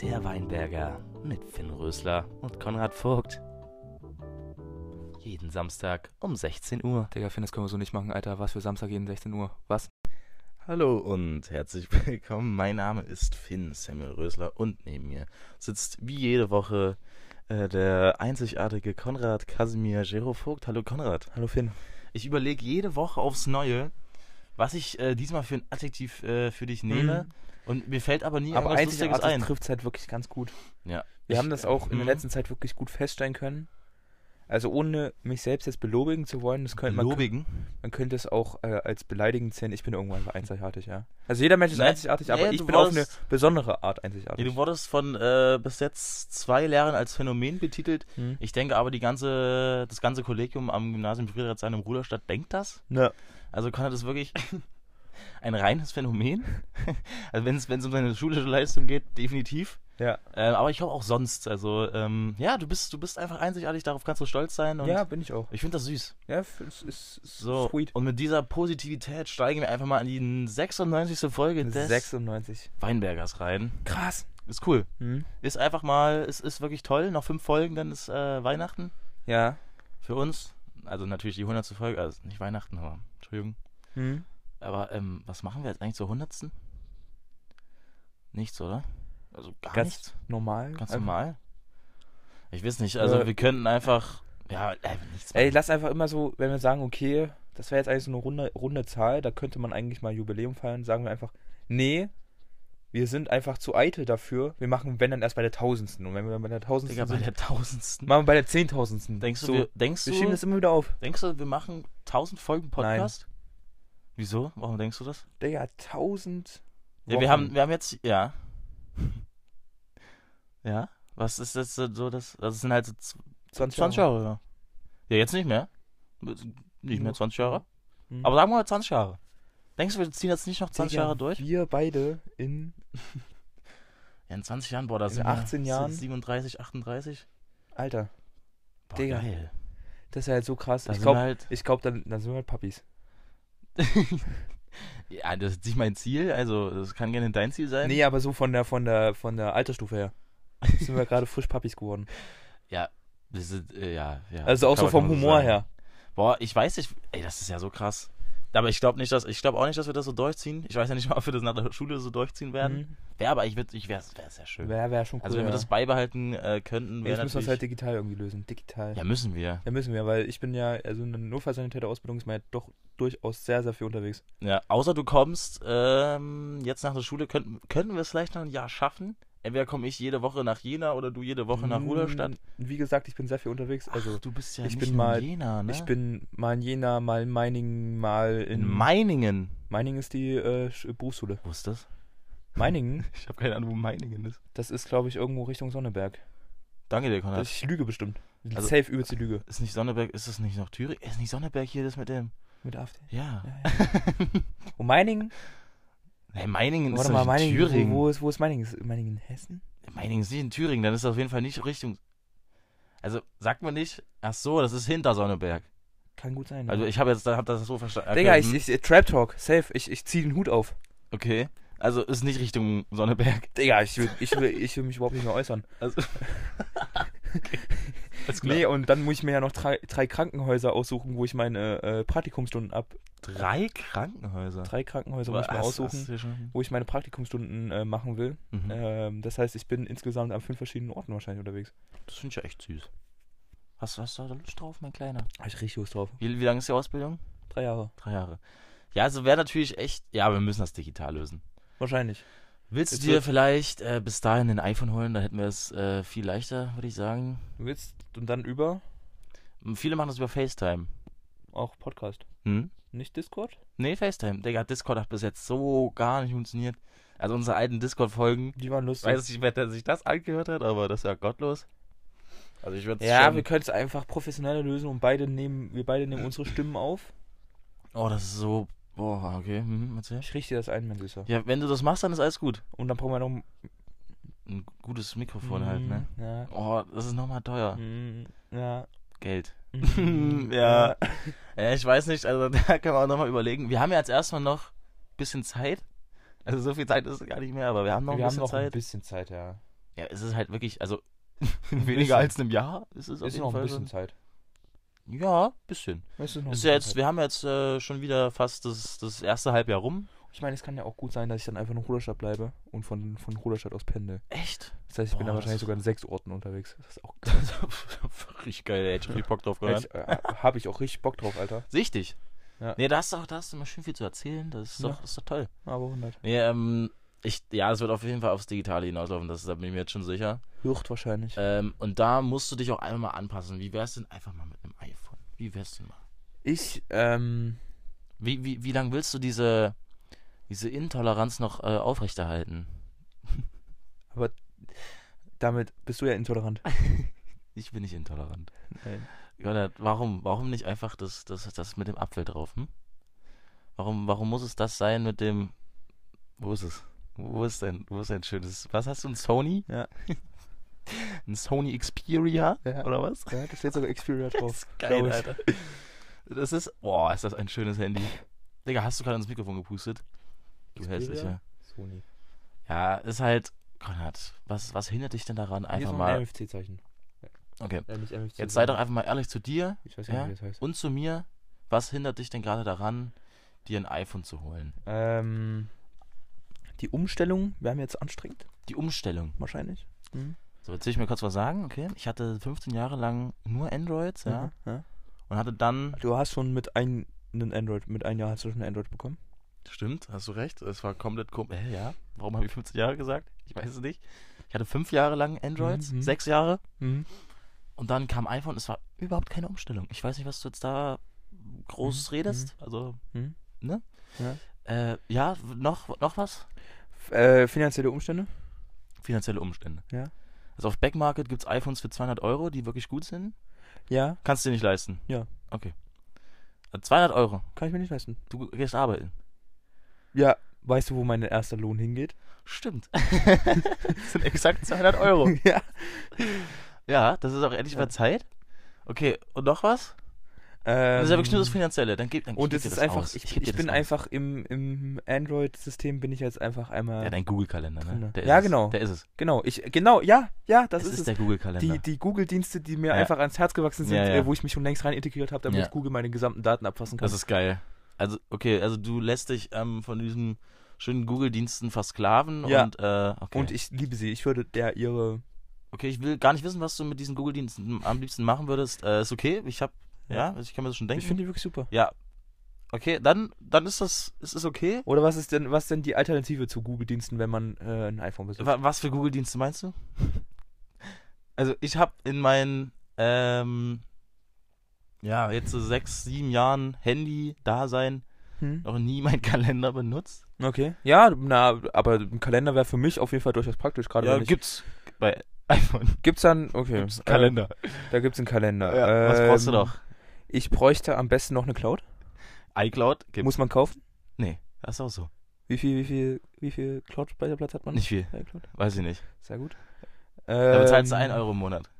Der Weinberger mit Finn Rösler und Konrad Vogt. Jeden Samstag um 16 Uhr. Digga, Finn, das können wir so nicht machen, Alter. Was für Samstag jeden 16 Uhr? Was? Hallo und herzlich willkommen. Mein Name ist Finn Samuel Rösler und neben mir sitzt wie jede Woche äh, der einzigartige Konrad Kasimir Gero Vogt. Hallo Konrad. Hallo Finn. Ich überlege jede Woche aufs Neue, was ich äh, diesmal für ein Adjektiv äh, für dich nehme. Mhm. Und mir fällt aber nie Aber irgendwas Lustiges einzigartig ein. trifft es halt wirklich ganz gut. Ja. Wir Ich, haben das auch in der mhm. letzten Zeit wirklich gut feststellen können. Also ohne mich selbst jetzt belobigen zu wollen, das könnte, man, Lobigen. man könnte es auch äh, als beleidigend sehen. Ich bin irgendwann einfach einzigartig, ja. Also jeder Mensch ist Nein, einzigartig, nee, aber ich du bin auf eine besondere Art Nee, einzigartig. du wurdest von äh, bis jetzt zwei Lehrern als Phänomen betitelt. Hm? Ich denke aber, die ganze, das ganze Kollegium am Gymnasium Friedrichshain im Ruderstadt denkt das. Ja. Also kann er das wirklich ein reines Phänomen? also wenn es um seine schulische Leistung geht, definitiv. Ja. Äh, aber ich glaube auch sonst. Also ähm, ja, du bist du bist einfach einzigartig. Darauf kannst du stolz sein. Ja, bin ich auch. ich finde das süß. Ja, es ist, ist So sweet. und mit dieser Positivität steigen wir einfach mal in die 96. Folge des 96. Weinbergers rein. Krass. Ist cool. Hm? Ist einfach mal, es ist wirklich toll. Noch fünf Folgen, dann ist äh, Weihnachten Ja. für uns. Also natürlich die 100. Folge, also nicht Weihnachten, aber Entschuldigung. Hm? Aber ähm, was machen wir jetzt eigentlich zur 100. Nichts, oder? Also gar Ganz nichts. normal. Ganz Einfach- normal. Ich weiß nicht, also Äh, wir könnten einfach, ja, äh, nichts Ey, machen. lass einfach immer so, wenn wir sagen, okay, das wäre jetzt eigentlich so eine runde, runde Zahl, da könnte man eigentlich mal Jubiläum feiern, sagen wir einfach, nee, wir sind einfach zu eitel dafür, wir machen, wenn dann erst bei der Tausendsten. Und wenn wir dann bei der Tausendsten Digga, bei der tausendsten. machen wir bei der Zehntausendsten. Denkst du, so, wir, denkst, wir schieben du das immer wieder auf. denkst du, wir machen 1000 Folgen Podcast? Wieso? Warum denkst du das? Digga, tausend Ja, wir Wochen. haben, wir haben jetzt, ja. Ja? Was ist das so, das, das sind halt so z- 20 20 Jahre. Jahre, ja. Jetzt nicht mehr. Nicht mehr 20 Jahre. Mhm. Aber sagen wir mal 20 Jahre. Denkst du, wir ziehen jetzt nicht noch 20 Digga, Jahre durch? Wir beide in, Ja, in 20 Jahren, boah, da In sind 18 wir Jahren? 37, 38. Alter, Boah, Digga. geil. das ist ja halt so krass. Da ich glaube, halt, ich glaub, dann, dann sind wir halt Papis. ja, das ist nicht mein Ziel, also das kann gerne dein Ziel sein. Nee, aber so von der, von der, von der Altersstufe her. sind wir gerade frisch Papis geworden. Ja, wir sind, äh, ja, ja. Also auch so vom Humor sagen. her. Boah, ich weiß nicht, ey, das ist ja so krass. Aber ich glaube nicht, dass ich glaube auch nicht, dass wir das so durchziehen. Ich weiß ja nicht mal, ob wir das nach der Schule so durchziehen werden. Mhm. Wäre aber ich würde ich wäre wär sehr schön. Wäre wär schon cool. also wenn wir ja. das beibehalten äh, könnten, wäre Jetzt müssen wir es halt digital irgendwie lösen. Digital. Ja, müssen wir. Ja, müssen wir, weil ich bin ja, also eine Notfallsanitäter-Ausbildung ist mir ja doch durchaus sehr, sehr viel unterwegs. Ja, außer du kommst ähm, jetzt nach der Schule könnten könnten wir es vielleicht noch ein Jahr schaffen. Entweder komme ich jede Woche nach Jena oder du jede Woche nach Mm, Ruderstadt. Wie gesagt, ich bin sehr viel unterwegs. Also Ach, du bist ja ich nicht bin in mal- Jena, ne? ich bin mal in Jena, mal in Meiningen, mal in... in Meiningen. Meiningen ist die äh, Sch- Berufsschule. Wo ist das? Meiningen, Ich habe keine Ahnung, wo Meiningen ist. das ist, glaube ich, irgendwo Richtung Sonneberg. Danke dir, Konrad. Das, ich lüge bestimmt. Also- Safe übelste Lüge. Ist nicht Sonneberg, ist das nicht noch Thüringen? Ist nicht Sonneberg hier das mit dem? Mit AfD. Ja. Ja, ja. Und Meiningen? Hey, Meiningen Warte ist mal, nicht in Meiningen, Thüringen. wo, wo, ist, wo ist Meiningen? Ist Meiningen in Hessen? Meiningen ist nicht in Thüringen, dann ist das auf jeden Fall nicht Richtung. Also sagt man nicht, ach so, das ist hinter Sonneberg. Kann gut sein. Also ich habe jetzt hab das so verstanden. Digga, ich, hm, ich, ich Trap Talk, safe. Ich, ich zieh den Hut auf. okay. Also ist nicht Richtung Sonneberg. Digga, ich will, ich will, ich will mich überhaupt nicht mehr äußern. Also okay. Alles klar. Nee, und dann muss ich mir ja noch drei, drei Krankenhäuser aussuchen, wo ich meine äh, Praktikumsstunden ab. Drei Krankenhäuser. Drei Krankenhäuser muss ich mir aussuchen, wo ich meine Praktikumsstunden äh, machen will. Mhm. Ähm, das heißt, ich bin insgesamt an fünf verschiedenen Orten wahrscheinlich unterwegs. Das finde ich ja echt süß. Hast, hast du da Lust drauf, mein Kleiner? Habe ich richtig Lust drauf. Wie, wie lange ist die Ausbildung? Drei Jahre. Drei Jahre. Ja, also wäre natürlich echt. Ja, aber wir müssen das digital lösen. Wahrscheinlich. Willst du dir vielleicht äh, bis dahin ein iPhone holen? Da hätten wir es äh, viel leichter, würde ich sagen. Du willst und dann über Viele machen das über FaceTime. auch Podcast. Hm? Nicht Discord? Nee, FaceTime. Digga, Discord hat bis jetzt so gar nicht funktioniert. Also unsere alten Discord-Folgen. Die waren Ich lustig. weiß nicht, wer sich das angehört hat, aber das ist ja gottlos. Also ich würde ja, schon... wir können es einfach professioneller lösen und beide nehmen, wir beide nehmen unsere Stimmen auf. Oh, das ist so... Boah, okay. Hm, erzähl. Ich richte dir das ein, mein Süßer. Ja, wenn du das machst, dann ist alles gut. Und dann brauchen wir noch ein Ein gutes Mikrofon halt, ne? Ja. Oh, das ist nochmal teuer. Mm, Ja. Geld. Mm, Ja. Ja, ich weiß nicht, also da können wir auch nochmal überlegen. Wir haben ja jetzt erstmal noch ein bisschen Zeit. Also so viel Zeit ist es gar nicht mehr, aber wir haben noch wir ein haben bisschen noch ein Zeit. bisschen Zeit, ja. Ja, es ist halt wirklich, also weniger als einem Jahr ist es auf Ist jeden noch ein Fall. bisschen schon. Zeit. Ja, bisschen. Ist, noch ein Ist ja bisschen jetzt, Zeit. wir haben jetzt äh, schon wieder fast das, das erste Halbjahr rum. Ich meine, es kann ja auch gut sein, dass ich dann einfach in Ruderstadt bleibe und von, von Ruderstadt aus pendel. Echt? Das heißt, ich bin Boah, da wahrscheinlich das- sogar in sechs Orten unterwegs. Das ist auch geil. Richtig geil, ey. ich richtig Bock drauf gehabt. Äh, Habe ich auch richtig Bock drauf, Alter. Richtig. Ja. Nee, da hast, du auch, da hast du immer schön viel zu erzählen. Das ist, Ja. doch, das ist doch toll. Aber 100. Nee, ähm, ich, ja, es wird auf jeden Fall aufs Digitale hinauslaufen, das, da bin ich mir jetzt schon sicher. Wird wahrscheinlich. Ähm, und da musst du dich auch einmal mal anpassen. Wie wär's denn einfach mal mit? Wie wär's denn mal? Ich, ähm, Wie, wie, wie lange willst du diese, diese Intoleranz noch äh, aufrechterhalten? damit bist du ja intolerant. Ich bin nicht intolerant. Nein. Warum, warum nicht einfach das, das, das mit dem Apfel drauf? Hm? Warum, warum muss es das sein mit dem. Wo ist es? Wo ist denn, wo ist denn schönes. Was hast du? Ein Sony? Ja. Ein Sony Xperia? Ja. Oder was? Ja, da steht sogar Xperia drauf. Das ist geil. Alter. Das ist. Boah, ist das ein schönes Handy. Digga, hast du gerade ins Mikrofon gepustet? Du Xperia? hässlicher. Sony. Ja, ist halt. Konrad, was, was hindert dich denn daran, Hier ist einfach noch mal. ein MFC-Zeichen. Okay. MFC. Jetzt sei doch einfach mal ehrlich zu dir Ich weiß ja ja, nicht, wie das heißt. und zu mir. Was hindert dich denn gerade daran, dir ein iPhone zu holen? Ähm, die Umstellung wäre mir jetzt anstrengend, Die Umstellung. wahrscheinlich. Mhm. So, jetzt will ich mir kurz was sagen, okay? Ich hatte 15 Jahre lang nur Androids, ja. Mhm. ja. Und hatte dann. Du hast schon mit einem Android, mit einem Jahr hast du schon ein Android bekommen. Stimmt, hast du recht. Es war komplett komisch. Hä, ja? Warum habe ich 15 Jahre gesagt? Ich weiß es nicht. Ich hatte fünf Jahre lang Androids, Mhm. sechs Jahre. Mhm. Und dann kam iPhone. Es war überhaupt keine Umstellung. Ich weiß nicht, was du jetzt da groß Mhm, redest. Also, Mhm. ne? Ja. Äh, ja, noch, noch was? Äh, finanzielle Umstände? Finanzielle Umstände. Ja. Also auf Backmarket gibt es iPhones für 200 Euro, die wirklich gut sind. Ja, Kannst du dir nicht leisten? Ja. Okay. Äh, 200 Euro. kann ich mir nicht leisten. Du gehst arbeiten. Ja, weißt du, wo mein erster Lohn hingeht? Stimmt. das sind exakt 200 Euro. ja. Ja, das ist auch endlich Ja. mal Zeit. Okay, und noch was? Ähm, das ist ja wirklich nur das Finanzielle. Dann gib, dann Und es ist einfach, aus. ich, ich das bin aus. einfach im, im Android-System bin ich jetzt einfach einmal. Ja, dein Google-Kalender, ne? Ja, ist genau. Es. Der ist es. genau, ich, genau, ja, ja, das Das ist, ist es. der Google-Kalender. Die, die Google-Dienste, die mir Ja. einfach ans Herz gewachsen sind, Ja, ja. Äh, wo ich mich schon längst rein integriert habe, damit. Google meine gesamten Daten abfassen kann. Das ist geil. Also, okay, also du lässt dich ähm, von diesen schönen Google-Diensten versklaven Ja. und, äh, okay. Und ich liebe sie. Ich würde der ihre. okay, ich will gar nicht wissen, was du mit diesen Google-Diensten am liebsten machen würdest. Äh, ist okay, ich hab, ja, also ich kann mir das schon denken. Ich finde die wirklich super. ja. Okay, dann, dann ist das, ist es okay. Oder was ist denn, was ist denn die Alternative zu Google-Diensten, wenn man äh, ein iPhone besitzt? Wa- Was für Google-Dienste meinst du? Also ich habe in meinen, ähm, ja, jetzt so sechs, sieben Jahren Handy-Dasein Hm? noch nie meinen Kalender benutzt. Okay. Ja, na, aber ein Kalender wäre für mich auf jeden Fall durchaus praktisch, gerade Ja, wenn ich. gibt's bei iPhone. Gibt's dann, okay. Gibt's einen Kalender. Äh, da gibt's einen Kalender. Ja, was brauchst du Ähm, noch? Ich bräuchte am besten noch eine Cloud. iCloud gibt's. Muss man kaufen? nee, das ist auch so. Wie viel, wie viel, wie viel Cloud-Speicherplatz hat man? Nicht viel, iCloud? weiß ich nicht. Sehr gut. Da bezahlst du Ähm, 1 Euro im Monat.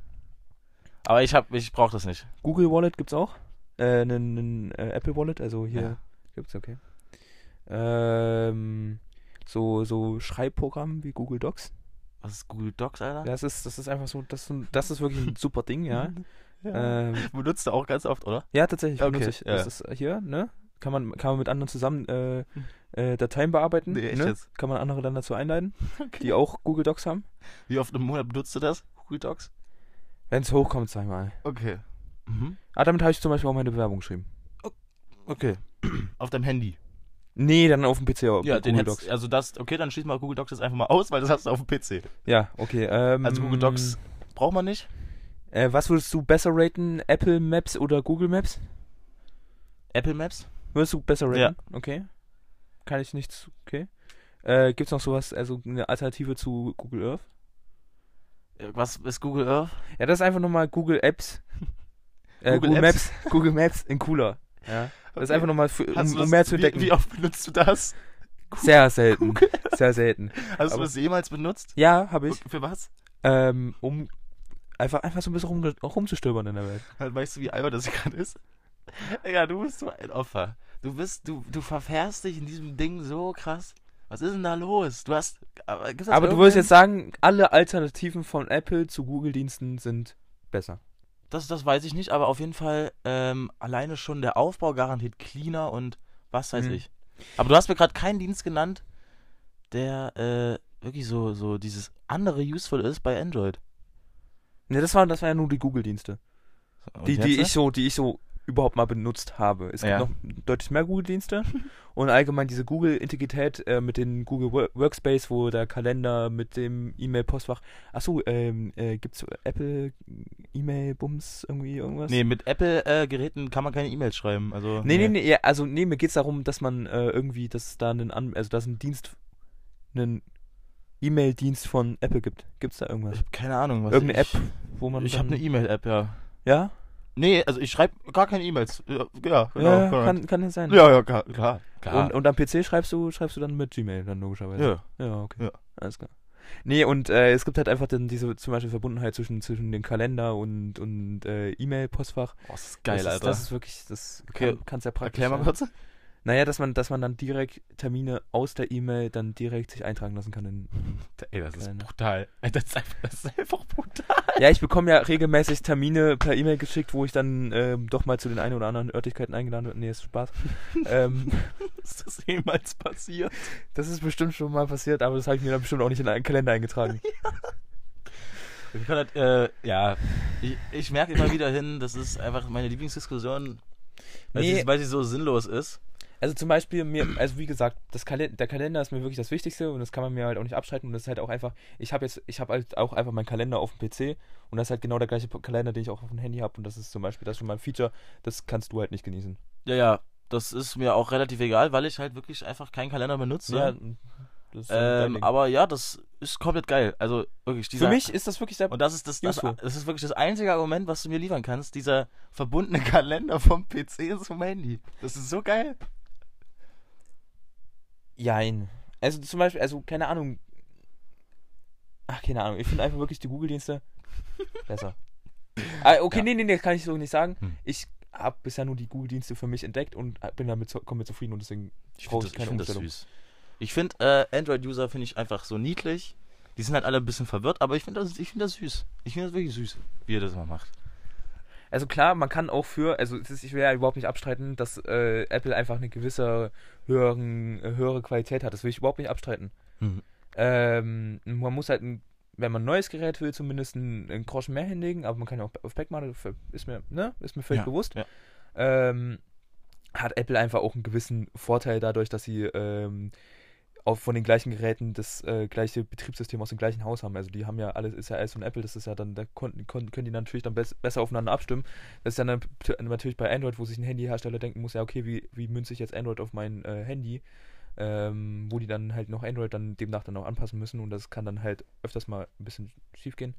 Aber ich hab, ich brauch das nicht. Google Wallet gibt's auch. Äh, einen äh, Apple Wallet, also hier Ja. gibt's, okay. Ähm, so, so Schreibprogramm wie Google Docs. Was ist Google Docs, Alter? Das ist, das ist einfach so, das, ist ein- das ist wirklich ein super Ding, ja. Ja. Ähm, Benutzt du auch ganz oft, oder? ja, tatsächlich, Okay, benutze ich. ja. Das ist hier, ne? Kann man, kann man mit anderen zusammen äh, äh, Dateien bearbeiten. Nee, echt ne? jetzt? Kann man andere dann dazu einladen, die auch Google Docs haben. Wie oft im Monat benutzt du das? Google Docs? Wenn es hochkommt, sag ich mal. Okay. Mhm. Ah, damit habe ich zum Beispiel auch meine Bewerbung geschrieben. Okay. Auf deinem Handy. Nee, dann auf dem PC auch. Ja, Google hättest, also das, okay, dann schließ mal Google Docs jetzt einfach mal aus, weil das hast du auf dem PC. Ja, okay. Ähm, Also Google Docs braucht man nicht. Äh, was würdest du besser raten? Apple Maps oder Google Maps? Apple Maps? Würdest du besser raten? Ja. Okay. Kann ich nichts. Okay. Äh, gibt's noch sowas, also eine Alternative zu Google Earth? Äh, Was ist Google Earth? Ja, das ist einfach nochmal Google Apps. Äh, Google Google, Apps? Maps. Google Maps in cooler. Ja. Das ist Okay. einfach nochmal, für- um, du um mehr zu wie, entdecken. Wie oft benutzt du das? Sehr selten. Sehr selten. Hast du Aber- das jemals benutzt? Ja, habe ich. Für was? Ähm, um einfach, einfach so ein bisschen rum, rumzustöbern in der Welt. Halt, Weißt du, wie albern das gerade ist? Ja, du bist so ein Opfer. Du bist, du, du verfährst dich in diesem Ding so krass. Was ist denn da los? Du hast. Aber, Aber du würdest jetzt sagen, alle Alternativen von Apple zu Google-Diensten sind besser. Das, das weiß ich nicht, aber auf jeden Fall ähm, alleine schon der Aufbau garantiert cleaner und was weiß Mhm. ich. Aber du hast mir gerade keinen Dienst genannt, der äh, wirklich so, so dieses andere useful ist bei Android. Ne, das, war, das waren ja nur die Google-Dienste. Die, die ich so, die ich so überhaupt mal benutzt habe. Es gibt Ja. noch deutlich mehr Google-Dienste und allgemein diese Google-Integrität äh, mit den Google Wor- Workspace, wo der Kalender mit dem E-Mail-Postfach. Achso, ähm, äh, gibt's Apple E-Mail-Bums irgendwie irgendwas? Nee, mit Apple-Geräten kann man keine E-Mails schreiben. Also, Nee, nee, nee, ja, also nee, mir geht's darum, dass man äh, irgendwie, dass da einen, An also dass ein Dienst, einen E-Mail-Dienst von Apple gibt. Gibt's da Ich irgendwas? habe keine Ahnung. Was Irgendeine ich, App, wo man Ich habe eine E-Mail-App, ja. Ja? Nee, also ich schreibe gar keine E-Mails. Ja, ja, genau. ja, kann, kann das sein. ja, ja, klar. klar. Und, und am PC schreibst du, schreibst du dann mit Gmail dann logischerweise. ja. Ja, okay. Ja. Alles klar. Nee, und äh, es gibt halt einfach dann diese zum Beispiel Verbundenheit zwischen, zwischen dem Kalender und, und äh, E-Mail-Postfach. Oh, das ist geil, das ist, Alter. Das ist wirklich, das Okay, kann, kann's ja praktisch Erklär mal kurz. Naja, dass man, dass man dann direkt Termine aus der E-Mail dann direkt sich eintragen lassen kann. In, Ey, das ist Kalender. brutal. Das ist einfach, das ist einfach brutal. ja, ich bekomme ja regelmäßig Termine per E-Mail geschickt, wo ich dann ähm, doch mal zu den einen oder anderen Örtlichkeiten eingeladen werde. Nee, ist Spaß. ähm, Ist das jemals passiert? das ist bestimmt schon mal passiert, aber das habe ich mir dann bestimmt auch nicht in einen Kalender eingetragen. Ich kann halt, äh, ja, ich, ich merke immer wieder hin, das ist einfach meine Lieblingsdiskussion, weil, Nee. sie, weil sie so sinnlos ist. Also zum Beispiel mir, also wie gesagt, das Kalen der Kalender ist mir wirklich das Wichtigste und das kann man mir halt auch nicht abstreiten und das ist halt auch einfach, ich habe jetzt, ich habe halt auch einfach meinen Kalender auf dem PC und das ist halt genau der gleiche Kalender, den ich auch auf dem Handy habe und das ist zum Beispiel das schon mal ein Feature, das kannst du halt nicht genießen. Ja, ja, das ist mir auch relativ egal, weil ich halt wirklich einfach keinen Kalender benutze. Ja, das ist dein ähm, aber ja, das ist komplett geil. Also wirklich dieser. Für mich ist das wirklich sehr, und das ist das, das, das ist wirklich das einzige Argument, was du mir liefern kannst. Dieser verbundene Kalender vom PC zum Handy. Das ist so geil. Jein. Also zum Beispiel, also keine Ahnung, ach keine Ahnung, ich finde einfach wirklich die Google-Dienste besser. ah, okay, Ja. nee, nee, nee, das kann ich so nicht sagen. Hm. Ich habe bisher nur die Google-Dienste für mich entdeckt und bin damit komplett zufrieden und deswegen Ich brauche finde ich das, ich keine find das Umstellung. süß. Ich finde äh, Android-User finde ich einfach so niedlich. Die sind halt alle ein bisschen verwirrt, aber ich finde das, ich find das süß. Ich finde das wirklich süß, wie ihr das mal macht. Also klar, man kann auch für, also ist, ich will ja überhaupt nicht abstreiten, dass äh, Apple einfach eine gewisse höheren, äh, höhere Qualität hat. Das will ich überhaupt nicht abstreiten. Mhm. Ähm, man muss halt, ein, wenn man ein neues Gerät will, zumindest einen, einen Groschen mehr hinlegen, aber man kann ja auch auf Back machen, ist mir, ne, ist mir völlig Ja, bewusst. ja. Ähm, hat Apple einfach auch einen gewissen Vorteil dadurch, dass sie ähm, auch von den gleichen Geräten das äh, gleiche Betriebssystem aus dem gleichen Haus haben. Also die haben ja alles, ist ja alles von Apple, das ist ja dann, da können die natürlich dann bess besser aufeinander abstimmen. Das ist dann nat- natürlich bei Android, wo sich ein Handyhersteller denken muss, ja okay, wie, wie münze ich jetzt Android auf mein äh, Handy? Ähm, wo die dann halt noch Android dann demnach dann auch anpassen müssen und das kann dann halt öfters mal ein bisschen schief gehen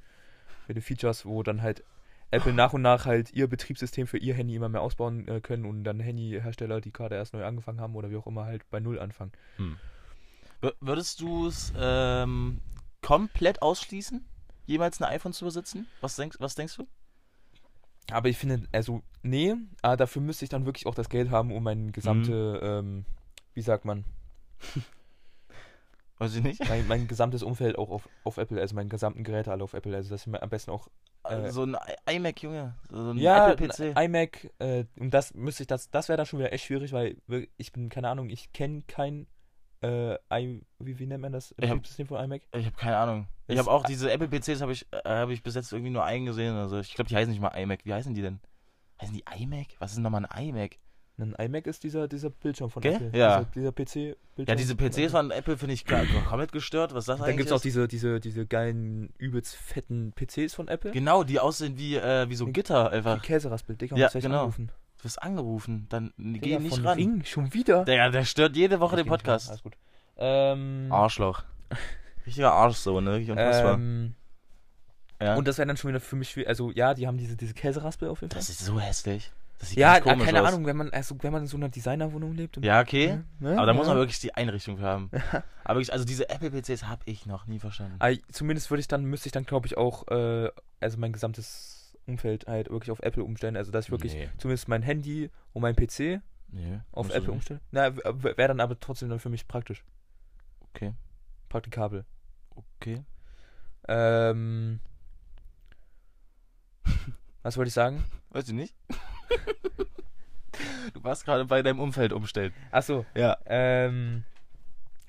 mit den Features, wo dann halt Apple nach und nach halt ihr Betriebssystem für ihr Handy immer mehr ausbauen äh, können und dann Handyhersteller, die gerade erst neu angefangen haben oder wie auch immer, halt bei Null anfangen. W würdest du es ähm, komplett ausschließen, jemals ein iPhone zu besitzen? Was denkst, was denkst du? Aber ich finde, also, nee, aber dafür müsste ich dann wirklich auch das Geld haben, um mein gesamte, ähm, wie sagt man, Weiß ich nicht. mein, mein gesamtes Umfeld auch auf, auf Apple, also meinen gesamten Geräte alle auf Apple, also dass ich mir am besten auch, Äh, so ein iMac, Junge. So ein ja, Apple-PC. ein iMac, äh, und das müsste ich, das, das wäre dann schon wieder echt schwierig, weil ich bin, keine Ahnung, ich kenne kein, äh, I, wie, wie nennt man das, Betriebssystem von iMac? Ich habe keine Ahnung. Ich habe auch diese Apple-PCs habe ich, äh, hab ich bis jetzt irgendwie nur einen gesehen. Also ich glaube, die heißen nicht mal iMac. Wie heißen die denn? Heißen die iMac? Was ist denn nochmal ein iMac? Ein iMac ist dieser, dieser Bildschirm von Gell? Apple. Ja. Dieser, dieser PC-Bildschirm. Ja, diese PCs von Apple finde ich gar- komplett gestört. Was das Dann eigentlich gibt es auch diese, diese, diese geilen, übelst fetten PCs von Apple. Genau, die aussehen wie, äh, wie so Gitter Die einfach. Käseraspel, Digga, Ja, genau. anrufen. Du wirst angerufen, dann Digga, geh nicht von ran. Ring, schon wieder? Der, der stört jede Woche Ich den Podcast. Alles gut. Ähm, Arschloch. Richtiger Arschsohn, ne? Wirklich unfassbar. ähm, ja. Und das wäre dann schon wieder für mich schwierig. Also ja, die haben diese, diese Käseraspel auf jeden Fall. das ist so hässlich. Das sieht ja, äh, komisch keine aus. Ahnung, wenn man, also wenn man in so einer Designerwohnung lebt. Ja, okay. Ne? Aber da muss Ja. man wirklich die Einrichtung für haben. Aber wirklich, also diese Apple-PCs habe ich noch nie verstanden. Aber zumindest würde ich dann, müsste ich dann, glaube ich, auch, äh, also mein gesamtes Umfeld halt wirklich auf Apple umstellen. Also dass ich wirklich Nee. zumindest mein Handy und mein PC Nee, auf Apple umstellen. Na, wäre dann aber trotzdem dann für mich praktisch. Okay. Praktikabel. Okay. Ähm. Was wollte ich sagen? Weiß ich nicht. du warst gerade bei deinem Umfeld umstellen. Achso, Ja. ähm.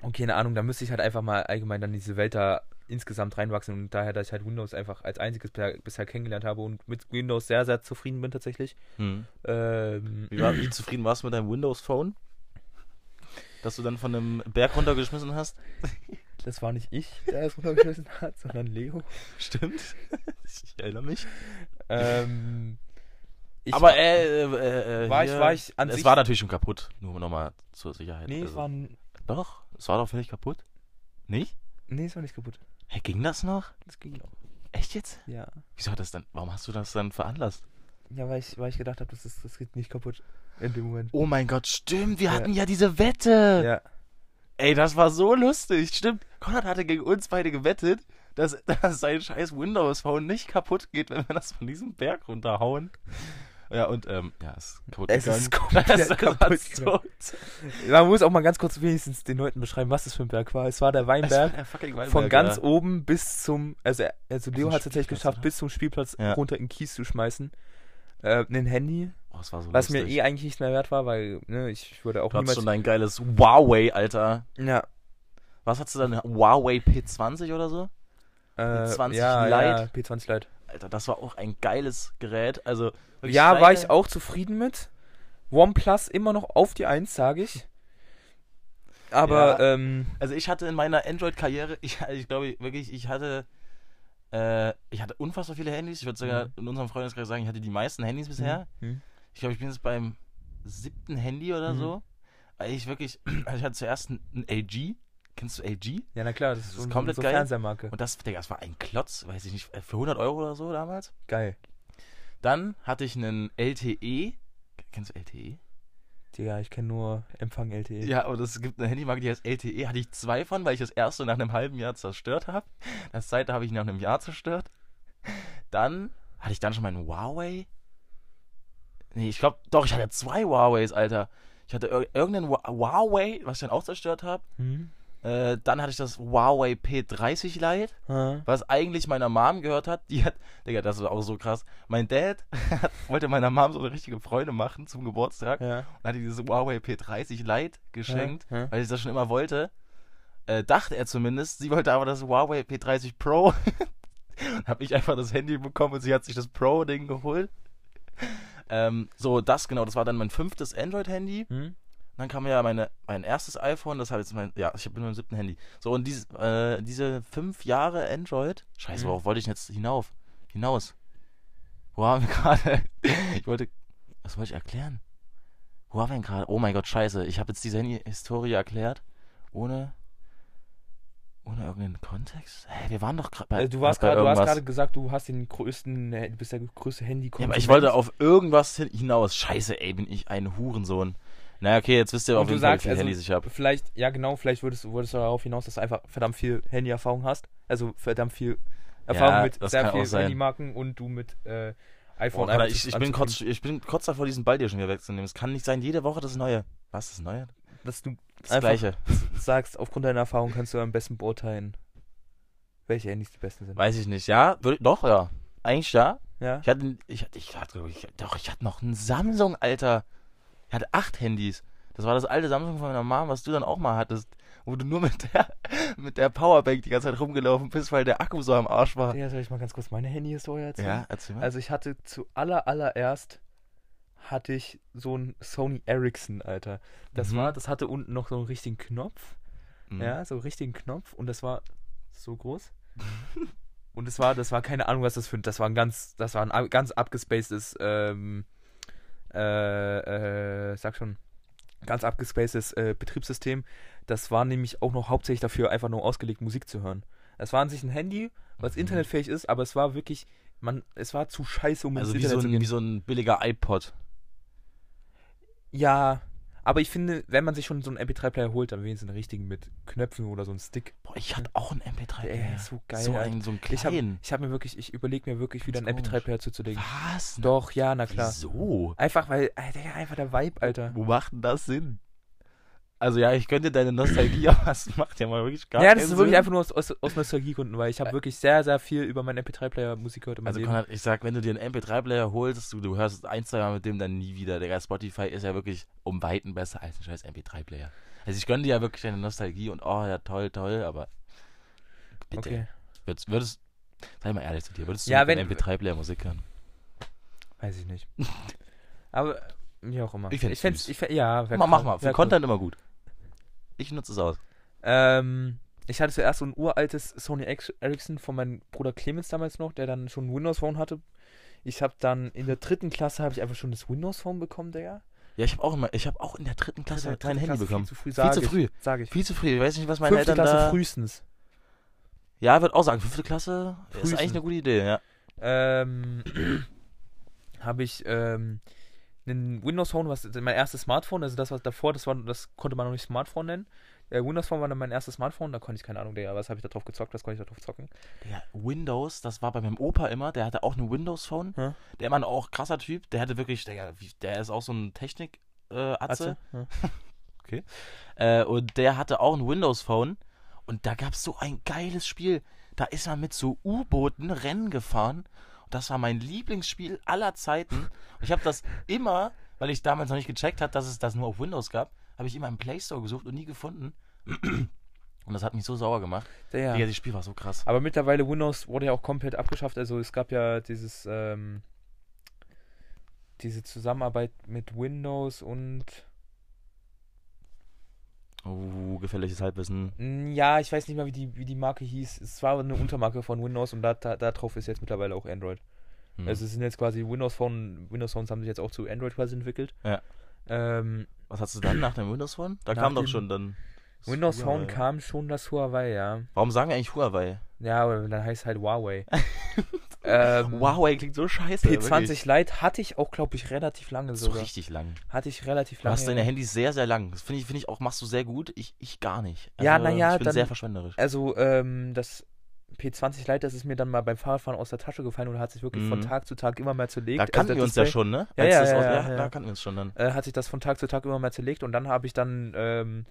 Okay, keine Ahnung, da müsste ich halt einfach mal allgemein dann diese Welt da insgesamt reinwachsen und daher, dass ich halt Windows einfach als einziges bisher, kennengelernt habe und mit Windows sehr, sehr zufrieden bin tatsächlich. Hm. Ähm, Wie, war, wie zufrieden warst du mit deinem Windows Phone? Das du dann von einem Berg runtergeschmissen hast? das war nicht ich, der es runtergeschmissen hat, sondern Leo. Stimmt. Ich erinnere mich. Ähm, ich Aber war- äh, äh, äh, war ich- war ich an Es sich- war natürlich schon kaputt. Nur nochmal zur Sicherheit. Nee, es Also- war, n- Doch, es war doch völlig kaputt. Nicht? nee, es war nicht kaputt. Hä, ging das noch? Das ging noch. Echt jetzt? Ja. Wieso hat das dann, warum hast du das dann veranlasst? Ja, weil ich, weil ich gedacht habe, das, ist, das geht nicht kaputt in dem Moment. Oh mein Gott, stimmt, wir Ja. hatten ja diese Wette. Ja. Ey, das war so lustig, stimmt. Konrad hatte gegen uns beide gewettet, dass, dass sein scheiß Windows Phone nicht kaputt geht, wenn wir das von diesem Berg runterhauen. Ja, und, ähm, ja, es ist kaputt Es gegangen. ist komplett kaputt so- Man muss auch mal ganz kurz wenigstens den Leuten beschreiben, was das für ein Berg war. Es war der Es war Weinberg. Weinberg, Von ganz ja. oben bis zum, also, also Leo hat es tatsächlich geschafft, oder? bis zum Spielplatz Ja. runter in Kies zu schmeißen. Äh, ein Handy, Oh, so was mir lustig. eh eigentlich nichts mehr wert war, weil ne, ich würde auch Du niemals. schon dein geiles Huawei, Alter. ja, Was hast du dann? Huawei P20 oder so? äh, 20 ja, Lite? ja, P20 Lite. Alter, das war auch ein geiles Gerät. Also, wirklich Ja, war kleine- ich auch zufrieden mit. OnePlus immer noch auf die Eins, sage ich. Aber, ähm, Also ich hatte in meiner Android-Karriere, ich, ich glaube wirklich, ich hatte, äh, ich hatte unfassbar viele Handys. Ich würde sogar Mhm. in unserem Freundeskreis sagen, ich hatte die meisten Handys bisher. hm, Ich glaube, ich bin jetzt beim siebten Handy oder Mhm. so. Weil ich wirklich, also ich hatte zuerst ein, LG. Kennst du LG? ja, na klar, das ist, Das ist komplett so geil. Fernsehmarke. Und das, Digga, das war ein Klotz, weiß ich nicht, äh, für 100 Euro oder so damals. Geil. Dann hatte ich einen LTE. Kennst du LTE? Digga, ich kenne nur Empfang. LTE. Ja, und es gibt eine Handymarke, die heißt LTE. Hatte ich zwei von, weil ich das erste nach einem halben Jahr zerstört habe. Das zweite habe ich nach einem Jahr zerstört. Dann hatte ich dann schon meinen Huawei. Nee, ich glaube, doch, ich hatte zwei Huaweis, Alter. Ich hatte ir irgendeinen Hua- Huawei, was ich dann auch zerstört habe. Hm? Äh, dann hatte ich das Huawei P30 Lite, Ah. was eigentlich meiner Mom gehört hat. Die hat, Digga, das war auch so krass. Mein Dad hat, wollte meiner Mom so eine richtige Freude machen zum Geburtstag Ja. und hat ihr dieses Huawei P30 Lite geschenkt, Ja, ja. weil ich das schon immer wollte. Äh, dachte er zumindest. Sie wollte aber das Huawei P30 Pro. und habe ich einfach das Handy bekommen und sie hat sich das Pro-Ding geholt. Ähm, so, das genau, das war dann mein fünftes Android-Handy. Hm? Dann kam ja meine, mein erstes iPhone, das habe jetzt mein, ja, ich bin beim siebten Handy. So, und dies, äh, diese fünf Jahre Android, scheiße, Mhm. worauf wollte ich jetzt hinauf? Hinaus? Wo haben wir gerade? ich wollte, was wollte ich erklären? Wo haben wir denn gerade? Oh mein Gott, scheiße, ich habe jetzt diese Handy-Historie erklärt, ohne, ohne irgendeinen Kontext? Hä, wir waren doch gerade bei, Äh, du, warst grad, du hast gerade gesagt, du hast den größten, äh, du bist der größte handy Ja, aber ich wollte auf irgendwas hin- hinaus. Scheiße, ey, bin ich ein Hurensohn. Naja, okay, jetzt wisst ihr Fall, wie sagst, viele also, Handys ich habe. vielleicht, ja genau, vielleicht würdest, du- würdest du darauf hinaus, dass du einfach verdammt viel Handy-Erfahrung hast. Also verdammt viel Erfahrung Ja, mit sehr auch vielen. Handymarken und du mit äh, Oh, iPhone einfach ich, ich, bin kurz, ich bin kurz davor, diesen Ball dir schon wieder wegzunehmen. Es kann nicht sein, jede Woche das Neue. Was, das Neue? dass du Das Gleiche. sagst, aufgrund deiner Erfahrung kannst du am besten beurteilen, welche Handys die besten sind. Weiß ich nicht. Ja, doch, ja. Eigentlich ja. Ja? Ich hatte, ich hatte, ich hatte, ich, doch, ich hatte noch ein Samsung, Alter. Ich hatte acht Handys. Das war das alte Samsung von meiner Mom, was du dann auch mal hattest. Wo du nur mit der, mit der Powerbank die ganze Zeit rumgelaufen bist, weil der Akku so am Arsch war. Ja, soll ich mal ganz kurz meine Handy-Historie erzählen? Ja, erzähl mal. Also ich hatte zu aller allererst hatte ich so ein Sony Ericsson, Alter. Das Mhm. war, das hatte unten noch so einen richtigen Knopf. Mhm. Ja, so einen richtigen Knopf und das war so groß. und das war, das war keine Ahnung, was das für ein, das war ein ganz, das war ein ganz abgespacedes, ähm, äh, äh, sag schon, ganz abgespacedes äh, Betriebssystem. Das war nämlich auch noch hauptsächlich dafür, einfach nur ausgelegt, Musik zu hören. Es war an sich ein Handy, was Mhm. internetfähig ist, aber es war wirklich, man, es war zu scheiße, um Also ins wie so, Internet zu ein, gehen. wie so ein billiger iPod. Ja, aber ich finde, wenn man sich schon so einen MP3-Player holt, dann wenigstens einen richtigen mit Knöpfen oder so einen Stick. Boah, ich hatte auch einen MP3. Der Player. ist so geil, So einen, so einen Ich habe kleinen. ich hab mir wirklich, ich überlege mir wirklich wieder einen Ganz komisch. MP3-Player zuzulegen. Was? Doch, ja, na klar. Wieso? Einfach weil, Alter, einfach der Vibe, Alter. Wo macht denn das Sinn? Also ja, ich könnte deine Nostalgie, aber das macht ja mal wirklich gar ja, das ist wirklich Sinn. einfach nur aus, aus, aus Nostalgiegründen, weil ich habe wirklich sehr, sehr viel über meinen MP3-Player Musik gehört Also Leben. Konrad, ich sag, wenn du dir einen MP3-Player holst, du, du hörst ein, zwei Mal mit dem dann nie wieder. Der Spotify ist ja wirklich um Weiten besser als ein scheiß MP3-Player. Also ich gönne dir ja wirklich deine Nostalgie und oh ja, toll, toll, aber bitte. Okay. Würdest, würdest, sei mal ehrlich zu dir, würdest du Ja, mit wenn- einem MP3-Player Musik hören? Weiß ich nicht. Aber wie auch immer. Ich fänd's ich fänd's, süß. ich fänd, ja, Mach, mach cool, mal, für wär cool. Content immer gut. Ich nutze es aus. Ähm, ich hatte zuerst so ein uraltes Sony Ericsson von meinem Bruder Clemens damals noch, der dann schon ein Windows Phone hatte. Ich habe dann in der dritten Klasse habe ich einfach schon das Windows Phone bekommen, Digga. Ja, ich habe auch immer, ich habe auch in der dritten Klasse mein dritte Handy bekommen. Viel zu früh, Viel sag zu ich, früh. Sag ich. Viel zu früh. Ich weiß nicht, was meine Fünfte Eltern Klasse da... frühestens. Ja, ich würde auch sagen, fünfte Klasse ist Frühestens. eigentlich eine gute Idee, ja. ähm, habe ich ähm, ein Windows Phone, was mein erstes Smartphone, also das was davor, das war, das konnte man noch nicht Smartphone nennen. Äh, Windows Phone war dann mein erstes Smartphone, da konnte ich keine Ahnung, Digga, was habe ich da drauf gezockt, was konnte ich da drauf zocken? Ja, Windows, das war bei meinem Opa immer, der hatte auch ein Windows-Phone. Ja. Der Mann auch krasser Typ, der hatte wirklich, der, der ist auch so ein Technik-Atze. Ja. Äh, und der hatte auch ein Windows-Phone. Und da gab es so ein geiles Spiel. Da ist man mit so U-Booten Rennen gefahren. Das war mein Lieblingsspiel aller Zeiten. Und ich habe das immer, weil ich damals noch nicht gecheckt habe, dass es das nur auf Windows gab, habe ich immer im Play Store gesucht und nie gefunden. Und das hat mich so sauer gemacht. Ja. Digga, das Spiel war so krass. Aber mittlerweile Windows wurde ja auch komplett abgeschafft. Also es gab ja dieses ähm, diese Zusammenarbeit mit Windows und Oh, gefährliches Halbwissen. Mm, ja, ich weiß nicht mehr, wie die, wie die Marke hieß. Es war eine Untermarke von Windows und da, da, da drauf ist jetzt mittlerweile auch Android. Hm. Also es sind jetzt quasi Windows Phone, Windows Phones haben sich jetzt auch zu Android quasi entwickelt. Ja. Ähm, Was hast du dann nach dem Windows Phone? Da kam doch schon dann. Windows Phone kam schon das Huawei, ja. Warum sagen wir eigentlich Huawei? Ja, aber dann heißt es halt Huawei. ähm, Huawei klingt so scheiße. P20 wirklich. Lite hatte ich auch, glaube ich, relativ lange So sogar. richtig lang. Hatte ich relativ Du lange. hast deine Handys sehr, sehr lang. Das finde ich, finde ich auch, machst du sehr gut. Ich, ich gar nicht. Ja, na ja, Ich bin dann- sehr verschwenderisch. Also, ähm, das P20 Lite, das ist mir dann mal beim Fahrradfahren aus der Tasche gefallen und hat sich wirklich von Mhm. Tag zu Tag immer mehr zerlegt. Da Also kannten das wir uns ja schon, ne? Ja, ja, ja, aus- ja, ja. Da kannten wir uns schon dann. Äh, hat sich das von Tag zu Tag immer mehr zerlegt und dann habe ich dann ähm,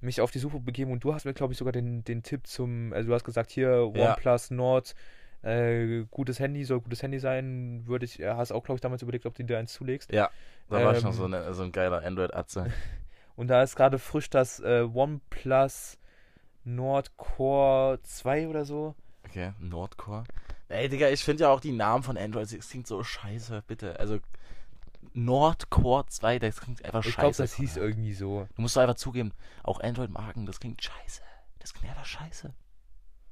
mich auf die Suche begeben und du hast mir, glaube ich, sogar den, den Tipp zum, also du hast gesagt, hier Ja. OnePlus Nord, äh, gutes Handy, soll gutes Handy sein, würde ich, äh, hast auch, glaube ich, damals überlegt, ob du dir eins zulegst. Ja, da war ich noch Ähm, so, eine, so ein geiler Android-Atze. Und da ist gerade frisch das äh, OnePlus Nord Core 2 oder so. Okay, Nordcore. Ey, Digga, ich finde ja auch die Namen von Android, das klingt so scheiße, bitte. Also, Nordcore 2, das klingt einfach Ich scheiße. glaube, das hieß irgendwie so. Du musst doch einfach zugeben, auch Android-Marken, das klingt scheiße. Das klingt einfach scheiße.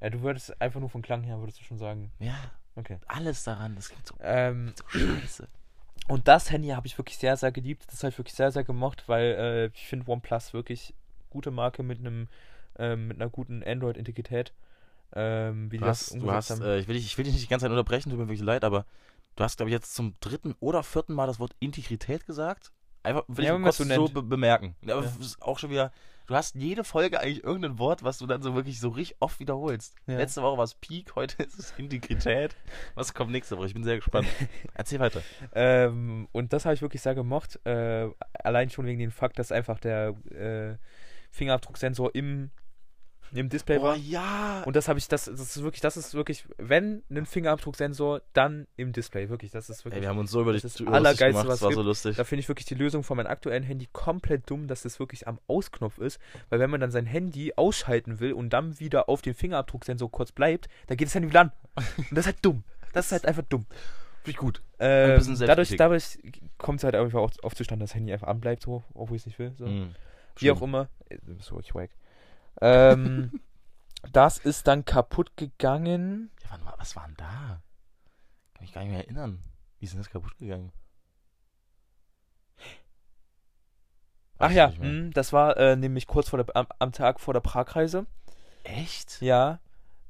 Ja, du würdest einfach nur vom Klang her, würdest du schon sagen. Ja, Okay. alles daran, das klingt so, Ähm, so scheiße. Und das Handy habe ich wirklich sehr, sehr geliebt. Das habe ich wirklich sehr, sehr gemocht, weil äh, ich finde OnePlus wirklich gute Marke mit einem ähm, mit einer guten Android-Integrität. Ähm, wie Du das hast, du hast äh, ich, will dich, ich will dich nicht die ganze Zeit unterbrechen, tut mir wirklich leid, aber du hast, glaube ich, jetzt zum dritten oder vierten Mal das Wort Integrität gesagt. Einfach will Ja, ich kurz so be bemerken. Aber Ja. auch schon wieder, du hast jede Folge eigentlich irgendein Wort, was du dann so wirklich so richtig oft wiederholst. Ja. Letzte Woche war es Peak, heute ist es Integrität. Was kommt nächste Woche? Ich bin sehr gespannt. Erzähl weiter. Ähm, und das habe ich wirklich sehr gemocht. Äh, allein schon wegen dem Fakt, dass einfach der äh, Fingerabdrucksensor im, im Display Oh war. ja! Und das habe ich, das, das ist wirklich, das ist wirklich, wenn ein Fingerabdrucksensor, dann im Display. Wirklich, das ist Ey, wirklich. wir haben uns so über dich das das Allergeilste, gemacht, was das war es so lustig. Da finde ich wirklich die Lösung von meinem aktuellen Handy komplett dumm, dass es wirklich am Ausknopf ist. Weil wenn man dann sein Handy ausschalten will und dann wieder auf dem Fingerabdrucksensor kurz bleibt, dann geht das Handy wieder an. Und das ist halt dumm. Das ist halt einfach dumm. Finde ich gut. Ähm, dadurch dadurch kommt es halt einfach auch oft zustande, dass das Handy einfach anbleibt, so, obwohl ich es nicht will. So. Mhm. Wie auch immer. Äh, bist wirklich wack. Ähm, das ist dann kaputt gegangen. Ja, wann, was war denn da? Kann mich gar nicht mehr erinnern. Wie ist denn das kaputt gegangen? Ach ja, mh, das war äh, nämlich kurz vor der, am, am Tag vor der Pragreise. Echt? Ja.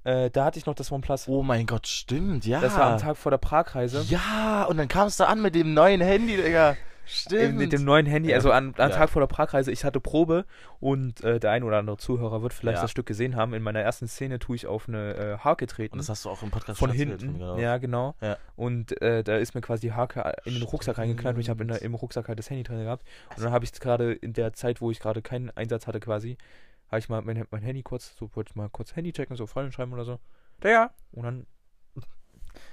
Äh, da hatte ich noch das OnePlus. Oh mein Gott, stimmt, ja. Das war am Tag vor der Pragreise. Ja, und dann kamst du an mit dem neuen Handy, Digga. Stimmt. mit dem neuen Handy, also an, an Ja. Tag vor der Pragreise, ich hatte Probe und äh, der ein oder andere Zuhörer wird vielleicht Ja. das Stück gesehen haben. In meiner ersten Szene tue ich auf eine äh, Hake treten. Und das hast du auch im Podcast von hinten. genau. Ja, genau. Ja. Und äh, da ist mir quasi die Hake in den Rucksack reingeknallt und ich habe im Rucksack halt das Handy drin gehabt. Und dann habe ich gerade in der Zeit, wo ich gerade keinen Einsatz hatte, quasi, habe ich mal mein, mein Handy kurz, so wollte ich mal kurz Handy checken, so Freundin schreiben oder so. Der, und dann,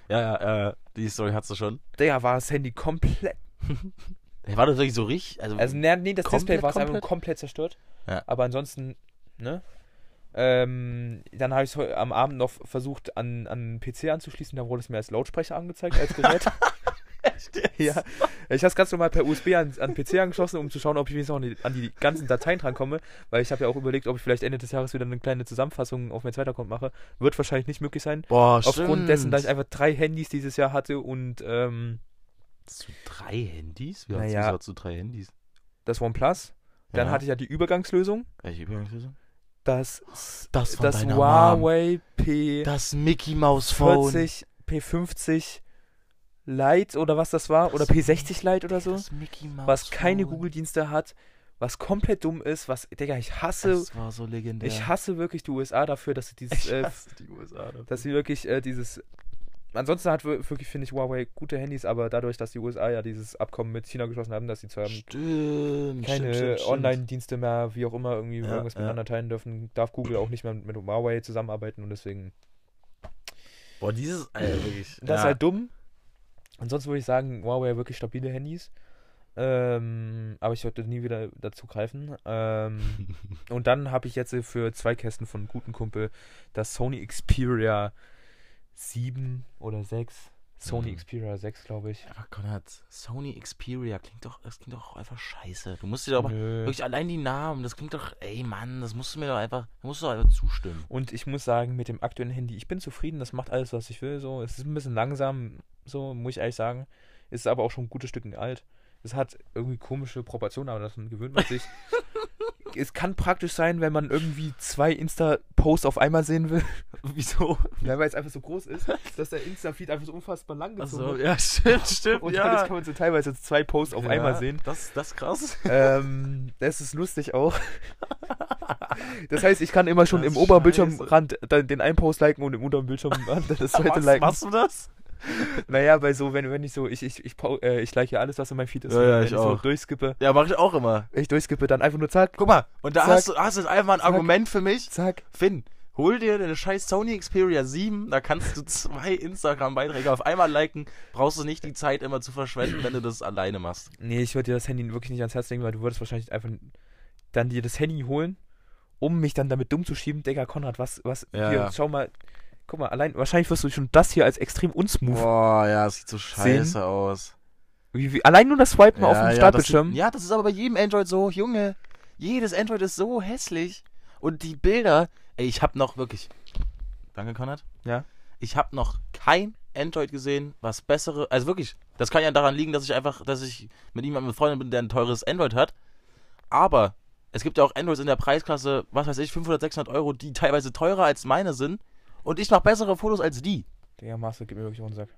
Ja, ja, äh, die Story hast du schon. der war das Handy komplett. War das wirklich so richtig? Also, Also, nee, das Komplett, Display war es einfach komplett? komplett zerstört. Ja. Aber ansonsten, ne? Ähm, dann habe ich es am Abend noch versucht, an, an PC anzuschließen. Da wurde es mir als Lautsprecher angezeigt, als Gerät. ja. Ich habe es ganz normal per USB an, an PC angeschlossen, um zu schauen, ob ich wenigstens noch an die, an die ganzen Dateien drankomme. Weil ich habe ja auch überlegt, ob ich vielleicht Ende des Jahres wieder eine kleine Zusammenfassung auf meinen zweiten Account mache. Wird wahrscheinlich nicht möglich sein. Boah, Aufgrund dessen, dass ich stimmt. einfach drei Handys dieses Jahr hatte und ähm, Zu drei Handys? Wie Naja. hast du drei Handys? das OnePlus. Dann Ja. hatte ich ja die Übergangslösung. Welche Übergangslösung? Das, Das das Huawei P40, Das Mickey Mouse Phone. P50 Lite oder was das war. Oder Das- P60 Lite oder so. Das Mickey Mouse Was keine. Google-Dienste hat. Was komplett dumm ist. Was, Digga, ich hasse, Das war so legendär. ich hasse wirklich die USA dafür, dass sie dieses, äh, die USA. dafür. dass sie wirklich äh, dieses. Ansonsten hat wir- wirklich, finde ich, Huawei gute Handys, aber dadurch, dass die USA ja dieses Abkommen mit China geschlossen haben, dass sie zwar Stimmt. keine. Online-Dienste mehr, wie auch immer, irgendwie Ja, irgendwas ja. miteinander teilen dürfen, darf Google auch nicht mehr mit Huawei zusammenarbeiten und deswegen. Boah, dieses, Alter, wirklich. Das ist halt dumm. Ansonsten würde ich sagen, Huawei wirklich stabile Handys. Ähm, aber ich würde nie wieder dazu greifen. Ähm, und dann habe ich jetzt für zwei Kästen von guten Kumpel das Sony Xperia 7 oder 6. Sony Mhm. Xperia 6, glaube ich. Aber Konrad, Sony Xperia klingt doch, das klingt doch einfach scheiße. Du musst dir doch aber wirklich allein die Namen, das klingt doch, ey Mann, das musst du mir doch einfach, musst du doch einfach zustimmen. Und ich muss sagen, mit dem aktuellen Handy, ich bin zufrieden, das macht alles, was ich will. So, es ist ein bisschen langsam, so muss ich ehrlich sagen. Ist aber auch schon ein gutes Stück alt. Es hat irgendwie komische Proportionen, aber das gewöhnt man sich. es kann praktisch sein, wenn man irgendwie zwei Insta-Posts auf einmal sehen will. Wieso? Ja, weil es einfach so groß ist, dass der Insta-Feed einfach so unfassbar lang gezogen Achso, wird. ja, stimmt, stimmt, Und ja. dadurch kann man so teilweise zwei Posts auf Ja, einmal sehen. Das, das ist krass. ähm, das ist lustig auch. Das heißt, ich kann immer schon Das im ist oberen scheiße. Bildschirmrand dann den einen Post liken und im unteren Bildschirmrand das zweite Was, liken. machst du das? Naja, weil so, wenn, wenn ich so, ich, ich, ich, äh, ich like ja alles, was in meinem Feed ist. Ja, ja, wenn ich so auch. durchskippe, Ja, mach ich auch immer. ich durchskippe, dann einfach nur zack, Guck mal, und da Zack. hast du, hast jetzt einfach ein Zack. Argument für mich. zack. Finn, hol dir deine scheiß Sony Xperia 7, da kannst du zwei Instagram-Beiträge auf einmal liken. Brauchst du nicht die Zeit immer zu verschwenden, wenn du das alleine machst. Nee, ich würde dir das Handy wirklich nicht ans Herz legen, weil du würdest wahrscheinlich einfach dann dir das Handy holen, um mich dann damit dumm zu schieben. Digga, Konrad, was, was, Ja. hier, schau mal, guck mal, allein, wahrscheinlich wirst du schon das hier als extrem unsmooth. Boah, ja, das sieht so Sehen. scheiße aus. Wie, wie, allein nur das Swipen auf dem ja, Startbildschirm. Ja, das ist aber bei jedem Android so, Junge. Jedes Android ist so hässlich. Und die Bilder, ey, ich hab noch wirklich. Danke, Konrad. Ja. Ich hab noch kein Android gesehen, was bessere. Also wirklich, das kann ja daran liegen, dass ich einfach, dass ich mit jemandem befreundet bin, der ein teures Android hat. Aber es gibt ja auch Androids in der Preisklasse, was weiß ich, 500, 600 Euro, die teilweise teurer als meine sind. Und ich mache bessere Fotos als die. Digga, Master, gib mir wirklich auf den Sack.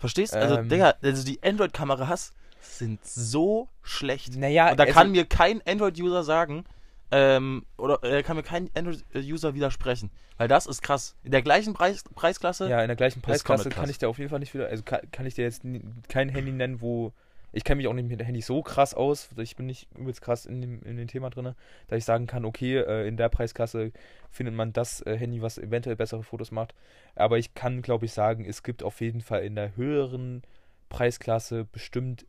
Verstehst? Also, Ähm. Digga, also die Android-Kameras sind so schlecht. Naja, Und da also- kann mir kein Android-User sagen, ähm, oder äh, kann mir kein Android-User widersprechen. Weil das ist krass. In der gleichen Preis Preisklasse. Ja, in der gleichen Preisklasse kann ich dir auf jeden Fall nicht wieder, also kann, kann ich dir jetzt kein Handy nennen, wo ich kenne mich auch nicht mit dem Handy so krass aus, ich bin nicht übelst krass in dem, in dem Thema drin, dass ich sagen kann, okay, äh, in der Preisklasse findet man das äh, Handy, was eventuell bessere Fotos macht. Aber ich kann, glaube ich, sagen, es gibt auf jeden Fall in der höheren Preisklasse bestimmt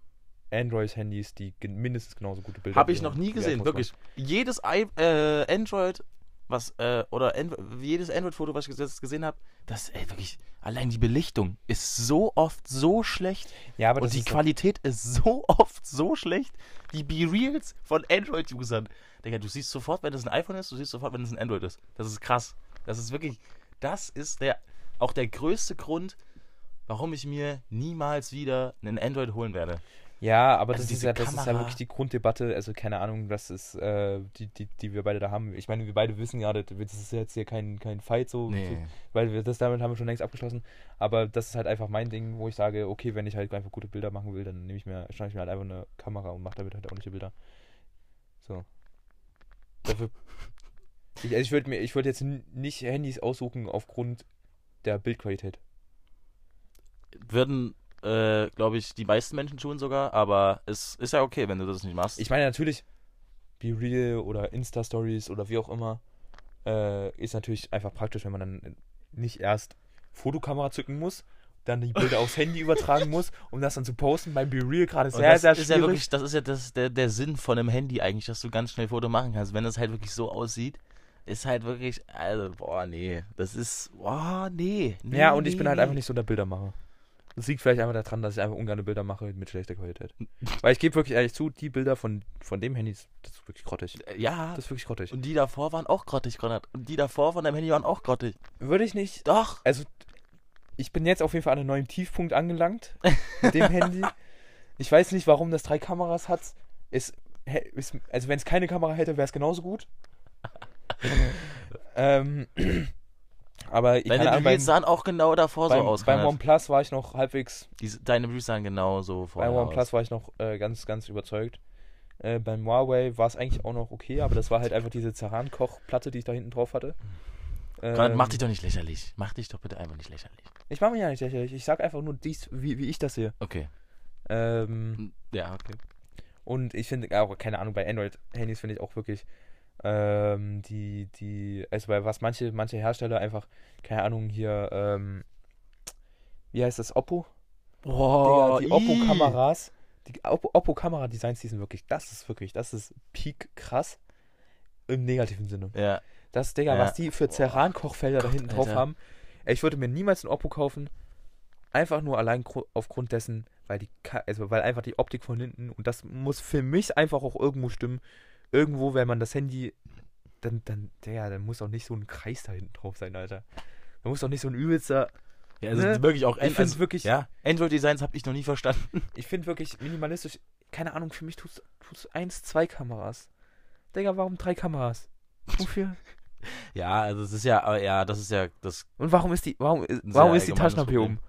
Android-Handys, die mindestens genauso gute Bilder Habe ich noch nie gesehen, wirklich. Jedes I äh, Android, was, äh, oder Andro jedes Android-Foto, was ich gesehen habe, das, ey, wirklich, allein die Belichtung ist so oft so schlecht. Ja, aber und das die ist Qualität ist so oft so schlecht. Die Be-Reals von Android-Usern. Digga, du siehst sofort, wenn es ein iPhone ist, du siehst sofort, wenn es ein Android ist. Das ist krass. Das ist wirklich, das ist der, auch der größte Grund, warum ich mir niemals wieder einen Android holen werde. Ja, aber Also das, ist ja, das ist ja wirklich die Grunddebatte. Also keine Ahnung, das ist, äh, die, die, die wir beide da haben. Ich meine, wir beide wissen ja, das ist jetzt hier kein, kein Fight so, Nee. weil wir das damit haben wir schon längst abgeschlossen. Aber das ist halt einfach mein Ding, wo ich sage, okay, wenn ich halt einfach gute Bilder machen will, dann nehme ich mir, schnappe ich mir halt einfach eine Kamera und mache damit halt ordentliche Bilder. So. Dafür. Ich, also ich würde mir, ich würde jetzt nicht Handys aussuchen aufgrund der Bildqualität. Würden, äh, glaube ich, die meisten Menschen tun sogar, aber es ist ja okay, wenn du das nicht machst. Ich meine natürlich, Be Real oder Insta-Stories oder wie auch immer, äh, ist natürlich einfach praktisch, wenn man dann nicht erst Fotokamera zücken muss, dann die Bilder aufs Handy übertragen muss, um das dann zu posten. Beim Be Real gerade sehr, das sehr ist schwierig. ja wirklich, das ist ja das, der, der Sinn von einem Handy eigentlich, dass du ganz schnell Foto machen kannst. Wenn es halt wirklich so aussieht, ist halt wirklich, also, boah, nee, das ist, boah, nee. nee ja, und ich nee, bin halt nee. einfach nicht so der Bildermacher. Das liegt vielleicht einfach daran, dass ich einfach ungerne Bilder mache mit schlechter Qualität. Weil ich gebe wirklich ehrlich zu, die Bilder von, von dem Handy, das ist wirklich grottig. Äh, Ja, Das ist wirklich grottig. und die davor waren auch grottig, Konrad. Und die davor von deinem Handy waren auch grottig. Würde ich nicht Doch. also ich bin jetzt auf jeden Fall an einem neuen Tiefpunkt angelangt mit dem Handy. Ich weiß nicht, warum das drei Kameras hat. Hä- es, also wenn es keine Kamera hätte, wäre es genauso gut. ähm, aber ich Deine Ahnung, Reels sahen auch genau davor beim, so aus, beim Konrad. OnePlus war ich noch halbwegs, Die, deine Reels sahen genau so vorher beim OnePlus aus. war ich noch äh, ganz, ganz überzeugt. Äh, beim Huawei war es eigentlich auch noch okay, aber das war halt einfach diese Zeran-Koch-Platte, die ich da hinten drauf hatte. Konrad, Ähm, mach dich doch nicht lächerlich. Mach dich doch bitte einfach nicht lächerlich. Ich mache mich ja nicht lächerlich. Ich sag einfach nur dies, wie, wie ich das sehe. Okay. Ähm, Ja, okay. Und ich finde auch, keine Ahnung, bei Android-Handys finde ich auch wirklich ähm, die, die, also bei was manche, manche Hersteller einfach, keine Ahnung, hier, ähm, wie heißt das, Oppo? Boah, Digga, die Oppo-Kameras, die Oppo- Oppo-Kamera-Designs, die sind wirklich, das ist wirklich, das ist peak krass im negativen Sinne. Ja. Das, Digga, Ja. was die für Boah. Ceran-Kochfelder da hinten drauf Alter. haben. Ich würde mir niemals ein Oppo kaufen. Einfach nur allein aufgrund dessen, weil die, also weil einfach die Optik von hinten und das muss für mich einfach auch irgendwo stimmen. Irgendwo, wenn man das Handy, dann, dann, ja, dann muss auch nicht so ein Kreis da hinten drauf sein, Alter. Da muss doch nicht so ein übelster. ja also Ne? wirklich auch Ich finde also, wirklich, Ja, Android-Designs habe ich noch nie verstanden. ich finde wirklich minimalistisch. Keine Ahnung, für mich tut's, tut's eins, zwei Kameras. Digga, warum drei Kameras? Wofür? Ja, also es ist ja, aber ja, das ist ja das. Und warum ist die, warum, sehr warum ist die Taschenlampe hier oben?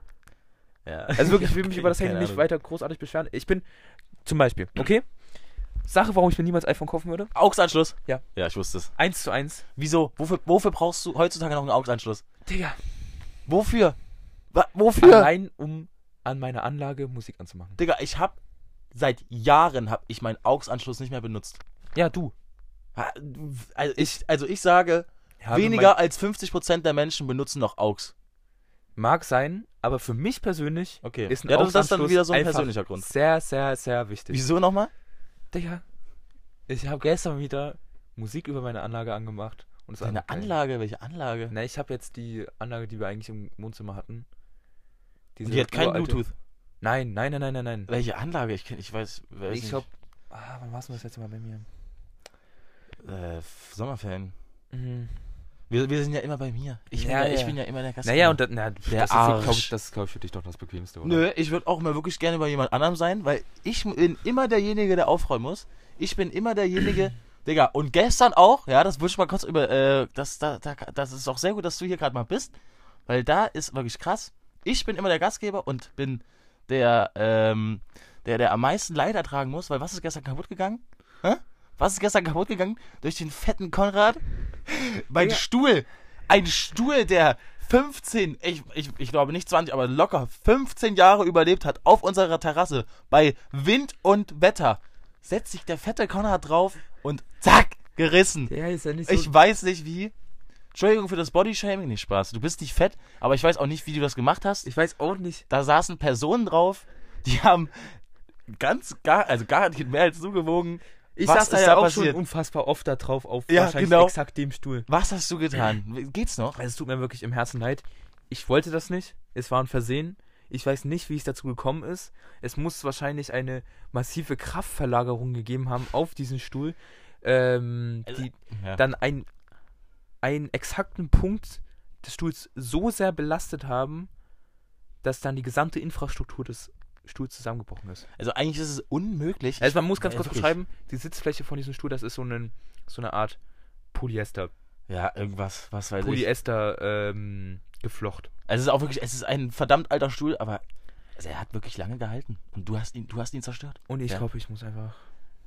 Ja. Also wirklich, ich will mich über das Handy nicht weiter großartig beschweren. Ich bin, zum Beispiel, okay? Sache, warum ich mir niemals iPhone kaufen würde. AUX-Anschluss? Ja. Ja, ich wusste es. Eins zu eins. Wieso? Wofür, wofür brauchst du heutzutage noch einen AUX-Anschluss? Digga. Wofür? Wa wofür? Allein, um an meiner Anlage Musik anzumachen. Digga, ich hab seit Jahren hab ich meinen AUX-Anschluss nicht mehr benutzt. Ja, du. Ha, Also ich, also ich sage, Ja, weniger als 50% der Menschen benutzen noch AUX. Mag sein, aber für mich persönlich Okay. ist ein ja, das ist dann AUX-Anschluss wieder so ein einfach persönlicher Grund. sehr, sehr, sehr wichtig. Wieso nochmal? Digga, ich habe gestern wieder Musik über meine Anlage angemacht. Und es war Deine geil. Anlage, welche Anlage? Ne, ich habe jetzt die Anlage, die wir eigentlich im Wohnzimmer hatten. Diese Die hat kein uralte- Bluetooth. Nein, nein, nein, nein, nein, nein. Welche Anlage? Ich, kenn, ich weiß, weiß Ich glaube, ah, wann warst du das letzte Mal bei mir? Äh, Sommerferien. Mhm. Wir, wir sind ja immer bei mir. Ich, Ja, bin, ja, ich bin ja immer der Gast. Naja, und da, na, Der das, ist, glaub ich, das ist, glaube ich, für dich doch das Bequemste, oder? Nö, ich würde auch mal wirklich gerne bei jemand anderem sein, weil ich bin immer derjenige, der aufräumen muss. Ich bin immer derjenige, Digga, und gestern auch, ja, das würde ich mal kurz über, äh, das, da, da, das ist auch sehr gut, dass du hier gerade mal bist, weil da ist wirklich krass. Ich bin immer der Gastgeber und bin der, ähm, der, der am meisten Leid ertragen muss, weil was ist gestern kaputt gegangen? Hä? Was ist gestern kaputt gegangen? Durch den fetten Konrad? Mein Digga. Stuhl. Ein Stuhl, der 15, ich, ich, ich glaube nicht 20, aber locker 15 Jahre überlebt hat auf unserer Terrasse bei Wind und Wetter. Setzt sich der fette Konrad drauf und zack, gerissen. Der ist ja nicht so. Ich weiß nicht wie. Entschuldigung für das Bodyshaming, nicht Spaß. Du bist nicht fett, aber ich weiß auch nicht, wie du das gemacht hast. ich weiß auch nicht. Da saßen Personen drauf, die haben ganz gar, also garantiert mehr als du gewogen. Ich Was saß da ja auch passiert? schon unfassbar oft da drauf auf Ja, wahrscheinlich genau. exakt dem Stuhl. Was hast du getan? Geht's noch? Also es tut mir wirklich im Herzen leid. Ich wollte das nicht. Es war ein Versehen. Ich weiß nicht, wie es dazu gekommen ist. Es muss wahrscheinlich eine massive Kraftverlagerung gegeben haben auf diesen Stuhl, ähm, die Ja. dann ein, einen exakten Punkt des Stuhls so sehr belastet haben, dass dann die gesamte Infrastruktur des Stuhl zusammengebrochen ist. Also eigentlich ist es unmöglich. Also man muss ganz Ja, kurz beschreiben, die Sitzfläche von diesem Stuhl, das ist so, ein, so eine Art Polyester. Ja, irgendwas, was weiß ich. Polyester ähm, geflocht. Also es ist auch wirklich, es ist ein verdammt alter Stuhl, aber also er hat wirklich lange gehalten. Und du hast ihn, du hast ihn zerstört. Und ich Ja. glaube, ich muss einfach.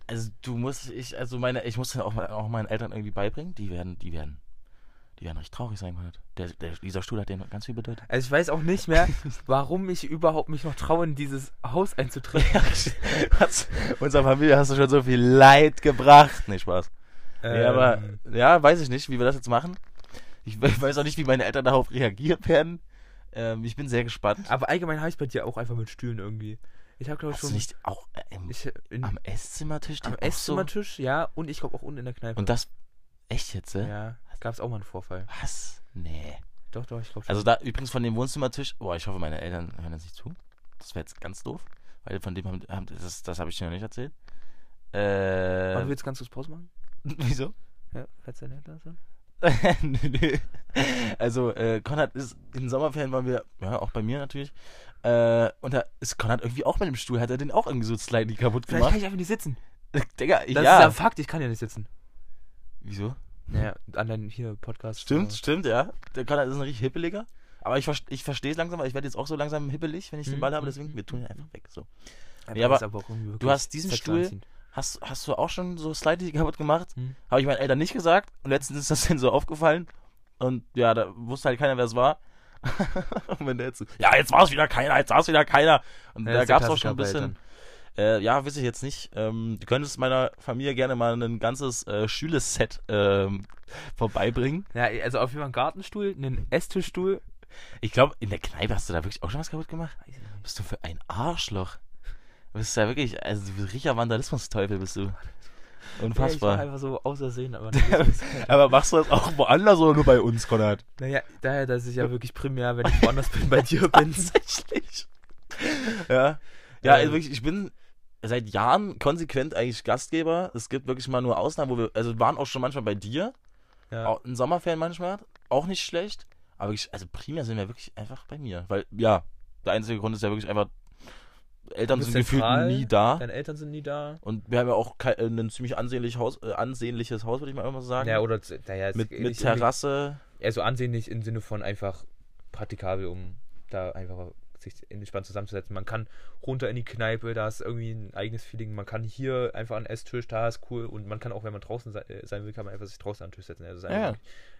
Also du musst, ich, also meine, ich muss dann auch, auch meinen Eltern irgendwie beibringen. Die werden, die werden, die werden recht traurig sein, Konrad. Der, der, dieser Stuhl hat denen ganz viel bedeutet. Also ich weiß auch nicht mehr, warum ich überhaupt mich noch traue, in dieses Haus einzutreten. Hast, unserer Familie hast du schon so viel Leid gebracht. Nee, Spaß. ja, aber, Ähm, ja, weiß ich nicht, wie wir das jetzt machen. Ich we- weiß auch nicht, wie meine Eltern darauf reagieren werden. Ähm, ich bin sehr gespannt. aber allgemein habe ich bei dir auch einfach mit Stühlen irgendwie. Ich habe glaube ich schon nicht auch äh, im, ich, in, am Esszimmertisch am auch so? Esszimmertisch, ja, und ich glaube auch unten in der Kneipe. Und das, echt jetzt, äh? ja, gab es auch mal einen Vorfall. Was? Nee. Doch, doch, ich glaube schon. Also da übrigens von dem Wohnzimmertisch, boah, ich hoffe, meine Eltern hören das nicht zu. Das wäre jetzt ganz doof, weil von dem haben, haben das, das habe ich dir noch nicht erzählt. Äh, Wollen wir jetzt ganz kurz Pause machen? wieso? Ja, falls deine Eltern sind. Nö, nö. also äh, Konrad ist in den Sommerferien waren wir, ja auch bei mir natürlich. Äh, und da ist Konrad irgendwie auch mit dem Stuhl, hat er den auch irgendwie so slightly kaputt Vielleicht kann gemacht. ich einfach nicht sitzen. Digga, Das ja. ist ja Fakt, ich kann ja nicht sitzen. Wieso? Naja, an deinen hier Podcast. Stimmt, stimmt, ja. Der Konrad ist ein richtig hippeliger. Aber ich, ich verstehe es langsam, weil ich werde jetzt auch so langsam hippelig, wenn ich den Mhm, Ball habe, mhm, deswegen, wir tun ihn einfach weg. So. Nee, aber wirklich du hast diesen Stuhl-. Hast, hast du auch schon so slightly kaputt gemacht? Hm. Habe ich meinen Eltern nicht gesagt. Und letztens ist das denen so aufgefallen. Und ja, da wusste halt keiner, wer es war. und wenn der jetzt so, ja, jetzt war es wieder keiner, jetzt war es wieder keiner. Und Ja, da das gab es auch schon ein bisschen. Äh, ja, weiß ich jetzt nicht. Ähm, du könntest meiner Familie gerne mal ein ganzes äh, Schüleset ähm, vorbeibringen. Ja, also auf jeden Fall einen Gartenstuhl, einen Esstischstuhl. Ich glaube, in der Kneipe hast du da wirklich auch schon was kaputt gemacht? Bist du für ein Arschloch? Du bist ja wirklich, also du richtiger Vandalismus-Teufel bist du. Ja, ich war Unfassbar. einfach so außersehen, aber. Aber machst du das auch woanders oder nur bei uns, Konrad? Naja, daher, dass ich ja wirklich primär, wenn ich woanders bin, bei dir bin. Tatsächlich. Ja. Ja, also Ähm. wirklich, ich bin seit Jahren konsequent eigentlich Gastgeber. Es gibt wirklich mal nur Ausnahmen, wo wir, also waren auch schon manchmal bei dir, Ja. auch in Sommerferien manchmal, auch nicht schlecht. Aber wirklich, also primär sind wir wirklich einfach bei mir. Weil, ja, der einzige Grund ist ja wirklich einfach, Eltern sind bist gefühlt zentral, nie da. Deine Eltern sind nie da. Und wir haben ja auch kei- äh, ein ziemlich ansehnlich Haus, äh, ansehnliches Haus, würde ich mal immer sagen. Ja, oder, naja, es mit mit Terrasse. Also ansehnlich im Sinne von einfach praktikabel, um da einfach sich entspannt zusammenzusetzen. Man kann runter in die Kneipe, da ist irgendwie ein eigenes Feeling. Man kann hier einfach an den Esstisch, da ist cool. Und man kann auch, wenn man draußen äh, sein will, kann man einfach sich draußen an den Tisch setzen. Also Ja,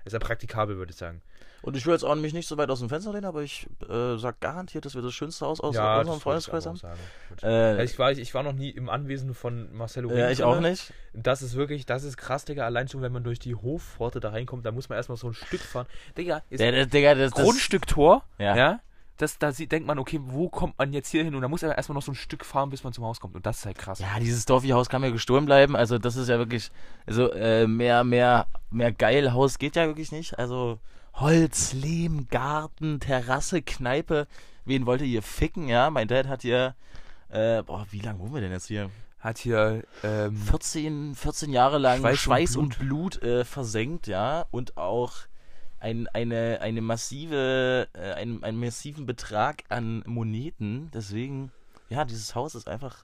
ist ja praktikabel, würde ich sagen. Und ich will jetzt auch mich nicht so weit aus dem Fenster lehnen, aber ich äh, sag garantiert, dass wir das schönste Haus aus ja, unserem Freundeskreis ich haben. Äh, Also ich, war, ich war noch nie im Anwesen von Marcelo ja, ich auch nicht. Das ist wirklich, das ist krass, Digga. Allein schon, wenn man durch die Hofpforte da reinkommt, da muss man erstmal so ein Stück fahren. Digga, ist Der, der, Digga, das, das, Grundstücktor, Ja. ja. Das, da sieht, denkt man, okay, wo kommt man jetzt hier hin? Und da muss er erstmal noch so ein Stück fahren, bis man zum Haus kommt. Und das ist halt krass. Ja, dieses Dorfi-Haus kann mir gestohlen bleiben. Also das ist ja wirklich, also äh, mehr, mehr, mehr geil Haus geht ja wirklich nicht. Also Holz, Lehm, Garten, Terrasse, Kneipe. Wen wollt ihr hier ficken? Ja, mein Dad hat hier, äh, boah, wie lange wohnen wir denn jetzt hier? Hat hier, ähm, 14, 14 Jahre lang Schweiß Schweiß, und und Blut, äh, versenkt, ja, und auch ein, eine, eine massive, äh, einen, einen massiven Betrag an Moneten. Deswegen, ja, dieses Haus ist einfach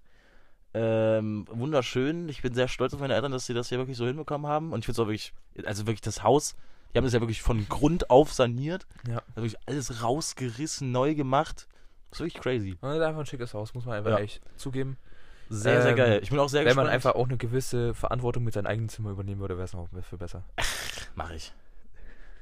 ähm, wunderschön. Ich bin sehr stolz auf meine Eltern, dass sie das hier wirklich so hinbekommen haben. Und ich finde es auch wirklich, also wirklich das Haus, die haben das ja wirklich von Grund auf saniert. Ja. Also wirklich alles rausgerissen, neu gemacht. Das ist wirklich crazy. das ist einfach ein schickes Haus, muss man einfach Ja. echt zugeben. Sehr, sehr Ähm, geil. Ich bin auch sehr Wenn gespannt. man einfach auch eine gewisse Verantwortung mit seinem eigenen Zimmer übernehmen würde, wäre es noch für besser. Mach ich.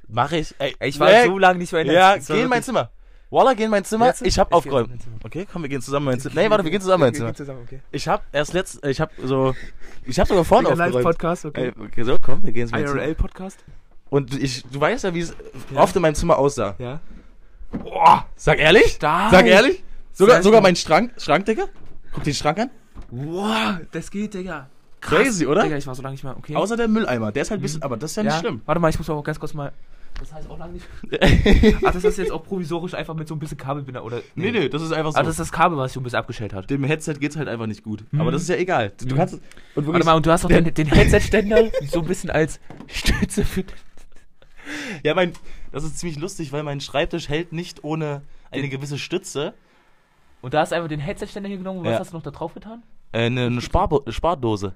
Mach ich. Ey, ich war nee. so lange nicht mehr in der Ja, geh in mein Zimmer. Walla, geh in mein Zimmer. Jetzt? Ich hab Ich aufgeräumt. Okay, komm, wir gehen zusammen in mein Zimmer. Nee, warte, wir gehen zusammen in mein Wir Zimmer. gehen zusammen, okay. Ich hab erst letzt, ich hab so, ich hab sogar vorne aufgeräumt. Live-Podcast, Ey, okay, so, komm, wir gehen ins mein Zimmer. IRL-Podcast? Und ich, du weißt ja, wie es Ja. oft in meinem Zimmer aussah. Ja. Boah, sag ehrlich? Stark. Sag ehrlich? Sogar, sogar mein Schrank, Schrank, Digga? Guck den Schrank an. Wow, das geht, Digga. Crazy, oder? Digga, ich war so lange nicht mehr, okay. Außer der Mülleimer. Der ist halt ein bisschen, aber das ist ja nicht schlimm. Warte mal, ich muss auch ganz kurz mal. Das heißt auch lange nicht. Ach, das ist jetzt auch provisorisch einfach mit so ein bisschen Kabelbinder oder. nee, nee, das ist einfach so. Ah, das ist das Kabel, was sich ein bisschen abgestellt hat. dem Headset geht's halt einfach nicht gut. Mhm. Aber das ist ja egal. Du Mhm. kannst. Und wirklich, Warte mal, und du hast auch den, den Headset-Ständer so ein bisschen als Stütze für. Ja, mein, das ist ziemlich lustig, weil mein Schreibtisch hält nicht ohne eine gewisse Stütze. Und da hast du einfach den Headset-Ständer hier genommen und was Ja. hast du noch da drauf getan? Äh, eine, eine Spardose.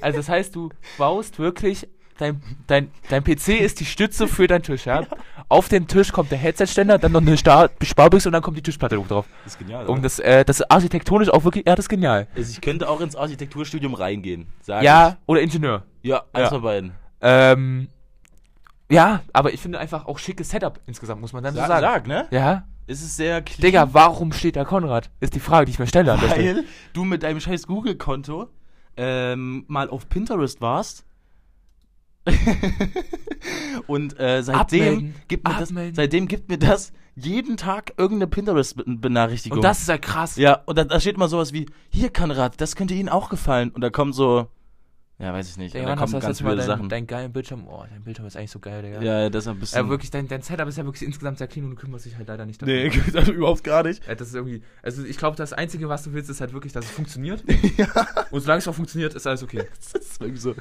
Also das heißt, du baust wirklich, dein, dein, dein PC ist die Stütze für deinen Tisch, ja? Auf den Tisch kommt der Headset-Ständer, dann noch eine Star Sparbüchse und dann kommt die Tischplatte oben drauf. Das ist genial. Um das, äh, das ist architektonisch auch wirklich, ja, das ist genial. also ich könnte auch ins Architekturstudium reingehen. Sag Ja, oder Ingenieur. Ich. Ja, eins Ja. von beiden. Ähm, ja, aber ich finde einfach auch schickes Setup insgesamt, muss man dann so Sag, sagen. sag, ne? Ja? Es ist sehr clean. Digga, warum steht da Konrad? Ist die Frage, die ich mir stelle an der Stelle. Weil du mit deinem scheiß Google-Konto ähm, mal auf Pinterest warst. Und äh, seitdem Abmelden. gibt mir das, seitdem gibt mir das jeden Tag irgendeine Pinterest-Benachrichtigung. Und das ist ja krass. ja, und da, da steht mal sowas wie, hier Konrad, das könnte Ihnen auch gefallen. Und da kommt so, ja, weiß ich nicht, Digga, da hast kommen du das ganz jetzt mal viele Sachen. deinen geilen Bildschirm? Oh, dein Bildschirm ist eigentlich so geil, Digga. ja, das ist ein bisschen. Ja, wirklich, dein, dein Setup ist ja wirklich insgesamt sehr clean und du kümmerst dich halt leider nicht darum. Nee, also überhaupt gar nicht. Ja, das ist irgendwie, also ich glaube, das Einzige, was du willst, ist halt wirklich, dass es funktioniert. Und solange es auch funktioniert, ist alles okay. Das ist wirklich so.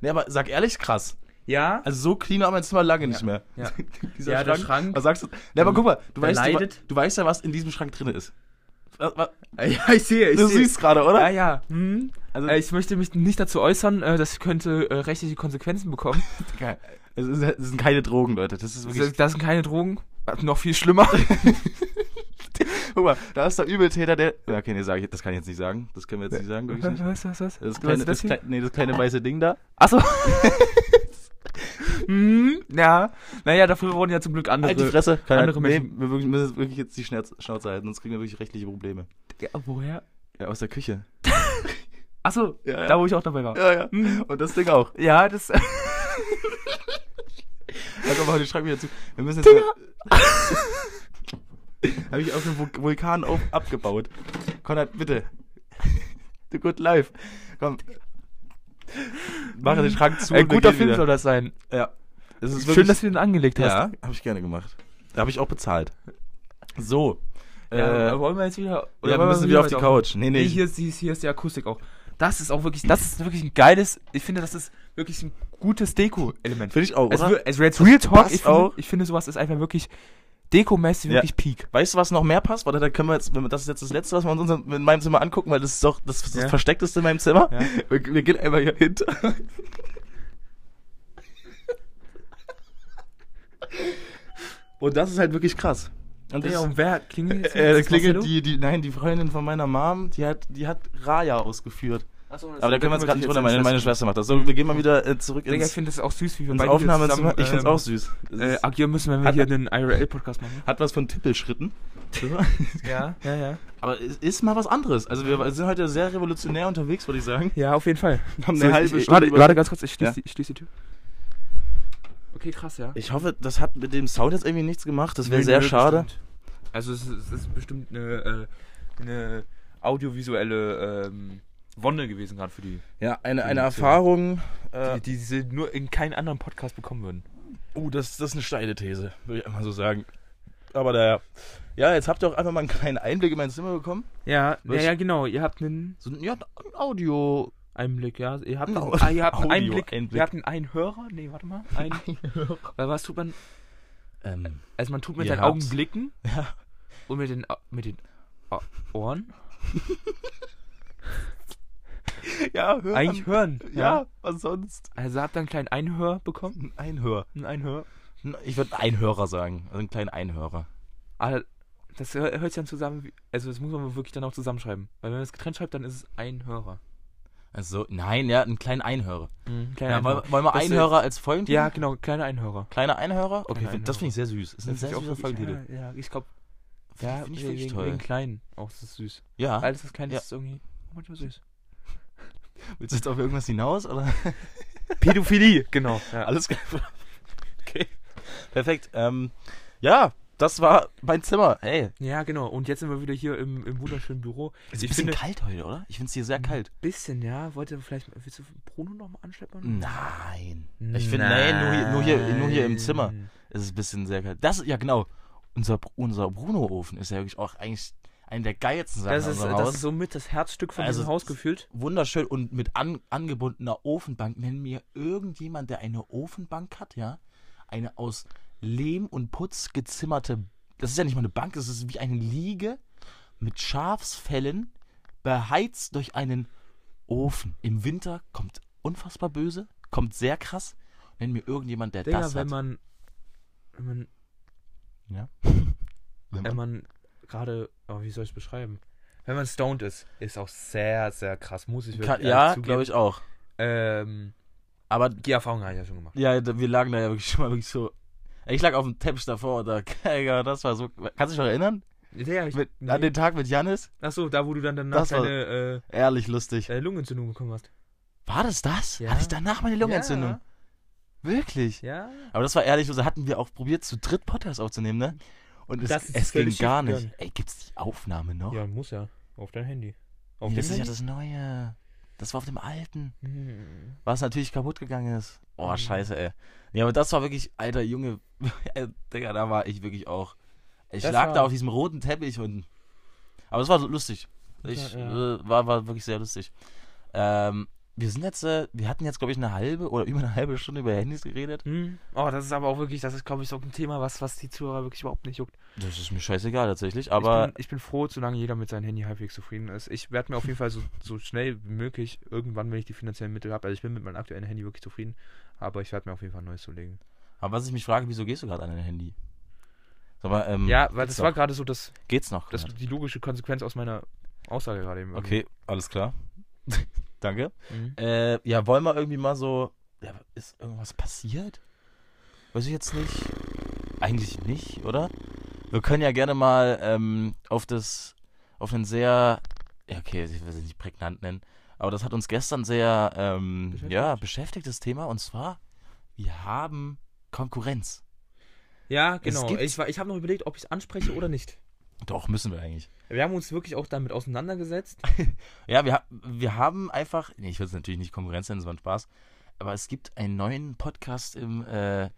Nee, aber sag ehrlich, krass. Ja, Also so clean war mein Zimmer lange nicht mehr. ja. Dieser Ja, der Schrank, Was sagst du? Ne, aber guck mal, du weißt, du, du weißt ja, was in diesem Schrank drin ist. Ja, ich sehe, ich Du sehe. siehst gerade, oder? Ja, ja. Hm. Also, Äh, ich möchte mich nicht dazu äußern, äh, das könnte äh, rechtliche Konsequenzen bekommen. geil. ist, es sind keine Drogen, Leute. Das ist wirklich. Das, das sind keine Drogen. Noch viel schlimmer. guck mal, da ist der Übeltäter, der. Ja, okay, nee, sag ich, das kann ich jetzt nicht sagen. Das können wir jetzt nicht sagen. wirklich nicht. was, was, was? Das kleine, ist das, das kleine, nee, das kleine weiße Ding da. Achso. hm, ja. Naja, dafür wurden ja zum Glück andere. Halt die Fresse. Keine, andere nee, Menschen- wir wirklich- müssen wirklich jetzt die Schnauze, Schnauze halten, sonst kriegen wir wirklich rechtliche Probleme. Ja, woher? Ja, aus der Küche. Achso, Ja, ja. da wo ich auch dabei war. Ja, ja. Hm. Und das Ding auch. Ja, das. Sag mal, den Schrank wieder zu. Wir müssen jetzt. Habe ich auf dem Vul- Vulkan auf, abgebaut. Konrad, bitte. The good life. Komm. Mache den Schrank zu. Ein guter Film wieder. soll das sein. Ja. Ist Schön, dass du den angelegt hast. Ja, habe ich gerne gemacht. Da habe ich auch bezahlt. So. Ja, äh, wollen wir jetzt wieder. ja, wir müssen wieder auf die Couch. Nee, nee. Nee, hier, ist hier ist die Akustik auch. Das ist auch wirklich, das ist wirklich ein geiles, ich finde, das ist wirklich ein gutes Deko-Element. Finde ich auch, Also, oder? also jetzt Real Talk, ich finde, auch. ich finde sowas ist einfach wirklich dekomäßig Ja. wirklich Peak. Weißt du, was noch mehr passt? Warte, da können wir jetzt, wenn wir- das ist jetzt das Letzte, was wir uns in meinem Zimmer angucken, weil das ist doch das, das Ja. Versteckteste in meinem Zimmer. Ja. Wir, wir gehen einmal hier hinter. Und das ist halt wirklich krass. Und das, Ja, und wer klingelt jetzt? äh, das klingelt die, die, nein, die Freundin von meiner Mom, die hat, die hat Raya ausgeführt. Achso, das- Aber da können wir kümmert gerade nicht runter, meine, ins meine Schwester. Macht das. So, wir gehen mal wieder äh, zurück Digga, ich ins, finde das auch süß, wie wir ins beide Aufnahmezimmer. zusammen, Ich find's ähm, auch süß. Äh, agieren müssen, wenn wir Hat- hier den IRL-Podcast machen. hat was von Tippelschritten. Ja, ja, ja. Aber es ist mal was anderes. Also wir sind heute sehr revolutionär unterwegs, würde ich sagen. Ja, auf jeden Fall. Wir haben So, eine ich, halbe ich, Stunde warte, warte ganz kurz, ich schließe Ja. die, ich schließ die Tür. Okay, krass, ja. Ich hoffe, das hat mit dem Sound jetzt irgendwie nichts gemacht. Das wäre sehr schade. bestimmt. Also es ist, es ist bestimmt eine, äh, eine audiovisuelle ähm, Wonne gewesen gerade für die, Ja, eine, eine Erfahrung. Äh, die, die sie nur in keinem anderen Podcast bekommen würden. oh, das, das ist eine steile These, würde ich einfach so sagen. Aber der, ja, jetzt habt ihr auch einfach mal einen kleinen Einblick in mein Zimmer bekommen. Ja, ja, ja, genau. Ihr habt einen So ja, ein Audio. Einblick, ja. Ihr habt, Ein einen, ah, ihr habt einen Einblick. Einblick. Ihr habt einen Einhörer. Nee, warte mal. Ein, weil was tut man? Ähm, Also man tut mit den. Augen blicken ja. und mit den, mit den Ohren Ja, hören. eigentlich hören. Ja, was sonst? Also habt ihr einen kleinen Einhör bekommen? Ein Einhör. Ein Einhör. Ich würde Einhörer sagen. Also einen kleinen Einhörer. Aber das hör- hört sich dann zusammen, also das muss man wirklich dann auch zusammenschreiben. Weil wenn man es getrennt schreibt, dann ist es ein Hörer. Also, nein, ja, einen kleinen Einhörer. Kleiner Ja, wollen, Einhörer. wollen wir Das ist- Einhörer als Folgentitel? Ja, genau, kleiner Einhörer. Kleiner Einhörer? Okay, Kleiner find- das finde ich sehr süß. Ist ein Das sehr süßer Folgentitel. Ja, ja ich glaube, ja, find ich wegen, wirklich toll. wegen klein. Auch das ist süß. Ja. Alles, was klein Ja. ist, ist irgendwie manchmal süß. Willst du jetzt auf irgendwas hinaus? Oder? Pädophilie, genau. Ja. Alles klar. Okay. Perfekt. Ähm, ja, das war mein Zimmer. Hey. Ja, genau. Und jetzt sind wir wieder hier im, im wunderschönen Büro. Ist ein bisschen finde, kalt heute, oder? Ich finde es hier sehr kalt. bisschen, ja. Wollte vielleicht, willst du Bruno nochmal anschleppen? Nein. Ich finde, nee, nur hier, nur, hier, nur hier im Zimmer ist es ein bisschen sehr kalt. Das, ja genau. Unser, unser Bruno-Ofen ist ja wirklich auch eigentlich eine der geilsten Sachen Das ist, das Haus. ist somit das Herzstück von Also, diesem Haus gefühlt. Wunderschön und mit an, angebundener Ofenbank. Nenn mir irgendjemand, der eine Ofenbank hat, ja? Eine aus Lehm und Putz gezimmerte das ist ja nicht mal eine Bank, das ist wie eine Liege mit Schafsfällen, beheizt durch einen Ofen. Im Winter kommt unfassbar böse, kommt sehr krass. Nenn mir irgendjemand, der Digga, das wenn hat. man, wenn man, ja. Wenn wenn man, man gerade, oh, wie soll ich es beschreiben? Wenn man stoned ist, ist auch sehr, sehr krass, muss ich wirklich kann, ja, glaube ich auch. Ähm, Aber die Erfahrung habe ich ja schon gemacht. ja, wir lagen da ja wirklich schon mal wirklich so. Ich lag auf dem Teppich davor und da, das war so. Kannst du dich noch erinnern? Ja, ich, Mit, nee. An den Tag mit Janis? Achso, da wo du dann danach Das deine Ehrlich lustig. äh, äh, Lungenentzündung bekommen hast. War das das? Ja. Hatte ich danach meine Lungenentzündung? Wirklich? Ja. Aber das war ehrlich, so hatten wir auch probiert, zu dritt Podcast aufzunehmen, ne? Und es, es ging gar nicht. Ey, gibt's die Aufnahme noch? Ja, muss ja. Auf dein Handy. Auf dem das ist ja das Neue. Das war auf dem alten. Hm. Was natürlich kaputt gegangen ist. Oh, Mhm. scheiße, ey. Ja, aber das war wirklich, alter Junge. Ey, Digga, da war ich wirklich auch. Ich Das lag war- da auf diesem roten Teppich und. Aber es war lustig. Ich, Ja, Äh, war, war wirklich sehr lustig. Ähm, wir sind jetzt, äh, wir hatten jetzt, glaube ich, eine halbe oder über eine halbe Stunde über Handys geredet. Hm. Oh, das ist aber auch wirklich, das ist, glaube ich, so ein Thema, was, was die Zuhörer wirklich überhaupt nicht juckt. Das ist mir scheißegal tatsächlich, aber ich, bin, ich bin froh, solange jeder mit seinem Handy halbwegs zufrieden ist. Ich werde mir auf jeden Fall so, so schnell wie möglich, irgendwann, wenn ich die finanziellen Mittel habe, also ich bin mit meinem aktuellen Handy wirklich zufrieden, aber ich werde mir auf jeden Fall ein neues zulegen. Aber was ich mich frage, wieso gehst du gerade an dein Handy? Mal, ähm, Ja, weil das war gerade so das, Geht's noch? das grad? die logische Konsequenz aus meiner Aussage gerade eben. Okay, alles klar. Danke. Mhm. Äh, ja, wollen wir irgendwie mal so. Ja, ist irgendwas passiert? Weiß ich jetzt nicht. Eigentlich nicht, oder? Wir können ja gerne mal ähm, auf das. Auf einen sehr. Ja, okay, ich will es nicht prägnant nennen. Aber das hat uns gestern sehr. Ähm, Beschäftigt? ja, beschäftigtes Thema. Und zwar, wir haben Konkurrenz. Ja, genau. Ich, ich habe noch überlegt, ob ich es anspreche oder nicht. Doch, müssen wir eigentlich. Wir haben uns wirklich auch damit auseinandergesetzt. Ja, wir, wir haben einfach, nee, ich will es natürlich nicht Konkurrenz nennen, das war ein Spaß, aber es gibt einen neuen Podcast im, äh,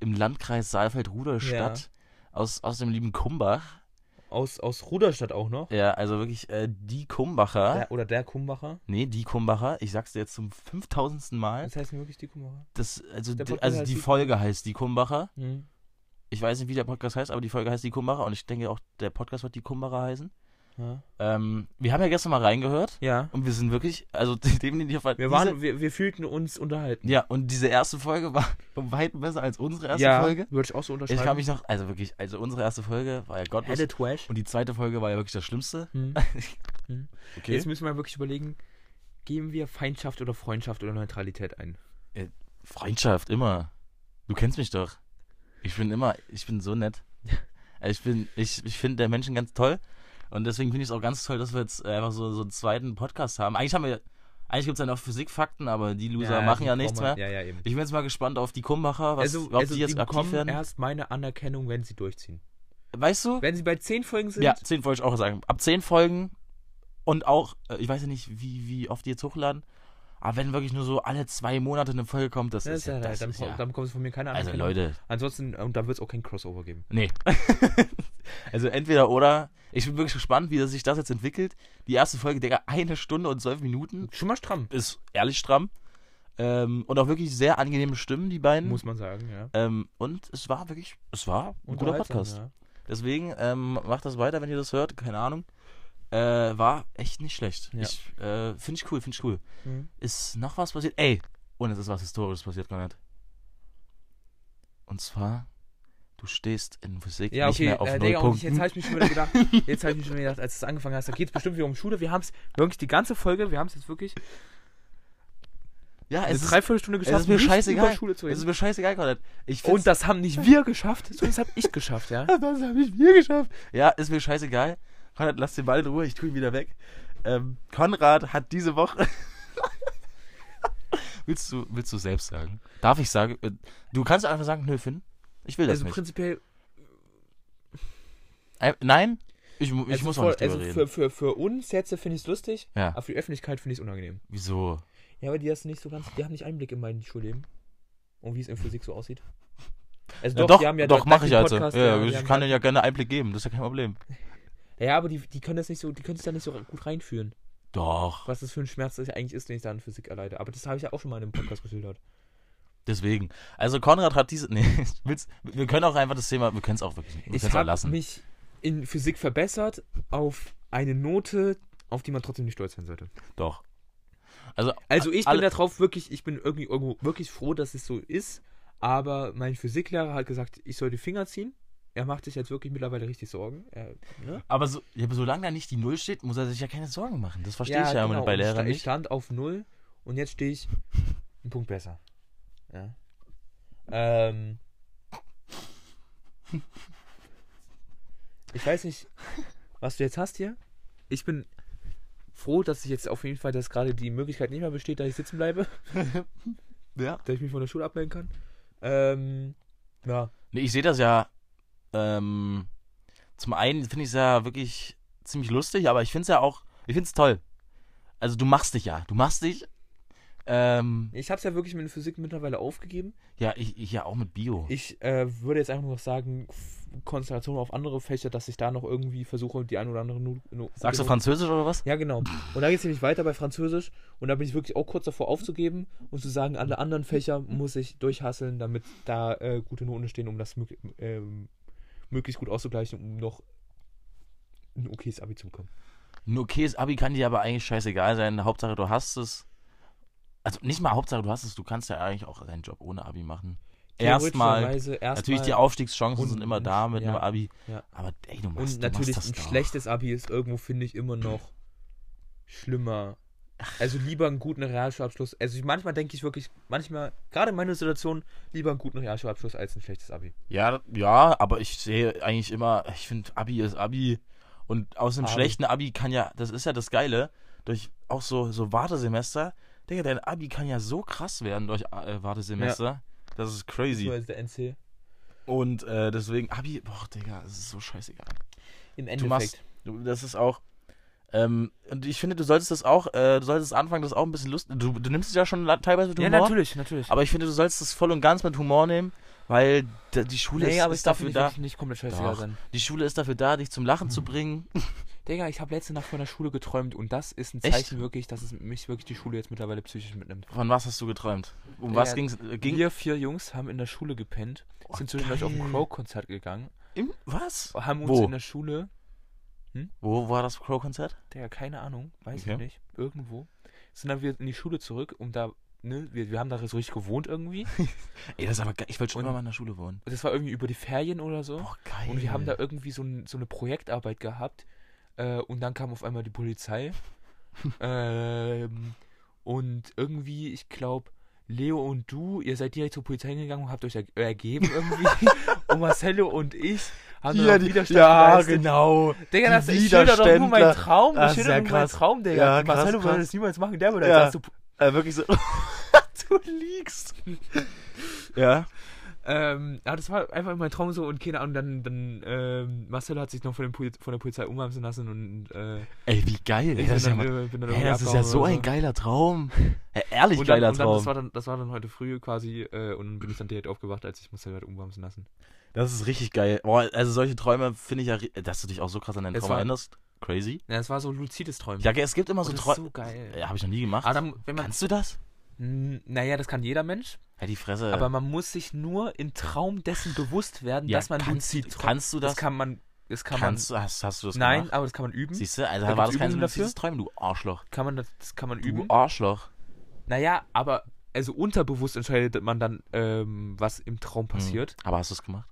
im Landkreis Saalfeld-Rudolstadt aus, aus dem lieben Kumbach. Aus, aus Ruderstadt auch noch. Ja, also wirklich äh, die Kumbacher. Der, oder der Kumbacher. Nee, die Kumbacher. Ich sag's dir jetzt zum 5000. Mal. Das heißt wirklich die Kumbacher. Das, also also heißt die Folge heißt die Kumbacher. Mhm. Ich weiß nicht, wie der Podcast heißt, aber die Folge heißt die Kumbacher und ich denke auch, der Podcast wird die Kumbacher heißen. Ja. Ähm, wir haben ja gestern mal reingehört ja. und wir sind wirklich, also definitiv. Wir, diese- waren, wir, wir fühlten uns unterhalten. Ja, und diese erste Folge war um weit besser als unsere erste ja, Folge. würde ich auch so unterschreiben. Ich kann mich noch, also wirklich, also unsere erste Folge war ja gottlos. Edit Wash. Und die zweite Folge war ja wirklich das Schlimmste. Hm. Hm. Okay. Jetzt müssen wir wirklich überlegen, geben wir Feindschaft oder Freundschaft oder Neutralität ein? Freundschaft, immer. Du kennst mich doch. Ich bin immer, ich bin so nett. Ich bin, ich, ich finde der Menschen ganz toll. Und deswegen finde ich es auch ganz toll, dass wir jetzt einfach so, so einen zweiten Podcast haben. Eigentlich haben wir, eigentlich gibt es ja noch Physikfakten, aber die Loser machen die ja nichts kommen- mehr. Ja, ja, eben. Ich bin jetzt mal gespannt auf die Kumbacher, was, also, ob also die jetzt die aktiv werden. erst meine Anerkennung, wenn sie durchziehen. Weißt du? Wenn sie bei zehn Folgen sind, Ja, zehn wollte ich auch sagen. Ab zehn Folgen und auch, äh, ich weiß ja nicht, wie, wie oft die jetzt hochladen, aber wenn wirklich nur so alle zwei Monate eine Folge kommt, das, das ist ja, das dann, ist ja dann bekommst du von mir keine also Anerkennung. Leute, Ansonsten, und da wird es auch kein Crossover geben. nee. also entweder oder. Ich bin wirklich gespannt, wie sich das jetzt entwickelt. Die erste Folge, Digga, eine Stunde und zwölf Minuten. Schon mal stramm, Ist ehrlich stramm. Ähm, und auch wirklich sehr angenehme Stimmen, die beiden. muss man sagen, ja. Ähm, und es war wirklich, es war ein guter Podcast. Ja. Deswegen ähm, macht das weiter, wenn ihr das hört. Keine Ahnung. Äh, war echt nicht schlecht. Ja. Ich äh, finde ich cool, finde ich cool. Mhm. Ist noch was passiert? Ey, und es ist was Historisches passiert, nicht. Und zwar, du stehst in Physik Ja, nicht okay, mehr auf äh, null Digga, Punkten. jetzt habe ich mich schon wieder gedacht, jetzt habe ich mir schon wieder gedacht, als es angefangen hast, da geht es bestimmt wieder um Schule. Wir haben es wirklich die ganze Folge, wir haben es jetzt wirklich ja, eine es ist, Dreiviertelstunde geschafft, ist mir nicht scheißegal. über Schule zu es ist reden. mir scheißegal, Konrad. Und das haben nicht wir geschafft, sondern das habe ich geschafft, ja. das habe ich mir geschafft. Ja, ist mir scheißegal. Konrad, lass den Ball in Ruhe, ich tue ihn wieder weg. Ähm, Konrad hat diese Woche. willst, du, willst du selbst sagen? Darf ich sagen? Äh, Du kannst einfach sagen, nö, Finn. Ich will das Also nicht. prinzipiell, Äh, nein, ich, ich also, muss für, auch nicht also reden. für, für, für uns jetzt finde ich es lustig, ja, aber für die Öffentlichkeit finde ich es unangenehm. wieso? Ja, aber die hast nicht so ganz, die haben nicht Einblick in mein Schulleben und wie es in Physik so aussieht. Also Ja, doch, die haben ja doch, mache ich also. Podcast, Ja, ich kann ja- dir ja gerne Einblick geben, das ist ja kein Problem. Ja, aber die, die können das nicht so, die können sich da nicht so gut reinfühlen, Doch. was das für ein Schmerz das eigentlich ist, den ich da in Physik erleide. Aber das habe ich ja auch schon mal in einem Podcast geschildert. Deswegen. Also Konrad hat diese. Nee, willst, wir können auch einfach das Thema, wir können es auch wirklich wir Ich habe mich in Physik verbessert auf eine Note, auf die man trotzdem nicht stolz sein sollte. Doch. Also, Also ich alle- bin darauf wirklich, ich bin irgendwie irgendwo wirklich froh, dass es so ist. Aber mein Physiklehrer hat gesagt, ich soll die Finger ziehen. Er macht sich jetzt wirklich mittlerweile richtig Sorgen. Er, ne? Aber, so, ja, aber solange da nicht die Null steht, muss er sich ja keine Sorgen machen. Das verstehe ich ja genau. immer bei Lehrern sta- Ich nicht. stand auf null und jetzt stehe ich einen Punkt besser. Ja. Ähm. Ich weiß nicht, was du jetzt hast hier. Ich bin froh, dass ich jetzt auf jeden Fall, dass gerade die Möglichkeit nicht mehr besteht, dass ich sitzen bleibe, Ja. dass ich mich von der Schule abmelden kann. Ähm, ja. Nee, ich sehe das ja. Ähm, zum einen finde ich es ja wirklich ziemlich lustig, aber ich finde es ja auch. Ich finde es toll. Also, du machst dich ja. Du machst dich. Ähm, Ich habe es ja wirklich mit der Physik mittlerweile aufgegeben. ja, ich, ich ja auch mit Bio. Ich äh, würde jetzt einfach nur noch sagen, Konzentration auf andere Fächer, dass ich da noch irgendwie versuche, die ein oder andere. Nu Nu Sagst du Französisch oder was? Ja, genau. Und da geht es nämlich weiter bei Französisch. Und da bin ich wirklich auch kurz davor aufzugeben und zu sagen, alle anderen Fächer muss ich durchhasseln, damit da äh, gute Noten stehen, um das ähm, möglichst gut auszugleichen, um noch ein okayes Abi zu bekommen. Ein okayes Abi kann dir aber eigentlich scheißegal sein. Hauptsache, du hast es. Also nicht mal Hauptsache, du hast es. Du kannst ja eigentlich auch deinen Job ohne Abi machen. Erstmal. Erstmal- Natürlich, die Aufstiegschancen und- sind immer da mit ja, einem Abi. ja. Aber ey, du machst, Und natürlich machst ein doch. schlechtes Abi ist irgendwo, finde ich, immer noch schlimmer. Also lieber einen guten Realschulabschluss. Also ich, manchmal denke ich wirklich, manchmal, gerade in meiner Situation, lieber einen guten Realschulabschluss als ein schlechtes Abi. Ja, ja, aber ich sehe eigentlich immer, ich finde, Abi ist Abi. Und aus einem Abi. schlechten Abi kann ja, das ist ja das Geile, durch auch so, so Wartesemester, Digga, dein Abi kann ja so krass werden durch äh, Wartesemester. Das ist crazy. So als der NC. Und äh, deswegen, Abi, boah, Digga, das ist so scheißegal. Im Du Endeffekt. machst, du, das ist auch, ähm, und ich finde, du solltest das auch, äh, du solltest anfangen, das auch ein bisschen lustig, du, du nimmst es ja schon teilweise mit ja, Humor. natürlich, natürlich. Aber ich finde, du sollst es voll und ganz mit Humor nehmen, weil die Schule nee, ist, aber ist dafür nicht, da. nicht komplett scheißegal sein. Die Schule ist dafür da, dich zum Lachen zu bringen. Digga, ich habe letzte Nacht von der Schule geträumt und das ist ein Echt? Zeichen wirklich, dass es mich wirklich die Schule jetzt mittlerweile psychisch mitnimmt. Von was hast du geträumt? Um Ja, was ging's? Äh, ging Wir vier Jungs haben in der Schule gepennt, Oh, sind zwischendurch auf ein. Crow-Konzert gegangen, im, was? haben uns Wo? in der Schule Wo war das Crow-Konzert? Digga, keine Ahnung, weiß Okay. ich nicht. Irgendwo. Sind dann wieder in die Schule zurück, um da, ne, wir, wir haben da so richtig gewohnt irgendwie. Ey, das ist aber geil. Ich wollte schon Und- immer mal in der Schule wohnen. Das war irgendwie über die Ferien oder so. Boah, geil. Und wir haben da irgendwie so, ein, so eine Projektarbeit gehabt. Äh, und dann kam auf einmal die Polizei. ähm, und irgendwie, ich glaube, Leo und du, ihr seid direkt zur Polizei gegangen und habt euch er ergeben irgendwie. und Marcello und ich haben ja, die, Widerstand ja geleistet. genau. Digga, das ich schilder doch nur meinen Widerständler. Traum. Das Ich ist schilder ja nur meinen krass. Traum, Digga. Ja, krass, Marcello würde das niemals machen. Der würde Ja. als erste Äh, wirklich so. du liegst. ja. Ähm, ja, das war einfach mein Traum so und keine Ahnung, dann, dann ähm, Marcelo hat sich noch von, Poli von der Polizei umhamsen lassen und äh, Ey, wie geil. Ey, das ist ja, mal, dann, äh, bin dann ey, irgendwie das ist ja so ein geiler Traum. Ja, ehrlich und dann, geiler und dann, Traum. das, war dann, das war dann heute früh quasi äh, und bin ich dann direkt aufgewacht, als ich Marcelo hat umhamsen lassen. Das ist richtig geil. Boah, also solche Träume finde ich ja, dass du dich auch so krass an deinen Es Traum war- erinnerst. Crazy. Ja, das war so luzides Träumen. Ja, es gibt immer so das ist Träume. so geil. Ja, habe ich noch nie gemacht. Dann, man, Kannst du das? Naja, das kann jeder Mensch, Ja, die Fresse. aber man muss sich nur im Traum dessen bewusst werden, ja, dass man kannst, luzid träumt. kannst du das? Das kann man, das kann kannst du, hast, hast du das man, nein, gemacht? aber das kann man üben. Siehst du, also Da war das kein luzides Träumen, du Arschloch. Kann man das, das kann man Du üben. Arschloch. Naja, aber also unterbewusst entscheidet man dann, ähm, was im Traum passiert. Hm. Aber hast du es gemacht?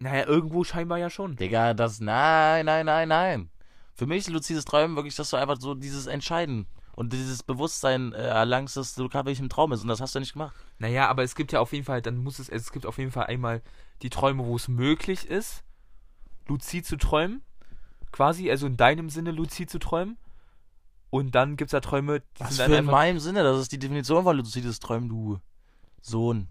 Naja, irgendwo scheinbar ja schon. Digga, das, nein, nein, nein, nein. Für mich ist luzides Träumen wirklich, dass du einfach so dieses Entscheiden und dieses Bewusstsein äh, erlangst, dass du gerade wirklich im Traum bist und das hast du nicht gemacht. Naja, aber es gibt ja auf jeden Fall, dann muss es, es gibt auf jeden Fall einmal die Träume, wo es möglich ist, luzid zu träumen. Quasi, also in deinem Sinne luzid zu träumen. Und dann gibt es da Träume, die Was sind für in meinem Sinne, das ist die Definition von luzides Träumen, du Sohn.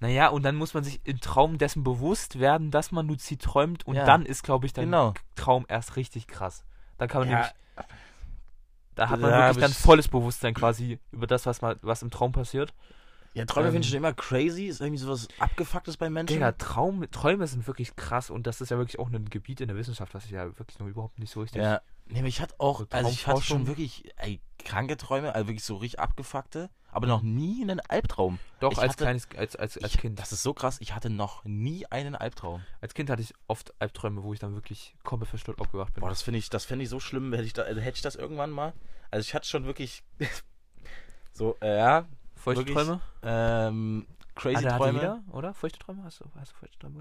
Naja, und dann muss man sich im Traum dessen bewusst werden, dass man luzid träumt. Und Ja. dann ist, glaube ich, dein Genau. Traum erst richtig krass. Dann kann man Ja. nämlich. Da hat man Ja, wirklich dann volles Bewusstsein quasi über das, was, mal, was im Traum passiert. Ja, Träume Ähm, finde ich schon immer crazy, ist irgendwie sowas Abgefucktes bei Menschen. Digga, Traum, Träume sind wirklich krass und das ist ja wirklich auch ein Gebiet in der Wissenschaft, was ich ja wirklich noch überhaupt nicht so richtig. Ja, Nee, aber ich hatte auch, So also ich hatte schon wirklich ey, kranke Träume, also wirklich so richtig abgefuckte, aber noch nie einen Albtraum. Doch, Ich als hatte- kleines, als, als, als ich, Kind. Das ist so krass, ich hatte noch nie einen Albtraum. Als Kind hatte ich oft Albträume, wo ich dann wirklich komplett verstört aufgewacht bin. Boah, das finde ich, das finde ich so schlimm, hätte ich, da, also hätte ich das irgendwann mal. Also ich hatte schon wirklich so, äh, ja, Feuchte wirklich Träume? ähm, crazy Hatte, hatte Träume. jeder, oder? Feuchte Träume? Hast du, hast du feuchte Träume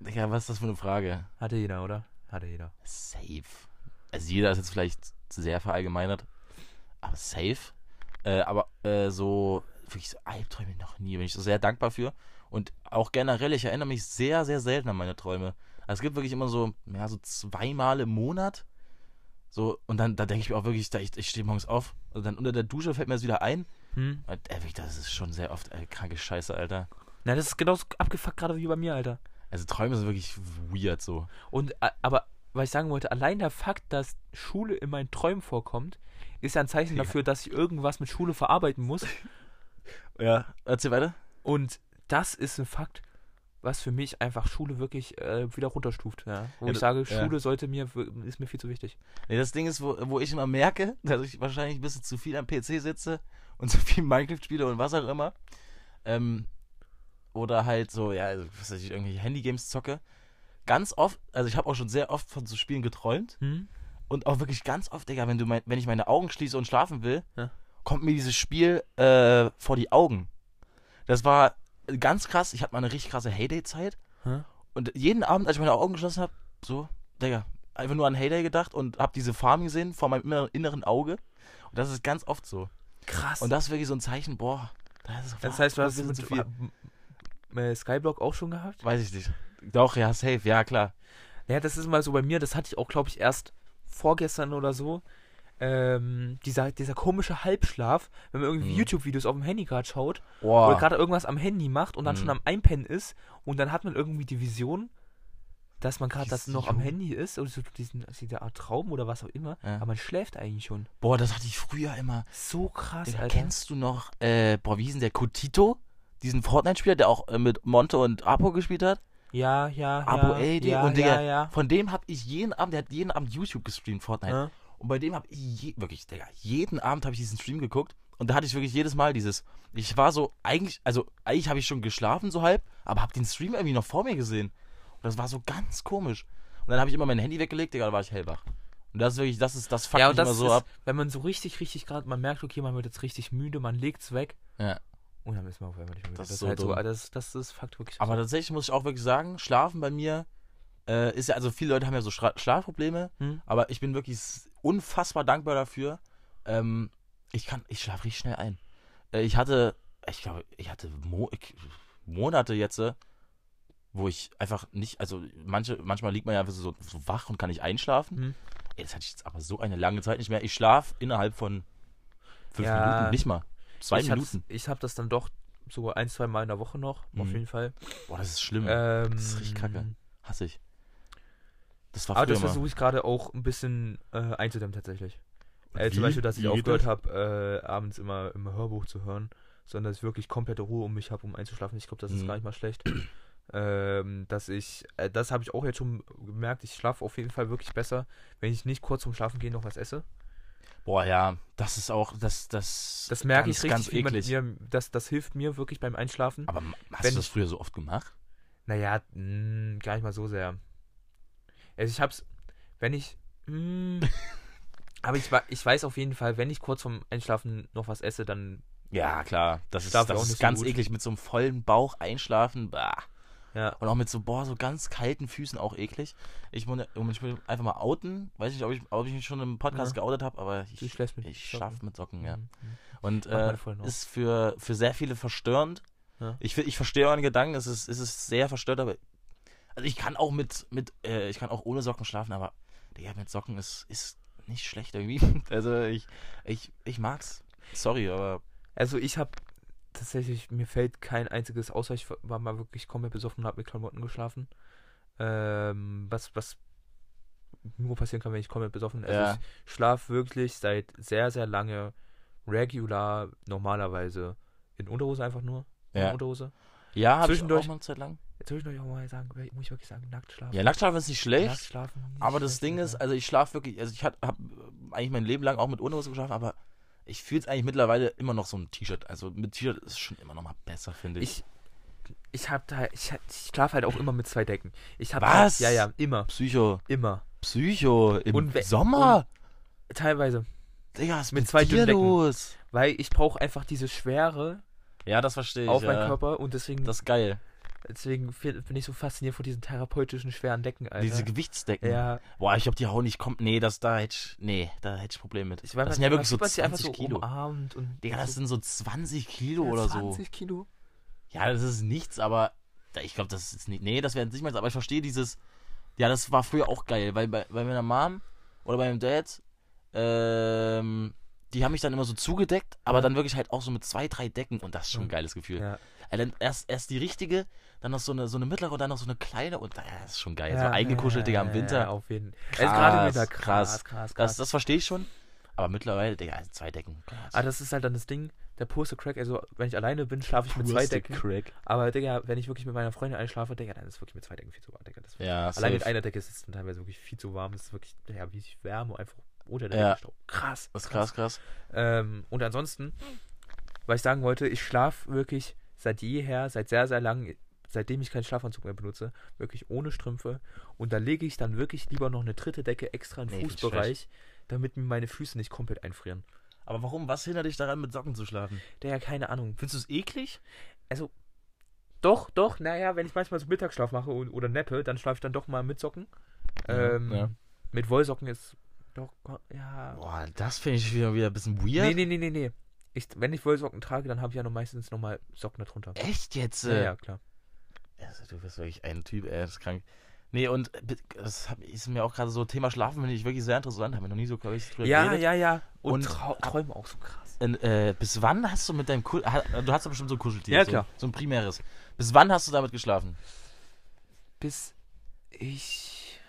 gehabt? Ja, was ist das für eine Frage? Hatte jeder, oder? Hatte jeder. Safe. Also jeder ist jetzt vielleicht sehr verallgemeinert, aber safe. Äh, aber äh, so wirklich so Albträume noch nie. Bin ich so sehr dankbar für. Und auch generell, ich erinnere mich sehr, sehr selten an meine Träume. Also es gibt wirklich immer so, ja, so zweimal im Monat. So, und dann da denke ich mir auch wirklich, da ich, ich stehe morgens auf und dann unter der Dusche fällt mir das wieder ein. Hm? Und, wirklich, das ist schon sehr oft äh, kranke Scheiße, Alter. Na, das ist genauso abgefuckt gerade wie bei mir, Alter. Also Träume sind wirklich weird so. Und, äh, aber, was ich sagen wollte, allein der Fakt, dass Schule in meinen Träumen vorkommt, ist ja ein Zeichen Ja. dafür, dass ich irgendwas mit Schule verarbeiten muss. Ja, erzähl weiter. Und das ist ein Fakt, was für mich einfach Schule wirklich äh, wieder runterstuft. Ja? Wo Ja, ich sage, ja. Schule sollte mir, ist mir viel zu wichtig. Nee, das Ding ist, wo, wo ich immer merke, dass ich wahrscheinlich ein bisschen zu viel am PC sitze und zu viel Minecraft spiele und was auch immer. Ähm, oder halt so, ja, also, was weiß ich, irgendwelche Handygames zocke. Ganz oft, also ich habe auch schon sehr oft von so Spielen geträumt Hm? und auch wirklich ganz oft, Digga, wenn, du mein, wenn ich meine Augen schließe und schlafen will, Ja. kommt mir dieses Spiel äh, vor die Augen. Das war ganz krass. Ich hatte mal eine richtig krasse Heyday-Zeit. Hä? Und jeden Abend, als ich meine Augen geschlossen habe, so, Digga, einfach nur an Heyday gedacht und habe diese Farm gesehen vor meinem inner- inneren Auge. Und das ist ganz oft so. Krass. Und das ist wirklich so ein Zeichen, boah, das ist das heißt, du hast mit zu viel. äh, Skyblock auch schon gehabt? Weiß ich nicht. Doch, ja, safe, ja, klar. Ja, das ist mal so bei mir, das hatte ich auch, glaube ich, erst vorgestern oder so. Ähm, dieser, dieser komische Halbschlaf, wenn man irgendwie Mhm. YouTube-Videos auf dem Handy gerade schaut Boah. oder gerade irgendwas am Handy macht und dann Mhm. schon am Einpennen ist und dann hat man irgendwie die Vision, dass man gerade das noch am? Handy ist oder so diesen, diese Art Traum oder was auch immer, Ja. aber man schläft eigentlich schon. Boah, das hatte ich früher immer. So krass, Digga, Alter. kennst du noch, äh, boah, wie hieß denn der Kotito? Diesen Fortnite-Spieler, der auch äh, mit Monte und Apo gespielt hat? Ja, ja, Abo ja. AD ja, und ja, Digga, ja. Von dem hab ich jeden Abend, der hat jeden Abend YouTube gestreamt, Fortnite. Ja. Und bei dem hab ich je, wirklich, Digga, jeden Abend habe ich diesen Stream geguckt. Und da hatte ich wirklich jedes Mal dieses. Ich war so, eigentlich, also eigentlich habe ich schon geschlafen, so halb, aber hab den Stream irgendwie noch vor mir gesehen. Und das war so ganz komisch. Und dann habe ich immer mein Handy weggelegt, Digga, da war ich hellwach. Und das ist wirklich, das ist, das fuckt Ja, mich das immer so ist, ab. wenn man so richtig, richtig gerade, man merkt, okay, man wird jetzt richtig müde, man legt's weg Ja. Und dann ist man auf einmal nicht mehr müde. Das Das, ist so halt so, das, das ist Fakt wirklich. Aber so. tatsächlich muss ich auch wirklich sagen, Schlafen bei mir äh, ist ja, also viele Leute haben ja so Schra Schlafprobleme, Hm? aber ich bin wirklich unfassbar dankbar dafür. Ähm, ich kann, ich schlafe richtig schnell ein. Äh, ich hatte, ich glaube, ich hatte Mo ich, Monate jetzt, äh, wo ich einfach nicht, also manche, manchmal liegt man ja so, so wach und kann nicht einschlafen. Hm? Ey, das hatte ich jetzt aber so eine lange Zeit nicht mehr. Ich schlafe innerhalb von fünf Ja. Minuten, nicht mal. Zwei ich hab's- Minuten. Ich habe das dann doch sogar ein, zwei Mal in der Woche noch, auf Mhm. jeden Fall. Boah, das ist schlimm. Ähm, das ist richtig kacke. Hasse ich. Das war Aber früher das versuche ich gerade auch ein bisschen äh, einzudämmen tatsächlich. Äh, zum Beispiel, dass ich Wie geht aufgehört habe, äh, abends immer im Hörbuch zu hören, sondern dass ich wirklich komplette Ruhe um mich habe, um einzuschlafen. Ich glaube, das ist Mhm. gar nicht mal schlecht. ähm, dass ich, äh, das habe ich auch jetzt schon gemerkt, ich schlafe auf jeden Fall wirklich besser, wenn ich nicht kurz vorm Schlafen gehen noch was esse. Boah, ja, das ist auch, das, das. Das merke ganz, ich richtig, ganz eklig. mir, das, das hilft mir wirklich beim Einschlafen. Aber hast du das früher so oft gemacht? Naja, mh, gar nicht mal so sehr. Also ich hab's, wenn ich. Mh, aber ich, ich weiß auf jeden Fall, wenn ich kurz vorm Einschlafen noch was esse, dann. Ja, klar. Das ist, das auch ist nicht so ganz gut. eklig mit so einem vollen Bauch einschlafen. Bah. Ja. Und auch mit so, boah, so ganz kalten Füßen auch eklig. Ich, muss- ich will einfach mal outen. Weiß nicht, ob ich, ob ich mich schon im Podcast Ja. geoutet habe, aber ich, schläfst mit ich schlafe mit Socken, ja. Mhm. Und Mach meine äh, ist für, für sehr viele verstörend. Ja. Ich, ich verstehe euren Gedanken, es ist, es ist sehr verstört, aber also ich kann auch mit, mit äh, ich kann auch ohne Socken schlafen, aber Digga, mit Socken ist, ist nicht schlecht irgendwie. Also ich, ich, ich mag's. Sorry, aber Also ich habe tatsächlich, mir fällt kein einziges, außer ich war mal wirklich komplett besoffen und habe mit Klamotten geschlafen. Ähm, was, was nur passieren kann, wenn ich komplett besoffen Also Ja. ich schlafe wirklich seit sehr, sehr lange regular, normalerweise in Unterhose einfach nur. In Ja. Unterhose. ja, habe ich auch Zwischendurch- mal eine Zeit lang. Ich noch mal sagen, muss ich wirklich sagen, nackt schlafen. Ja, Nacktschlafen ist nicht schlecht. Nackt schlafen. Aber das schlecht, Ding ist, also ich schlafe wirklich, also ich habe eigentlich mein Leben lang auch mit Unterhose geschlafen, aber ich fühle es eigentlich mittlerweile immer noch so ein T-Shirt. Also mit T-Shirt ist es schon immer noch mal besser, finde ich. ich, ich hab da, ich, ich schlafe halt auch immer mit zwei Decken. Ich hab Was? Da, ja, ja, immer, Psycho, immer. Psycho, im Und Sommer? Teilweise. Digga, was ist mit mit, zwei dir Decken. los? Weil ich brauche einfach diese Schwere Ja, das verstehe ich. auf ja. meinen Körper und deswegen, Das ist geil. Deswegen bin ich so fasziniert von diesen therapeutischen schweren Decken, Alter. Diese Gewichtsdecken. ja, Boah, ich glaube, die Haut nicht kommt. Nee, das da hätte ich, nee, da hätte ich Probleme mit. ich weiß das sind ja wirklich so man sich einfach 20 so Kilo. umarmt und Digga, das so, sind so 20 Kilo ja, oder 20 Kilo. so. Ja, das ist nichts, aber ich glaube, das ist nicht. Nee, das wäre nicht mal, aber ich verstehe dieses. Ja, das war früher auch geil, weil bei, bei meiner Mom oder bei meinem Dad, ähm, die haben mich dann immer so zugedeckt, aber Ja. dann wirklich halt auch so mit zwei, drei Decken und das ist schon ein geiles Gefühl. Ja. Dann erst, erst die richtige, dann noch so eine, so eine mittlere und dann noch so eine kleine und ja, das ist schon geil. So eingekuschelt, Digga, im Winter. Ja, auf jeden Fall. Krass, gerade im Winter, krass. krass, krass, krass. Das, das verstehe ich schon. Aber mittlerweile, Digga, also zwei Decken. Ah, das ist halt dann das Ding, der purste Crack, also wenn ich alleine bin, schlafe ich mit zwei Decken. Crack. Aber Digga, wenn ich wirklich mit meiner Freundin einschlafe, Digga, dann ist wirklich mit zwei Decken viel zu warm, Digga. Das Ja, Allein mit einer Decke ist es dann teilweise wirklich viel zu warm. Das ist wirklich, ja, wie sich Wärme einfach unter der Ja. Decke staut. Krass. Das ist krass, krass. Ähm, und ansonsten, was ich sagen wollte, ich schlafe wirklich seit jeher, seit sehr, sehr lang, seitdem ich keinen Schlafanzug mehr benutze, wirklich ohne Strümpfe. Und da lege ich dann wirklich lieber noch eine dritte Decke extra im Nee, Fußbereich, damit mir meine Füße nicht komplett einfrieren. Aber warum? Was hindert dich daran, mit Socken zu schlafen? Der ja keine Ahnung. Findest du es eklig? Also, doch, doch, naja, wenn ich manchmal so Mittagsschlaf mache und, oder neppe, dann schlafe ich dann doch mal mit Socken. Ja, ähm, ja. Mit Wollsocken ist doch, ja. Boah, das finde ich wieder, wieder ein bisschen weird. Nee, nee, nee, nee, nee. Ich, wenn ich Wollsocken trage, dann habe ich ja noch meistens nochmal Socken darunter. Echt jetzt? Ja, ja, klar. Also, du bist wirklich ein Typ, ey, das ist krank. Nee, und äh, das ist mir auch gerade so, Thema Schlafen finde ich wirklich sehr interessant. Haben wir noch nie so glaub ich, drüber Ja, geredet. ja, ja. Und, Und Trau Träume auch so krass. Und, äh, bis wann hast du mit deinem ha- Du hast doch bestimmt so ein Kuscheltier. Ja, so, klar. So ein primäres. Bis wann hast du damit geschlafen? Bis ich.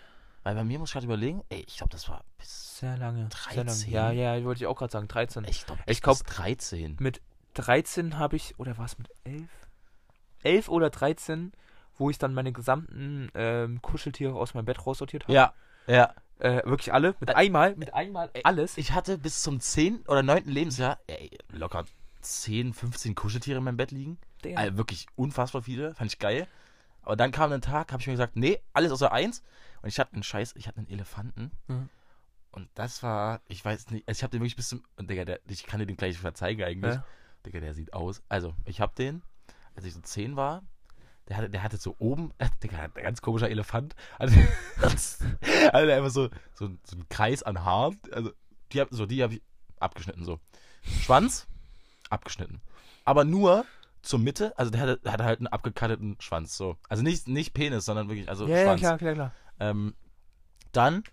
Weil bei mir muss ich gerade überlegen, ey, ich glaube, das war bis. Sehr lange. Sehr 13? lange. Ja, ja, wollte ich auch gerade sagen. 13. Ich glaube, Ich glaub- glaube 13. Mit 13 habe ich. Oder war es mit 11? 11 oder 13, wo ich dann meine gesamten ähm, Kuscheltiere aus meinem Bett raussortiert habe. Ja, ja. Äh, wirklich alle. Mit einmal. Mit einmal alles. Ich hatte bis zum 10. oder 9. Lebensjahr ey, locker 10, 15 Kuscheltiere in meinem Bett liegen. Also wirklich unfassbar viele, fand ich geil. Aber dann kam ein Tag, habe ich mir gesagt, nee, alles außer eins. Und ich hatte einen Scheiß, ich hatte einen Elefanten. Mhm. Und das war, ich weiß nicht, also ich habe den wirklich bis zum, und Digga, der, ich kann dir den gleich verzeigen eigentlich. Ja. Digga, der sieht aus. Also, ich habe den, als ich so 10 war, der hatte, der hatte so oben, äh, Digga, ein ganz komischer Elefant. Also, also der einfach so, so, so einen Kreis an Haaren. Also, die hab, so, die habe ich abgeschnitten, so. Schwanz, abgeschnitten. Aber nur zur Mitte, also der hatte, der hatte halt einen abgekatteten Schwanz, so. Also nicht, nicht Penis, sondern wirklich, also ja, ja, Schwanz. klar, klar, klar. Ähm, dann,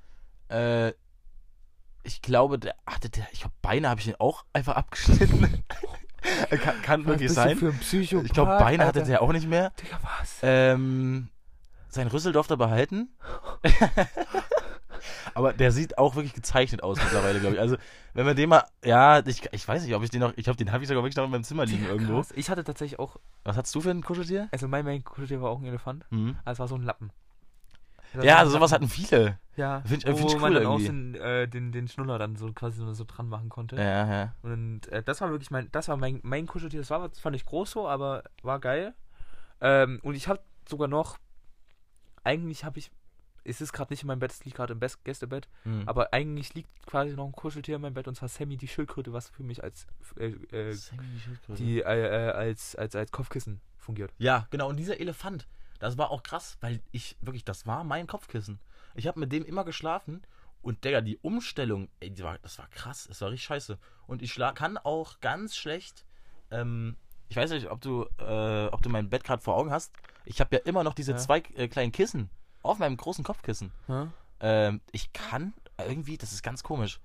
äh, ich glaube, der hatte der, ich glaube, Beine habe ich den auch einfach abgeschnitten. kann kann wirklich sein. für ein Psychopath, Ich glaube, Beine hatte Alter? der auch nicht mehr. Digga, was? Ähm, sein Rüssel durfte er behalten. Aber der sieht auch wirklich gezeichnet aus mittlerweile, glaube ich. Also, wenn wir den mal, ja, ich, ich weiß nicht, ob ich den noch, ich glaube, den habe ich sogar wirklich noch in meinem Zimmer liegen Digga, irgendwo. krass. Ich hatte tatsächlich auch, Was hast du für ein Kuscheltier? also mein mein Kuscheltier war auch ein Elefant. Mhm. Aber es war so ein Lappen. Das Ja, also ein sowas hatten viele. Ja, Find ich- wo find ich man cool dann auch irgendwie. den, äh, den, den Schnuller dann so quasi so, so dran machen konnte. Ja, ja. Und äh, das war wirklich mein, das war mein, mein Kuscheltier. Das war das fand ich groß so, aber war geil. Ähm, und ich habe sogar noch, eigentlich habe ich, es ist gerade nicht in meinem Bett, es liegt gerade im Best Gästebett, Mhm. aber eigentlich liegt quasi noch ein Kuscheltier in meinem Bett und zwar Sammy die Schildkröte, was für mich als äh, äh, Sammy die Schildkröte. die äh, äh, als, als, als Kopfkissen fungiert. Ja, genau. Und dieser Elefant, das war auch krass, weil ich wirklich, das war mein Kopfkissen. Ich habe mit dem immer geschlafen und Digga, die Umstellung, ey, die war, das war krass. Das war richtig scheiße. Und ich schla kann auch ganz schlecht, ähm, ich weiß nicht, ob du, äh, ob du mein Bett gerade vor Augen hast. Ich habe ja immer noch diese Ja. zwei äh, kleinen Kissen auf meinem großen Kopfkissen. Ähm, ich kann irgendwie, das ist ganz komisch,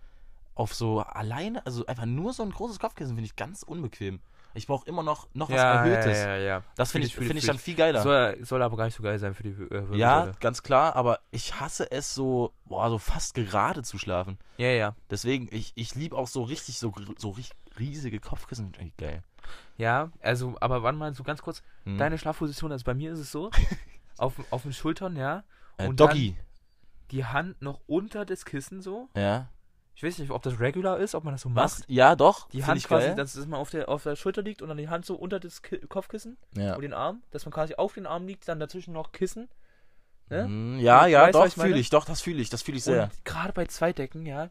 auf so alleine, also einfach nur so ein großes Kopfkissen finde ich ganz unbequem. Ich brauche immer noch, noch was Erhöhtes. Ja, ja, ja. Das finde ich, ich, find ich dann viel geiler. Soll, soll aber gar nicht so geil sein für die äh, für Ja, Leute. ganz klar, aber ich hasse es so, boah, so fast gerade zu schlafen. Ja, ja. Deswegen, ich, ich liebe auch so richtig, so, so riesige Kopfkissen. Geil. Ja, also, aber wann mal so ganz kurz, Hm. deine Schlafposition, also bei mir ist es so, auf, auf den Schultern, ja, äh, und Doggy. die Hand noch unter das Kissen so. Ja. Ich weiß nicht, ob das regular ist, ob man das so Was? macht. Ja, doch. Die Hand quasi, geil. dass mal auf der, auf der Schulter liegt und dann die Hand so unter das Ki Kopfkissen ja. und den Arm, dass man quasi auf den Arm liegt, dann dazwischen noch Kissen. Ne? Hm, ja, ja, weißt, doch, fühle ich. Doch, das fühle ich. Das fühle ich sehr. Und gerade bei zwei Decken, ja,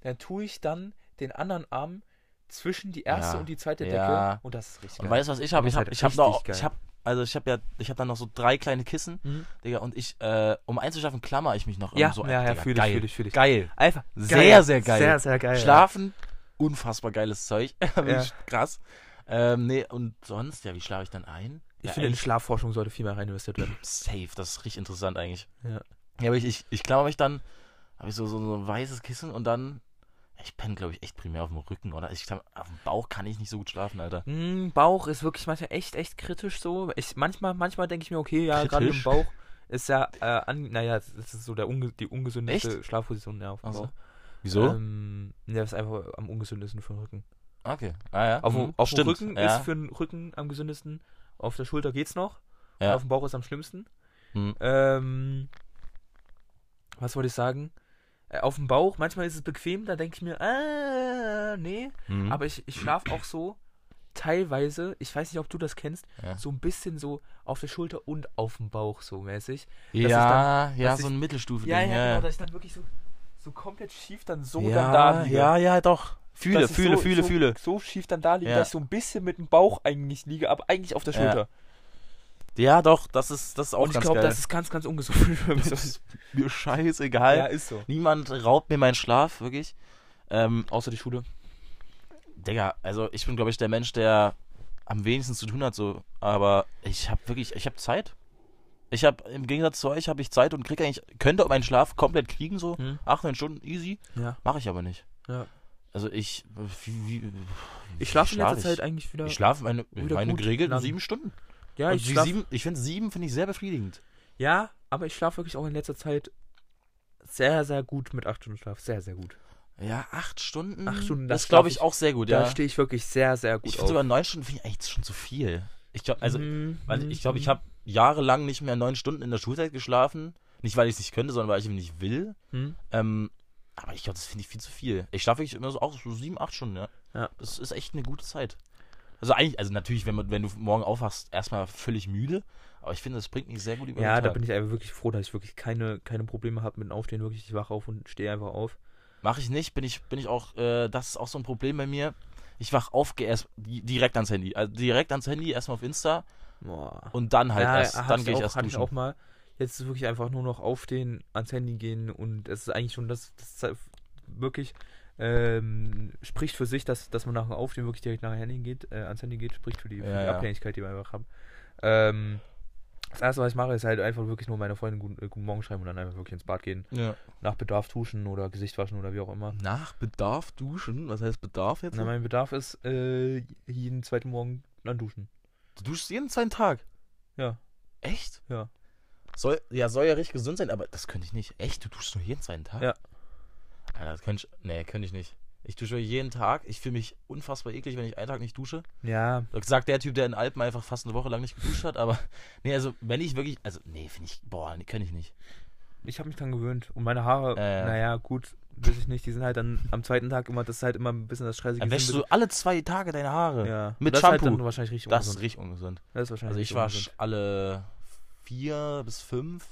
dann tue ich dann den anderen Arm zwischen die erste Ja, und die zweite Decke ja. und das ist richtig Und geil. weißt du, was ich habe? Ich habe ich hab noch, ich habe also ich habe ja, ich habe dann noch so drei kleine Kissen, Mhm. Digga, und ich, äh, um einzuschlafen, klammer ich mich noch Ja, so ja, ja, Digga, fühl ich, geil. fühl ich, fühl ich. Geil. Einfach Sehr, sehr geil. Sehr, sehr geil. Schlafen, unfassbar geiles Zeug. Ja. krass. Ähm, nee, und sonst, ja, wie schlafe ich dann ein? Ich ja, finde, in Schlafforschung sollte viel mehr rein investiert werden. safe, das ist richtig interessant eigentlich. Ja. Ja, aber ich, ich, ich klammer mich dann, habe ich so, so, so ein weißes Kissen und dann, ich penne, glaube ich, echt primär auf dem Rücken, oder? Ich glaub, auf dem Bauch kann ich nicht so gut schlafen, Alter. Mm, Bauch ist wirklich manchmal echt, echt kritisch so. Ich, manchmal manchmal denke ich mir, okay, ja, gerade im? Bauch ist ja, äh, an, naja, das ist so der unge die ungesündeste Schlafposition ja, auf dem Ach so. Bauch. Wieso? Ähm, ja, das ist einfach am ungesündesten für den Rücken. okay. Ah ja. Auf, mhm. auf dem. Rücken ja. ist für den Rücken am gesündesten. Auf der Schulter geht's noch. Ja. Auf dem Bauch ist am schlimmsten. Mhm. Ähm, was wollte ich sagen? Äh, auf dem Bauch, manchmal ist es bequem, da denke ich mir, ah, nee. Mhm. Aber ich, ich schlafe auch so, teilweise, ich weiß nicht, ob du das kennst, Ja. so ein bisschen so auf der Schulter und auf dem Bauch so mäßig. ja, dann- ja, so ein Mittelstufe-Ding. Ja, ja, ja, genau, dass ich dann wirklich so, so komplett schief dann so ja, dann da liege. ja, ja, doch. Fühle, fühle, so, fühle, so, fühle. So schief dann da liege, Ja. dass ich so ein bisschen mit dem Bauch eigentlich liege, aber eigentlich auf der. Schulter. Ja, doch, das ist, das ist auch und ich glaube, das ist ganz, ganz ungesund für mich. Das ist mir scheißegal. ja, ist so. Niemand raubt mir meinen Schlaf, wirklich. Ähm, Außer die Schule. Digga, also ich bin, glaube ich, der Mensch, der am wenigsten zu tun hat, so. Aber ich habe wirklich, ich habe Zeit. Ich habe, im Gegensatz zu euch, habe ich Zeit und krieg eigentlich, könnte meinen Schlaf komplett kriegen, so. Hm. Acht, neun Stunden, easy. Ja. Mache ich aber nicht. Ja. Also ich, wie, wie, Ich schlafe in schlaf letzter ich? Zeit eigentlich wieder. Ich schlafe meine, wieder meine geregelten sieben Stunden. Ja, und ich schlaf, sieben, ich finde sieben finde ich sehr befriedigend. ja, aber ich schlafe wirklich auch in letzter Zeit sehr, sehr gut mit acht Stunden Schlaf. Sehr, sehr gut. Ja, acht Stunden. Acht Stunden, Das das glaube ich ich- auch sehr gut, Da ja. stehe ich wirklich sehr, sehr gut Ich finde sogar neun Stunden finde ich eigentlich schon zu viel. Ich glaube, also, Mhm, weil mhm, ich glaube, ich mhm. habe jahrelang nicht mehr neun Stunden in der Schulzeit geschlafen. Nicht, weil ich es nicht könnte, sondern weil ich eben nicht will. Mhm. Ähm, aber ich glaube, das finde ich viel zu viel. Ich schlafe wirklich immer so auch so sieben, acht Stunden, ja. Ja. Das ist echt eine gute Zeit. Also eigentlich, also natürlich, wenn, man, wenn du morgen aufwachst, erstmal völlig müde. Aber ich finde, das bringt mich sehr gut über Ja, den da Tag. bin ich einfach wirklich froh, dass ich wirklich keine, keine Probleme habe mit dem Aufstehen. Wirklich, ich wache auf und stehe einfach auf. Mache ich nicht, bin ich, bin ich auch, äh, das ist auch so ein Problem bei mir. Ich wach auf, gehe erst di- direkt ans Handy. Also direkt ans Handy, erstmal auf Insta Boah. und dann halt ja, erst, dann gehe ich auch, erst hatte ich duschen. auch mal. Jetzt ist es wirklich einfach nur noch aufstehen, ans Handy gehen und es ist eigentlich schon das, das ist wirklich ähm, spricht für sich, dass, dass man nach dem Aufstehen wirklich direkt nach Handy geht, äh, ans Handy geht, spricht für die, für Ja, die ja. Abhängigkeit, die wir einfach haben. Ähm, das erste, was ich mache, ist halt einfach wirklich nur meiner Freundin guten, äh, guten Morgen schreiben und dann einfach wirklich ins Bad gehen, Ja. nach Bedarf duschen oder Gesicht waschen oder wie auch immer. Nach Bedarf duschen? Was heißt Bedarf jetzt? Na, mein Bedarf ist äh, jeden zweiten Morgen dann duschen. du duschst jeden zweiten Tag. Ja. Echt? Ja. Soll, ja, soll ja richtig gesund sein, aber das könnte ich nicht. Echt? Du duschst nur jeden zweiten Tag? Ja. Alter, das könnte ich. Nee, könnte ich nicht. Ich dusche jeden Tag. Ich fühle mich unfassbar eklig, wenn ich einen Tag nicht dusche. Ja, sagt der Typ, der in Alpen einfach fast eine Woche lang nicht geduscht hat, aber. Nee, also, wenn ich wirklich. Also, nee, finde ich. Boah, nee, könnte ich nicht. Ich habe mich dran gewöhnt. Und meine Haare, Äh. naja, gut, weiß ich nicht. Die sind halt dann am zweiten Tag immer, das ist halt immer ein bisschen das Stressige. Dann wäschst du alle zwei Tage deine Haare. ja. mit das Ist halt Shampoo. dann wahrscheinlich richtig Das ist ungesund. richtig ungesund. Das ist wahrscheinlich Also, ich wasche alle vier bis fünf.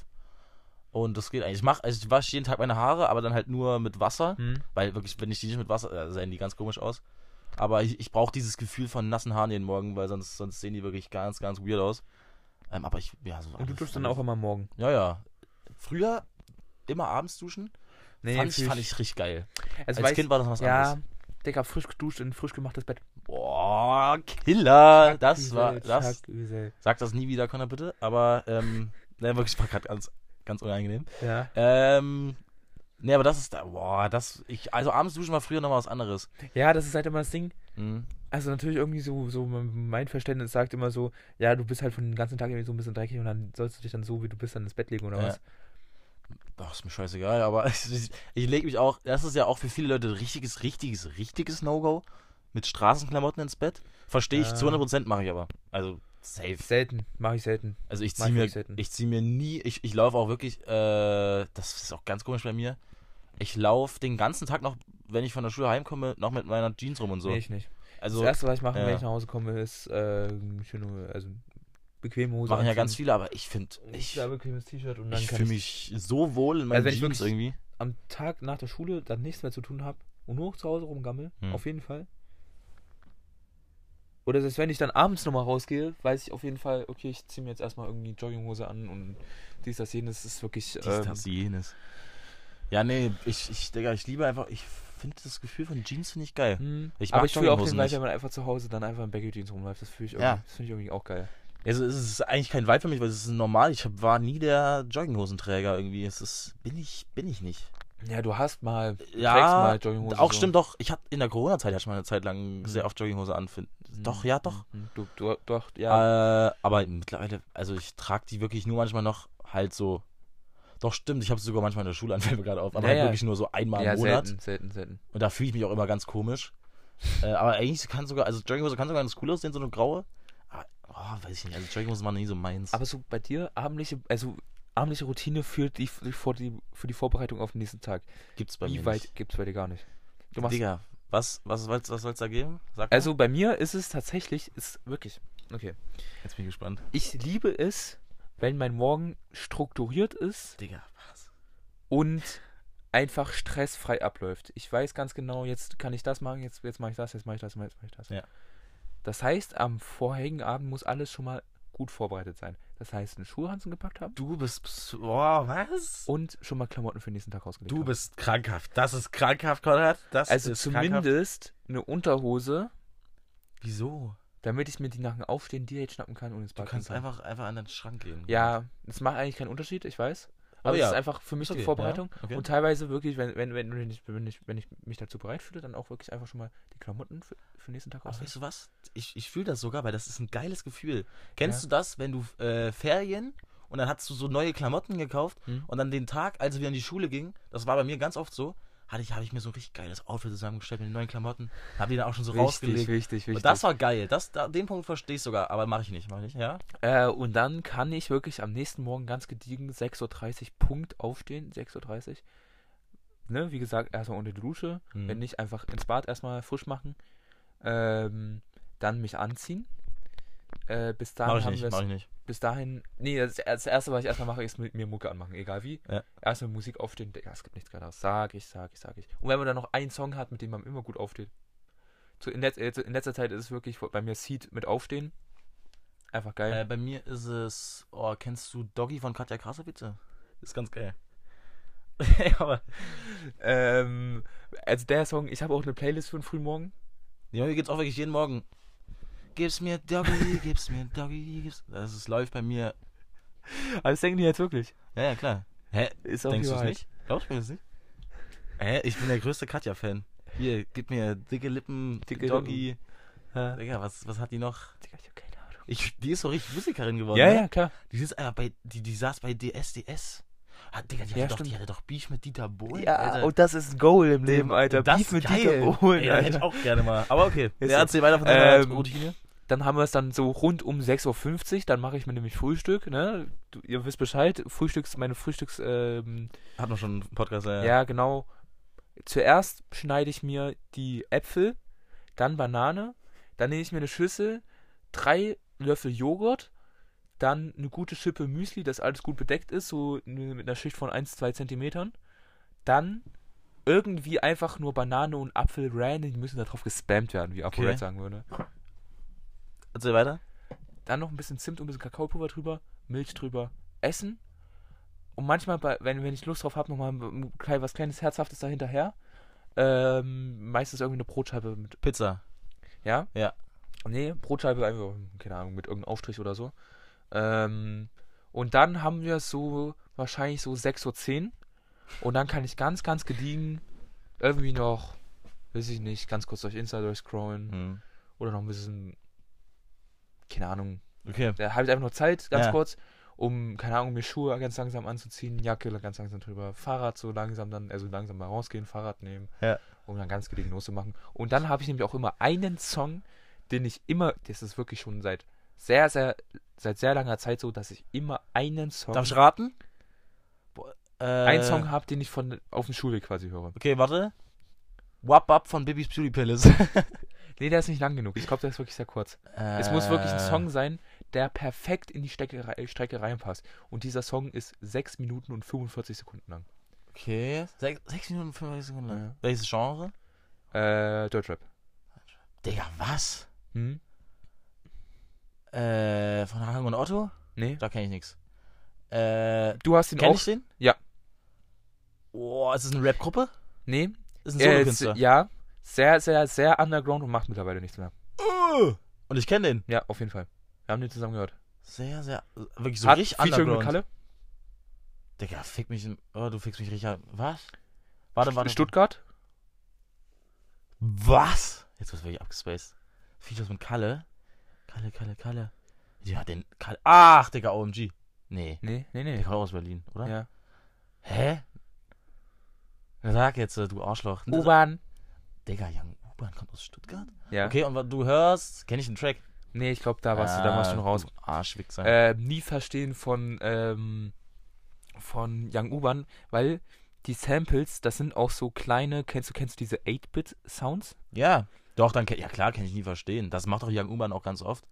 Und das geht eigentlich. Ich mach, also ich wasche jeden Tag meine Haare, aber dann halt nur mit Wasser. Hm? Weil wirklich, wenn ich die nicht mit Wasser, äh, sehen die ganz komisch aus. Aber ich, ich brauche dieses Gefühl von nassen Haaren jeden Morgen, weil sonst, sonst sehen die wirklich ganz, ganz weird aus. Ähm, aber ich, ja, so Und du duschst dann auch immer morgen. Ja, ja. Früher immer abends duschen. fand, ich, fand ich richtig geil. also Als Kind war das was Ja, anderes. Digga, frisch geduscht in frisch gemachtes Bett. Boah, Killer. Das Üsel, war, das, sag das nie wieder, Connor, bitte. Aber, ähm, ne, wirklich, war gerade ganz, ganz unangenehm. Ja. Ähm, ne, aber das ist, da, boah, das, ich, also abends duschen war früher noch was anderes. ja, das ist halt immer das Ding. Mhm. Also natürlich irgendwie so, so mein Verständnis sagt immer so, ja, du bist halt von den ganzen Tag irgendwie so ein bisschen dreckig und dann sollst du dich dann so, wie du bist, dann ins Bett legen oder Ja. was. Ach, ist mir scheißegal, aber ich, ich lege mich auch, das ist ja auch für viele Leute richtiges, richtiges, richtiges No-Go, mit Straßenklamotten ins Bett. Verstehe ich, Ja. zu 100% mache ich aber. Also, safe. Selten, mache ich selten. Also ich ziehe mir, ich zieh mir nie, ich, ich laufe auch wirklich, äh, das ist auch ganz komisch bei mir. Ich laufe den ganzen Tag noch, wenn ich von der Schule heimkomme, noch mit meiner Jeans rum und so. Nee, ich nicht. also das erste, was ich mache, ja. wenn ich nach Hause komme, ist äh, schöne, also bequeme Hose. machen ja ganz viele, aber ich finde, Ich ja, bequemes T-Shirt und dann ich fühle ich mich so wohl in meinen Also wenn ich Jeans irgendwie. am Tag nach der Schule dann nichts mehr zu tun habe und nur zu Hause rumgammel, Hm. auf jeden Fall. Oder selbst wenn ich dann abends nochmal rausgehe, weiß ich auf jeden Fall, okay, ich ziehe mir jetzt erstmal irgendwie Jogginghose an und dies, das, jenes ist wirklich. Dies, ähm, das, jenes. Ja, nee, ich, ich, Digga, ich liebe einfach, ich finde das Gefühl von Jeans finde ich geil. hm. Ich aber ich fühle auch den nicht. wenn man einfach zu Hause dann einfach in Baggy Jeans rumläuft. Das fühle ich, Ja. das finde ich irgendwie auch geil. Also es ist eigentlich kein Vibe für mich, weil es ist normal. Ich hab, war nie der Jogginghosenträger irgendwie. Es ist, bin ich, bin ich nicht. Ja, du hast mal, Ja, trägst mal Jogginghose. Auch so. stimmt doch. Ich hatte in der Corona-Zeit hatte ich mal eine Zeit lang Mhm. sehr oft Jogginghose an. Find- Hm, Doch, ja, doch. hm, Du, du, doch, ja. Äh, aber mittlerweile, also ich trage die wirklich nur manchmal noch halt so. Doch, stimmt, ich habe sie sogar manchmal in der Schule, fällt mir gerade auf. Aber Ja, halt wirklich nur so einmal ja, im Monat. selten, selten, selten. Und da fühle ich mich auch immer ganz komisch. äh, aber eigentlich kann sogar, also Jogginghose kann sogar ganz cool aussehen, so eine graue. Aber, oh, weiß ich nicht, also Jogginghose war nie so meins. Aber so bei dir, abendliche, also abendliche Routine für die, für die, für die Vorbereitung auf den nächsten Tag. gibt's bei Wie mir weit nicht. gibt es bei dir gar nicht? Du machst, Digga, was, was, was, was soll's da geben? Also bei mir ist es tatsächlich, ist wirklich, okay. Jetzt bin ich gespannt. Ich liebe es, wenn mein Morgen strukturiert ist Digga, was? und einfach stressfrei abläuft. Ich weiß ganz genau, jetzt kann ich das machen, jetzt, jetzt mache ich das, jetzt mache ich das, jetzt mache ich das. Ja. Das heißt, am vorherigen Abend muss alles schon mal gut vorbereitet sein. Das heißt, einen Schuhhansen gepackt haben Du bist. Boah, was? und schon mal Klamotten für den nächsten Tag ausgelegt Du haben. bist krankhaft. Das ist krankhaft, Konrad. Das Also ist krankhaft. zumindest eine Unterhose, Wieso? damit ich mir die nach dem Aufstehen direkt schnappen kann und ins Du Bad kannst gehen kann. einfach, einfach an den Schrank gehen. Ja, das macht eigentlich keinen Unterschied, ich weiß. Aber es ja, ist einfach für mich ist die okay, Vorbereitung. ja, okay. Und teilweise wirklich, wenn, wenn, wenn, wenn, ich, wenn, ich, wenn ich mich dazu bereit fühle, dann auch wirklich einfach schon mal die Klamotten für, für den nächsten Tag auslegen. weißt du was? Ich, ich fühle das sogar, weil das ist ein geiles Gefühl. Kennst Ja. du das, wenn du äh, Ferien und dann hast du so neue Klamotten gekauft Hm? und dann den Tag, als wir in die Schule gingen, das war bei mir ganz oft so, hatte ich, habe ich mir so ein richtig geiles Outfit zusammengestellt mit den neuen Klamotten, habe die dann auch schon so rausgelegt. wichtig, wichtig. Und das war geil. Das, da, den Punkt verstehe ich sogar, aber mache ich nicht, mache ich nicht, ja? äh, und dann kann ich wirklich am nächsten Morgen ganz gediegen 6.30 Uhr Punkt aufstehen. 6.30 Uhr. Ne, wie gesagt, erstmal unter die Dusche. Mhm. Wenn nicht, einfach ins Bad erstmal frisch machen. Ähm, dann mich anziehen. Äh, bis dahin Mach ich haben nicht, wir mach ich nicht. bis dahin. Nee, das, das erste, was ich erstmal mache, ist mit mir Mucke anmachen, egal wie. Ja. Erstmal Musik aufstehen, Digga, es gibt nichts geileres. Sag ich, sag ich, sag ich. Und wenn man dann noch einen Song hat, mit dem man immer gut aufsteht. So in, letz, in letzter Zeit ist es wirklich bei mir Seed mit Aufstehen. Einfach geil. Äh, bei mir ist es, oh, kennst du Doggy von Katja Krasowitze? Ist ganz geil. aber, Ähm, also der Song, ich habe auch eine Playlist für den frühen Morgen. ja, mir geht's auch wirklich jeden Morgen. Gib's mir Doggy, gib's mir Doggy, gib's. Das ist, läuft bei mir. Aber das denken die jetzt wirklich. Ja, ja, klar. Hä? Ist Denkst du es nicht? Glaubst du mir das nicht? Hä? Ich bin der größte Katja-Fan. Hier, gib mir dicke Lippen, Dicke Doggy. Ja, Digga, was, was hat die noch? Digga, ich hab keine Ahnung. Ich, die ist so richtig Musikerin geworden. Ja, ne? ja, klar. Die ist einfach bei, die, die saß bei DSDS. Ah, Digga, die hatte, Ja, doch, stimmt. die hatte doch Beef mit Dieter Bohlen. Ja, Alter. und das ist ein Goal im Leben, Alter. Das Beef mit geil. Dieter Bohlen, Ey, das hätte ich auch gerne mal. Aber okay. Ist Ja, so. erzähl weiter von deiner Ähm, Routine. Dann haben wir es dann so rund um 6.50 Uhr, dann mache ich mir nämlich Frühstück, ne? Du, ihr wisst Bescheid, Frühstücks, meine Frühstücks, ähm, Hat noch schon einen Podcast, ja. ja. genau. Zuerst schneide ich mir die Äpfel, dann Banane, dann nehme ich mir eine Schüssel, drei Löffel Joghurt, dann eine gute Schippe Müsli, das alles gut bedeckt ist, so mit einer Schicht von 1, 2 Zentimetern. Dann irgendwie einfach nur Banane und Apfel random, die müssen da drauf gespammt werden, wie ApoRed Okay. sagen würde. Erzähl weiter. dann noch ein bisschen Zimt und ein bisschen Kakaopulver drüber, Milch drüber, essen. Und manchmal, bei, wenn, wenn ich Lust drauf habe, nochmal was kleines Herzhaftes dahinterher. Ähm, meistens irgendwie eine Brotscheibe mit, Pizza. ja? Ja. Nee, Brotscheibe einfach, keine Ahnung, mit irgendeinem Aufstrich oder so. Ähm, und dann haben wir so wahrscheinlich so 6.10 Uhr. Und dann kann ich ganz, ganz gediegen irgendwie noch, weiß ich nicht, ganz kurz durch Insta durchscrollen. Hm. Oder noch ein bisschen, keine Ahnung, Okay. da habe ich einfach nur Zeit, ganz Ja. kurz, um, keine Ahnung, mir Schuhe ganz langsam anzuziehen, Jacke ganz langsam drüber, Fahrrad so langsam dann, also langsam mal rausgehen, Fahrrad nehmen. Ja. um dann ganz gelegen loszumachen. Und dann habe ich nämlich auch immer einen Song, den ich immer, das ist wirklich schon seit sehr, sehr, seit sehr langer Zeit so, dass ich immer einen Song, Darf ich raten? Äh, einen Song habe, den ich von auf dem Schulweg quasi höre. Okay, warte. Wap Up von Bibis Beauty Palace. Nee, der ist nicht lang genug. Ich glaube, der ist wirklich sehr kurz. Es muss wirklich ein Song sein, der perfekt in die Strecke, Strecke reinpasst. Und dieser Song ist 6 Minuten und 45 Sekunden lang. Okay. 6 Minuten und 35 Sekunden lang. Ja. Welches Genre? Äh, Deutschrap. Digga, was? Hm? Äh, von Hagen und Otto? Nee. Da kenne ich nichts. Äh, Du hast ihn kenn auch. ich den? Ja. Oh, ist es eine Rap-Gruppe? Nee. Ist ein Äh, Solokünstler? s- ja. Sehr, sehr, sehr underground und macht mittlerweile nichts mehr. Uh, Und ich kenne den. Ja, auf jeden Fall. Wir haben den zusammen gehört. Sehr, sehr, wirklich so Hat richtig Featuring mit underground. Kalle. Digga, fick mich. in- Oh, du fickst mich richtig an. Was? Warte, warte. Stuttgart. Was? Jetzt wird wirklich abgespaced. Features mit Kalle. Kalle, Kalle, Kalle. Ja, den Kalle. Ach, Digga, OMG. Nee. Nee, nee, Der nee. kommt auch aus Berlin, oder? Ja. Hä? Na, Sag jetzt, du Arschloch. U-Bahn. Digga, Young U-Bahn kommt aus Stuttgart? Ja. Okay, und was du hörst, kenne ich den Track. Nee, ich glaube, da warst du, da warst du noch raus. Arschwichser. Äh, nie verstehen von, ähm, von Young U-Bahn, weil die Samples, das sind auch so kleine, kennst du, kennst du diese 8-Bit-Sounds? ja. Doch, dann, ja klar, kann ich nie verstehen. Das macht doch Young U-Bahn auch ganz oft.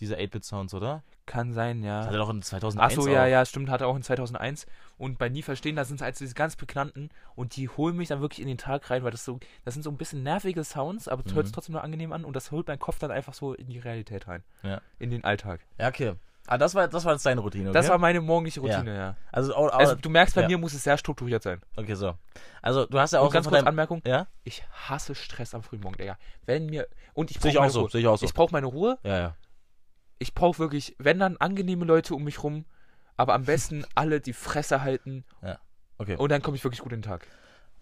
Diese 8-Bit-Sounds, oder? Kann sein, Das hat ja. er doch in 2001 Achso, ja, auch. ja, stimmt, hat er auch in 2001. Und bei Nie Verstehen, da sind es halt diese ganz bekannten und die holen mich dann wirklich in den Tag rein, weil das so, das sind so ein bisschen nervige Sounds, aber Mhm. hört es trotzdem noch angenehm an und das holt meinen Kopf dann einfach so in die Realität rein. Ja. In den Alltag. Ja, okay. Ah, das war, das war jetzt deine Routine, okay? Das war meine morgendliche Routine, ja. also, au- au- Also du merkst, bei ja. mir muss es sehr strukturiert sein. okay, so. Also, du hast ja auch Und ganz kurz deinem, Anmerkung, Ja? ich hasse Stress am frühen Morgen, Digga. Wenn mir, und ich brauche auch so, Ruhe. ich auch so. Ich brauche meine Ruhe. ja, ja. Ich brauche wirklich, wenn dann angenehme Leute um mich rum, aber am besten alle die Fresse halten Okay. und dann komme ich wirklich gut in den Tag.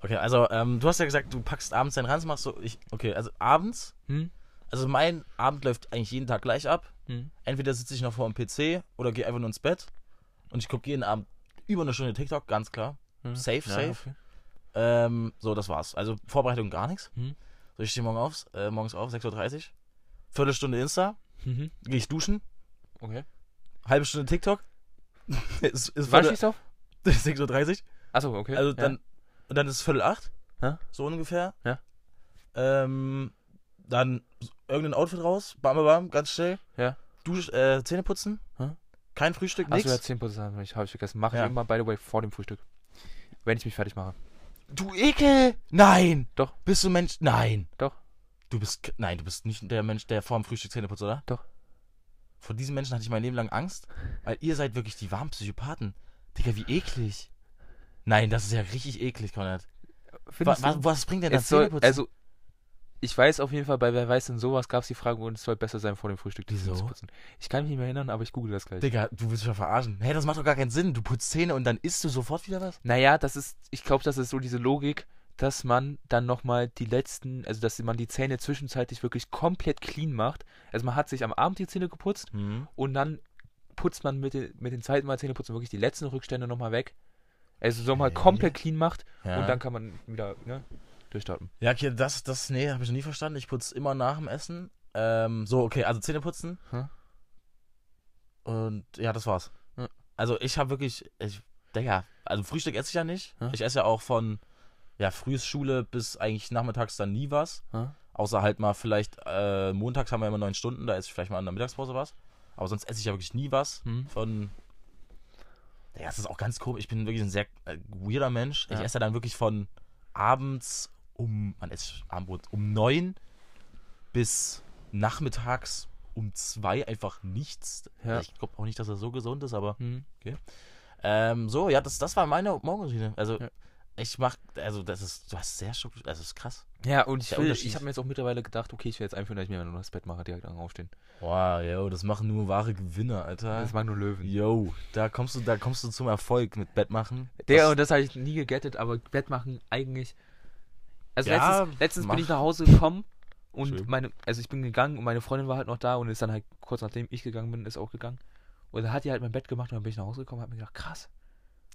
Okay, also, ähm, du hast ja gesagt, du packst abends deinen Ranz, machst so, ich, okay, also abends, Hm? also mein Abend läuft eigentlich jeden Tag gleich ab. Hm? Entweder sitze ich noch vor dem PC oder gehe einfach nur ins Bett und ich gucke jeden Abend über eine Stunde TikTok, ganz klar. Hm? Safe, Ja, safe. okay. Ähm, so, das war's. Also Vorbereitung gar nichts. Hm? So, ich stehe morgen auf, äh, morgens auf, 6.30 Uhr. Viertelstunde Insta, Mhm. gehe ich duschen, Okay. halbe Stunde TikTok. ist, ist Wann stehst du auf? 6.30 Uhr. Achso, okay. Also ja. dann, und dann ist es Viertel acht. Ja. So ungefähr. Ja. Ähm, dann irgendein Outfit raus, bam, bam, ganz schnell. Ja. Dusch, äh, Zähne putzen. Hä? Kein Frühstück, Achso, nix. ja, 10% habe ich, hab ich vergessen. Mache Ja. ich immer, by the way, vor dem Frühstück. Wenn ich mich fertig mache. Du Ekel! Nein! Doch. Bist du Mensch? Nein. Doch. Du bist, nein, du bist nicht der Mensch, der vor dem Frühstück Zähne putzt, oder? Doch. Vor diesen Menschen hatte ich mein Leben lang Angst, weil ihr seid wirklich die warmen Psychopathen. Digga, wie eklig. Nein, das ist ja richtig eklig, Konrad. Wa wa was bringt denn das es soll, Zähneputzen? also, ich weiß auf jeden Fall, bei Wer weiß denn sowas gab es die Frage, und es soll besser sein vor dem Frühstück, die Wieso? Zähne zu putzen. Ich kann mich nicht mehr erinnern, aber ich google das gleich. Digga, du willst mich ja verarschen. Hä, das macht doch gar keinen Sinn. Du putzt Zähne und dann isst du sofort wieder was? Naja, das ist, ich glaube, das ist so diese Logik, dass man dann nochmal die letzten, also dass man die Zähne zwischenzeitlich wirklich komplett clean macht. Also man hat sich am Abend die Zähne geputzt Mhm. und dann putzt man mit den, mit den zweiten Mal Zähneputzen wirklich die letzten Rückstände nochmal weg. Also nochmal Hä? komplett clean macht Ja. und dann kann man wieder, ne, durchstarten. Ja, okay, das, das, nee, habe ich noch nie verstanden. Ich putze immer nach dem Essen. Ähm, so, okay, also Zähne putzen. Hm. Und ja, das war's. Ja. Also ich habe wirklich, ich, Digga, also Frühstück esse ich ja nicht. Hm. Ich esse ja auch von, ja, frühes Schule bis eigentlich nachmittags dann nie was. Hm? Außer halt mal vielleicht, äh, montags haben wir immer neun Stunden, da esse ich vielleicht mal in der Mittagspause was. Aber sonst esse ich ja wirklich nie was Hm? von. Ja, das ist auch ganz komisch. Ich bin wirklich ein sehr äh, weirder Mensch. Ich Ja. esse dann wirklich von abends um, man isst Abendbrot um neun bis nachmittags um zwei einfach nichts. Ja. Ich glaube auch nicht, dass er so gesund ist, aber Hm? ähm, so, ja, das, das war meine Morgenroutine. Also Ja. Ich mach, also das ist, du hast sehr strukturiert, also das ist krass. Ja, und ich, will, ich habe mir jetzt auch mittlerweile gedacht, okay, ich will jetzt einführen, dass ich mir nur das Bett mache, direkt aufstehen. Boah, yo, das machen nur wahre Gewinner, Alter. Das machen nur Löwen. Yo, da kommst du, da kommst du zum Erfolg mit Bett machen. Der und das habe ich nie gegettet, aber Bett machen eigentlich. Also Ja, letztens, letztens bin ich nach Hause gekommen und Schön. meine, also ich bin gegangen und meine Freundin war halt noch da und ist dann halt kurz nachdem ich gegangen bin, ist auch gegangen. Und da hat die halt mein Bett gemacht und dann bin ich nach Hause gekommen und hab mir gedacht, krass.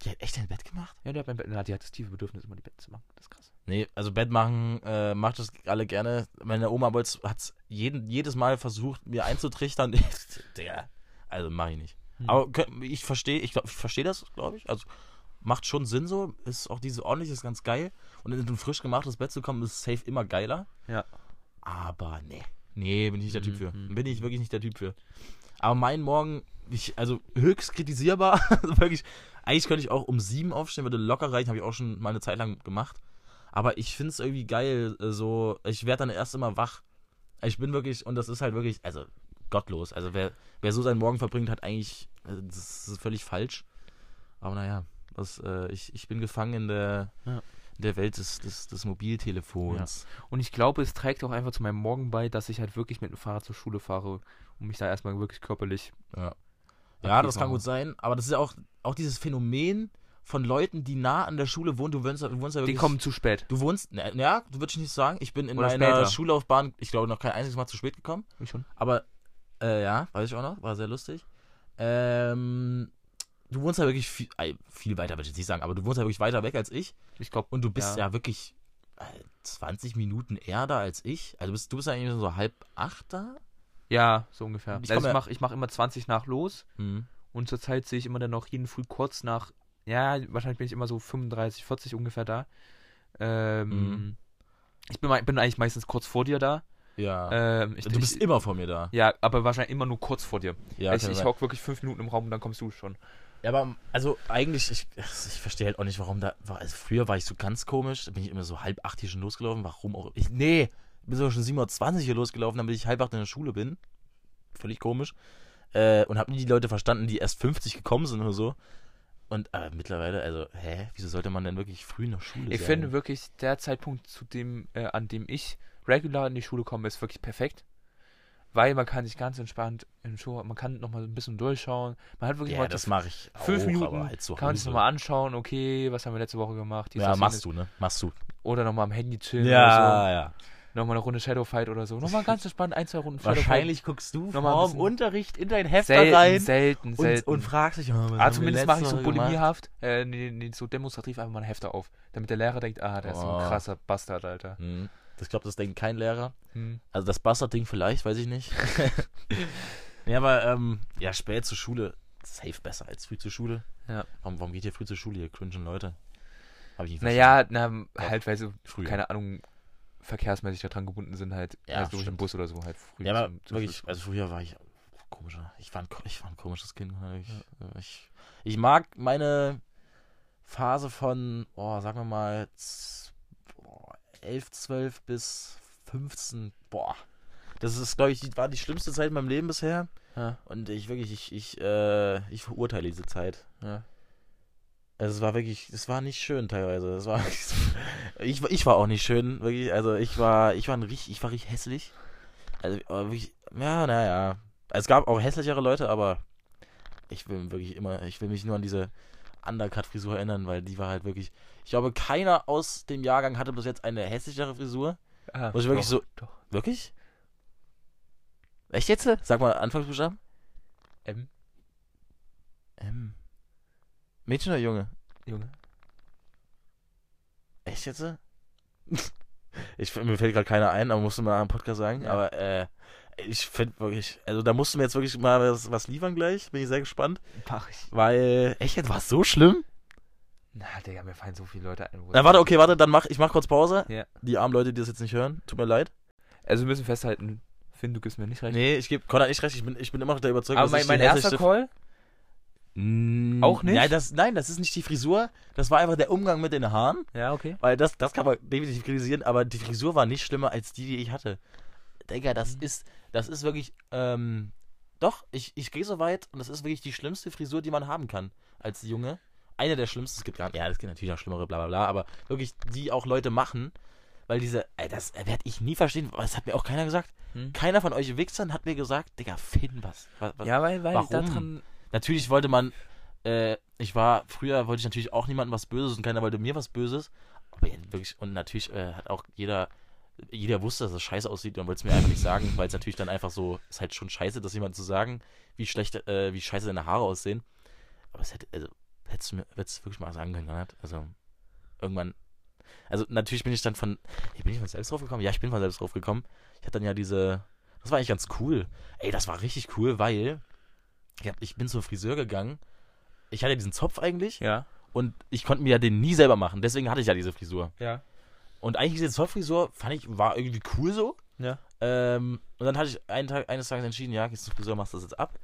Die hat echt ein Bett gemacht? Ja, die hat, mein Bett, na, die hat das tiefe Bedürfnis, immer die Betten zu machen. Das ist krass. Nee, also Bett machen, äh, macht das alle gerne. Meine Oma hat es jedes Mal versucht, mir einzutrichtern. Digga, also mach ich nicht. Hm. Aber ich verstehe, ich, ich verstehe das, glaube ich. Also macht schon Sinn so. Ist auch diese ordentlich, ist ganz geil. Und in ein frisch gemachtes Bett zu kommen, ist safe immer geiler. Ja. Aber nee. Nee, bin ich nicht der Typ für. Mhm. Bin ich wirklich nicht der Typ für. Aber mein Morgen, ich, also höchst kritisierbar. Also wirklich, eigentlich könnte ich auch um sieben aufstehen, würde locker reichen, habe ich auch schon mal eine Zeit lang gemacht. Aber ich finde es irgendwie geil, äh, so, ich werde dann erst immer wach. Ich bin wirklich, und das ist halt wirklich, also gottlos. Also wer, wer so seinen Morgen verbringt, hat eigentlich, äh, das ist völlig falsch. Aber naja, das, äh, ich, ich bin gefangen in der, Ja. in der Welt des, des, des Mobiltelefons. Und ich glaube, es trägt auch einfach zu meinem Morgen bei, dass ich halt wirklich mit dem Fahrrad zur Schule fahre und mich da erstmal wirklich körperlich. Ja. Ja, das kann gut sein, aber das ist ja auch, auch dieses Phänomen von Leuten, die nah an der Schule wohnen. Du wohnst, du wohnst ja Die wirklich. kommen zu spät. Du wohnst, na, ja, du würdest nicht sagen, ich bin in Oder meiner später. Schullaufbahn, ich glaube, noch kein einziges Mal zu spät gekommen. Ich schon. Aber, äh, ja, weiß ich auch noch, war sehr lustig. Ähm, du wohnst ja wirklich viel, äh, viel weiter, würde ich jetzt nicht sagen, aber du wohnst ja wirklich weiter weg als ich. Ich glaube, Und du bist Ja. ja, wirklich äh, 20 Minuten eher da als ich. Also bist, du bist ja eigentlich so halb acht da. Ja, so ungefähr. Ich Ich, also ich mache ich mach immer 20 nach los Hm. und zurzeit sehe ich immer dann noch jeden Früh kurz nach. Ja, wahrscheinlich bin ich immer so 35, 40 ungefähr da. Ähm, Mhm. Ich bin, bin eigentlich meistens kurz vor dir da. Ja. Ähm, ich, du bist ich, immer vor mir da. Ja, aber wahrscheinlich immer nur kurz vor dir. Ja, ich kann ich sein. hock wirklich fünf Minuten im Raum und dann kommst du schon. Ja, aber also eigentlich, ich, ich verstehe halt auch nicht, warum da. Also früher war ich so ganz komisch, da bin ich immer so halb acht hier schon losgelaufen. Warum auch? Ich, nee, ich bin sogar schon 7.20 Uhr hier losgelaufen, damit ich halb acht in der Schule bin. Völlig komisch. Äh, und habe nie die Leute verstanden, die erst 50 gekommen sind oder so. Und äh, mittlerweile, also, hä, wieso sollte man denn wirklich früh in der Schule Ich sein? finde wirklich, der Zeitpunkt, zu dem, äh, an dem ich regular in die Schule komme, ist wirklich perfekt. Weil man kann sich ganz entspannt in Schule, man kann nochmal ein bisschen durchschauen. Man hat wirklich ja, mal das mache ich fünf auch, Minuten, halt kann man sich nochmal anschauen, okay, was haben wir letzte Woche gemacht. Ja, machst du, ne? Machst du. Oder nochmal am Handy chillen oder ja. so. Nochmal eine Runde Shadowfight oder so. Nochmal ganz entspannt, ein, zwei Runden Wahrscheinlich guckst du vorm bisschen- Unterricht in dein Heft Selten, rein selten, und, selten. und fragst dich, oh, was haben Ah, zumindest mache ich so bulimiehaft, äh, nee, nee, so demonstrativ einfach mal ein Hefter auf. Damit der Lehrer denkt, ah, der ist so Oh. ein krasser Bastard, Alter. Hm. Ich glaube, das denkt kein Lehrer. Hm. Also das Bastard-Ding vielleicht, weiß ich nicht. ja, aber ähm, ja, spät zur Schule, safe besser als früh zur Schule. Ja. Warum, warum geht ihr früh zur Schule, ihr cringen Leute? Hab ich nicht Naja, na, halt, weil sie, Früher. keine Ahnung, verkehrsmäßig daran gebunden sind, halt, Ja, also durch den. Bus oder so, halt früh. Ja, aber zum- zum wirklich, Schluss. also früher war ich komischer. Ich war ein, ich war ein komisches Kind. Ich, äh, ich, ich mag meine Phase von, oh, sagen wir mal, z- boah, 11, 12 bis 15. Boah. Das ist, glaube ich, die, war die schlimmste Zeit in meinem Leben bisher. Ja, Und ich wirklich, ich, ich, äh, ich verurteile diese Zeit. ja. Also es war wirklich, es war nicht schön teilweise. Es war, ich, ich war auch nicht schön, wirklich. Also ich war, ich war ein richtig, ich war richtig hässlich. Also wirklich, ja, naja. Es gab auch hässlichere Leute, aber ich will wirklich immer, ich will mich nur an diese Undercut-Frisur erinnern, weil die war halt wirklich. Ich glaube, keiner aus dem Jahrgang hatte bis jetzt eine hässlichere Frisur. Ah, Muss ich wirklich doch, so- Doch. Wirklich? Echt jetzt? Sag mal Anfangsbuchstaben. M, M. Mädchen oder Junge? Junge. Echt jetzt? Ich, mir fällt gerade keiner ein, aber musst du mal am Podcast sagen. Ja. Aber äh, ich finde wirklich, also da musst du mir jetzt wirklich mal was, was liefern gleich. Bin ich sehr gespannt. Mach ich. Weil, echt jetzt, war es so schlimm? Na, Digga, mir fallen so viele Leute ein. Na, warte, okay, warte, dann mach ich mach kurz Pause. Ja. Die armen Leute, die das jetzt nicht hören, tut mir leid. Also wir müssen festhalten, Finn, du gibst mir nicht recht. Nee, ich gebe Konrad nicht recht, ich bin, ich bin immer noch der Überzeugung, Aber dass mein, ich mein erster Call? Mm, Auch nicht? Nein das, nein, das ist nicht die Frisur. Das war einfach der Umgang mit den Haaren. Ja, okay. Weil das, das kann man definitiv kritisieren, aber die Frisur war nicht schlimmer als die, die ich hatte. Digga, das Mhm. ist, das ist wirklich, ähm, doch, ich, ich gehe so weit und das ist wirklich die schlimmste Frisur, die man haben kann als Junge. Eine der schlimmsten, es gibt gar ja, es gibt natürlich auch schlimmere, bla bla bla, aber wirklich, die auch Leute machen, weil diese, ey, das werde ich nie verstehen, das hat mir auch keiner gesagt. Hm. Keiner von euch Wichsern hat mir gesagt, Digga, Finn, was, was, was Ja, weil, weil Warum? daran. Natürlich wollte man, äh, ich war, früher wollte ich natürlich auch niemandem was Böses und keiner wollte mir was Böses. Aber ja, wirklich, und natürlich äh, hat auch jeder, jeder wusste, dass es scheiße aussieht und wollte es mir einfach nicht sagen, weil es natürlich dann einfach so, ist halt schon scheiße, das jemand zu sagen, wie schlecht, äh, wie scheiße deine Haare aussehen. Aber es hätte, also, hättest du mir hättest du wirklich mal sagen können, Konrad? Also, irgendwann. Also, natürlich bin ich dann von. Hey, bin ich von selbst drauf gekommen? Ja, ich bin von selbst drauf gekommen. Ich hatte dann ja diese. Das war eigentlich ganz cool. Ey, das war richtig cool, weil. Ich, bin zum Friseur gegangen. Ich hatte diesen Zopf eigentlich. Ja. Und ich konnte mir ja den nie selber machen. Deswegen hatte ich ja diese Frisur. Ja. Und eigentlich diese Zopffrisur fand ich, war irgendwie cool so. Ja. Ähm, und dann hatte ich einen Tag, eines Tages entschieden, ja, gehst zum Friseur, machst das jetzt ab.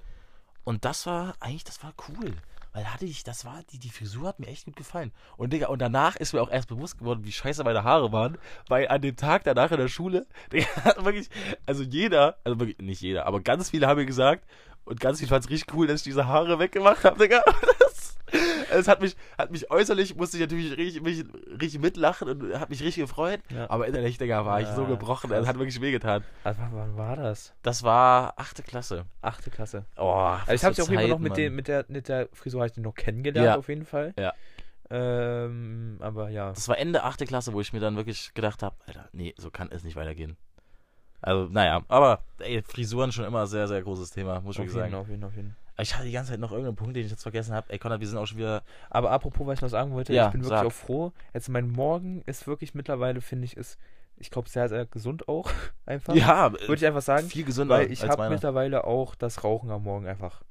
Und das war, eigentlich, das war cool. Weil hatte ich, das war, die, die Frisur hat mir echt gut gefallen. Und Digga, und danach ist mir auch erst bewusst geworden, wie scheiße meine Haare waren. Weil an dem Tag danach in der Schule, Digga, hat wirklich, also jeder, also wirklich, nicht jeder, aber ganz viele haben mir gesagt, und ganz fanden es richtig cool, dass ich diese Haare weggemacht habe, Digga. Es hat mich, hat mich äußerlich, musste ich natürlich richtig, mich, richtig mitlachen und hat mich richtig gefreut. Ja. Aber innerlich, Digga, war ich so Ja, gebrochen. Es hat wirklich wehgetan. Also, wann, war das? Das war achte Klasse. Achte Klasse. Oh, Also ich habe auf jeden Fall noch mit, den mit, der, mit der Frisur halt noch kennengelernt, Ja. auf jeden Fall. Ja. Ähm, aber ja. Das war Ende achte Klasse, wo ich mir dann wirklich gedacht habe, Alter, nee, so kann es nicht weitergehen. Also, naja, aber ey, Frisuren schon immer sehr, sehr großes Thema, muss ich wirklich sagen. auf jeden, auf jeden. Ich hatte die ganze Zeit noch irgendeinen Punkt, den ich jetzt vergessen habe. Ey, Konrad, wir sind auch schon wieder. Aber apropos, was ich noch sagen wollte, Ja, ich bin wirklich sag. auch froh. Jetzt mein Morgen ist wirklich mittlerweile, finde ich, ist, ich glaube, sehr, sehr gesund auch. Einfach. Ja, Würde ich einfach sagen. viel gesünder Weil ich habe mittlerweile auch das Rauchen am Morgen einfach.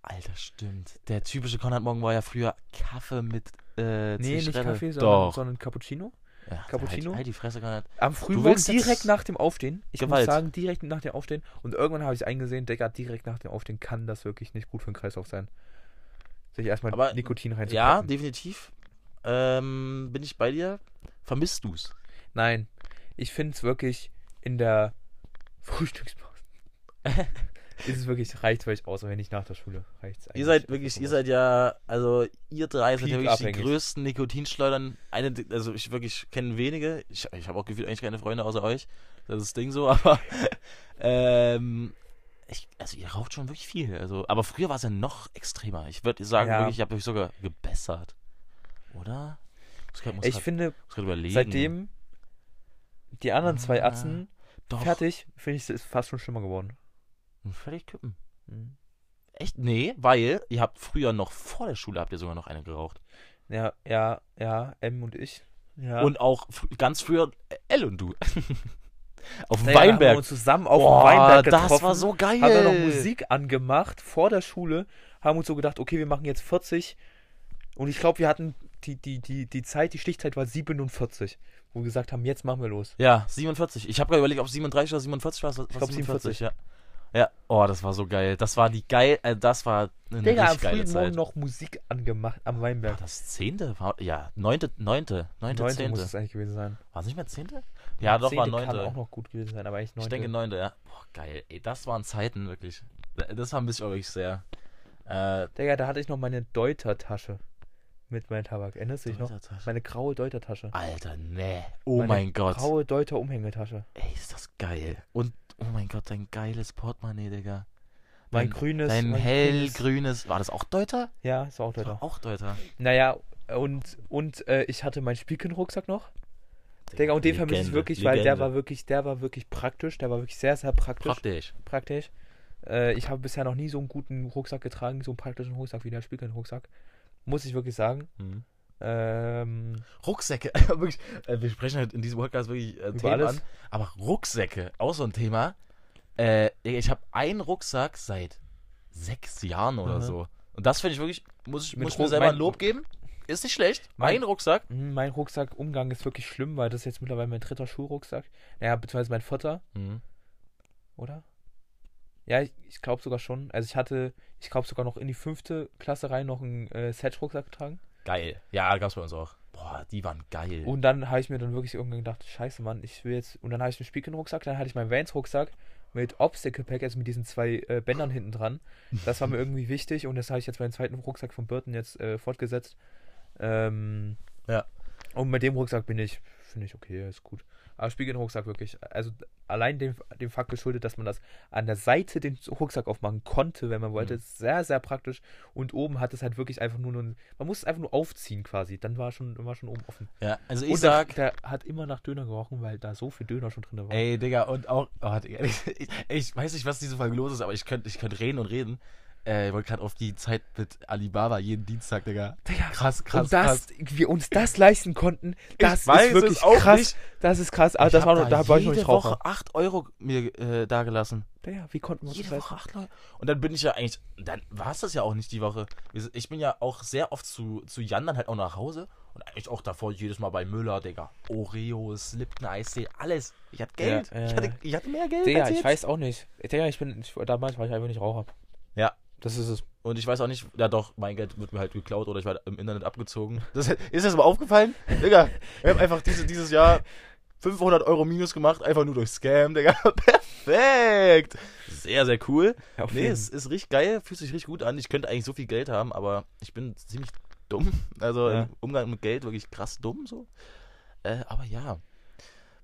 Alter, stimmt. Der typische Konrad Morgen war ja früher Kaffee mit äh, Nee, nicht. Kaffee, sondern, sondern Cappuccino. Ja, Cappuccino? Halt, halt die Fresse, Konrad. Am Du Frühmorgen direkt nach dem Aufstehen. Ich Gewalt. muss sagen, direkt nach dem Aufstehen. Und irgendwann habe ich eingesehen, Digga, direkt nach dem Aufstehen kann das wirklich nicht gut für den Kreislauf sein. Sich erstmal Aber- Nikotin Ja, reinzupacken. definitiv. Ähm, bin ich bei dir? Vermisst du's? Nein, ich finde es wirklich in der Frühstückspause. ist es wirklich, reicht völlig aus, wenn nicht nach der Schule. Reicht's Ihr eigentlich. seid wirklich, ihr seid ja, also ihr drei seid ja wirklich die abhängig. größten Nikotinschleudern. Eine, also ich wirklich kenne wenige. Ich, ich habe auch gefühlt eigentlich keine Freunde außer euch. Das ist das Ding so, aber ähm, ich, also ihr raucht schon wirklich viel. Also, aber früher war es ja noch extremer. Ich würde sagen, Ja. wirklich, ich habe euch sogar gebessert. Oder? Muss grad, muss Ich grad, finde, muss grad überlegen. seitdem die anderen zwei Ah, Atzen Doch. fertig, finde ich, es ist fast schon schlimmer geworden. Fertig kippen. Mhm. Echt? Nee, weil ihr habt früher noch vor der Schule habt ihr sogar noch eine geraucht. Ja, ja, ja, M und ich. Ja. Und auch fr- ganz früher L und du. Auf dem Naja, Haben wir Weinberg. uns zusammen auf Boah, dem Weinberg getroffen. das war so geil. Haben wir noch Musik angemacht vor der Schule, haben uns so gedacht, okay, wir machen jetzt 40. Und ich glaube, wir hatten die, die, die, die Zeit, die Stichzeit war 47, wo wir gesagt haben, jetzt machen wir los. Ja, 47. Ich habe gerade überlegt, ob es 37 oder 47 war. Was, was glaub, 47, ja. Ja, oh, das war so geil. Das war die geil, äh, das war eine Digga, richtig geile frühen Morgen Zeit. noch Musik angemacht am War Weinberg. das zehnte? War, ja, neunte, neunte, neunte, Neunte muss zehnte. es eigentlich gewesen sein. War es nicht mehr zehnte? Ja, doch, war Zehnte Kann neunte. auch noch gut gewesen sein, aber eigentlich neunte. Ich denke neunte, ja. Boah, geil. Ey, das waren Zeiten, wirklich. Das haben mich auch wirklich sehr. Äh, Digga, da hatte ich noch meine Deuter-Tasche mit meinem Tabak. Erinnerst du dich noch? Meine graue Deuter-Tasche. Alter, nee. Oh Meine mein Gott. Graue Deuter-Umhängetasche. Ey, ist das geil. Und, oh mein Gott, dein geiles Portemonnaie, Digga. Mein Dein- grünes. Dein hellgrünes. War das auch Deuter? Ja, ist auch Das Deuter. war auch Deuter. Naja, und, und äh, ich hatte meinen Spielkind-Rucksack noch. Digga, und den vermisse ich Legende, wirklich, weil der Legende. war wirklich, der war wirklich praktisch. Der war wirklich sehr, sehr praktisch. Praktisch. praktisch. Äh, ich habe bisher noch nie so einen guten Rucksack getragen, so einen praktischen Rucksack wie der Spielkind-Rucksack. Muss ich wirklich sagen. Mhm. Ähm, Rucksäcke, wirklich, äh, wir sprechen halt in diesem Podcast wirklich äh, Themen alles. an, aber Rucksäcke, auch so ein Thema. Äh, ich habe einen Rucksack seit sechs Jahren oder Mhm. so. Und das finde ich wirklich, muss ich, Mit muss ich mir selber mein- ein Lob geben. Ist nicht schlecht. Mein- Ein Rucksack. mh, mein Rucksack-Umgang ist wirklich schlimm, weil das ist jetzt mittlerweile mein dritter Schulrucksack. Naja, beziehungsweise mein vierter, Mhm. oder? Ja, ich, ich glaube sogar schon. Also ich hatte, ich glaube sogar noch in die fünfte Klasse rein noch einen äh, Set-Rucksack getragen. Geil. Ja, gab's bei uns auch. Boah, die waren geil. Und dann habe ich mir dann wirklich irgendwann gedacht, scheiße Mann, ich will jetzt. Und dann habe ich einen Spielkind-Rucksack, dann hatte ich meinen Vans-Rucksack mit Obstacle-Pack, also mit diesen zwei äh, Bändern hinten dran. Das war mir irgendwie wichtig und das habe ich jetzt meinen zweiten Rucksack von Burton jetzt äh, fortgesetzt. Ähm, Ja. Und mit dem Rucksack bin ich, finde ich okay, ist gut. Aber Spielkind-Rucksack wirklich, also allein dem, dem Fakt geschuldet, dass man das an der Seite den Rucksack aufmachen konnte, wenn man wollte, Mhm. sehr, sehr praktisch. Und oben hat es halt wirklich einfach nur, man muss es einfach nur aufziehen quasi, dann war schon, war schon oben offen. ja, also ich Und sag, der, der hat immer nach Döner gerochen, weil da so viel Döner schon drin war. Ey, Digga, und auch, oh, Digga, ich, ich weiß nicht, was diese Folge los ist, aber ich könnte ich könnt reden und reden. Äh, ich wollte gerade auf die Zeit mit Alibaba jeden Dienstag, Digga. Digga, Krass, krass, und das, krass. wir uns das leisten konnten, das weiß ist wirklich es auch krass. nicht. Das ist krass. Aber Ich das war noch, da war ich noch jede nicht. Woche 8 Euro mir äh, dagelassen. Digga, wie konnten wir uns Jede das Woche 8 Euro. Und dann bin ich ja eigentlich, dann war es das ja auch nicht die Woche. Ich bin ja auch sehr oft zu, zu Jan dann halt auch nach Hause. Und eigentlich auch davor jedes Mal bei Müller, Digga. Oreos, Lipton, Eistee, alles. Ich hatte Geld. Ja, ich, hatte, ich hatte mehr Geld Digga, als ich weiß auch nicht. Digga, ich bin, ich, damals war ich einfach nicht Raucher. Ja. Das ist es. Und ich weiß auch nicht, ja doch, mein Geld wird mir halt geklaut oder ich werde im Internet abgezogen. Das, ist das mal aufgefallen? Digga, ich habe einfach diese, dieses Jahr 500 Euro minus gemacht, einfach nur durch Scam, Digga. Perfekt! Sehr, sehr cool. Ja, Nee, es ist richtig geil, fühlt sich richtig gut an. Ich könnte eigentlich so viel Geld haben, aber ich bin ziemlich dumm. Also Ja. im Umgang mit Geld wirklich krass dumm so. Äh, aber ja,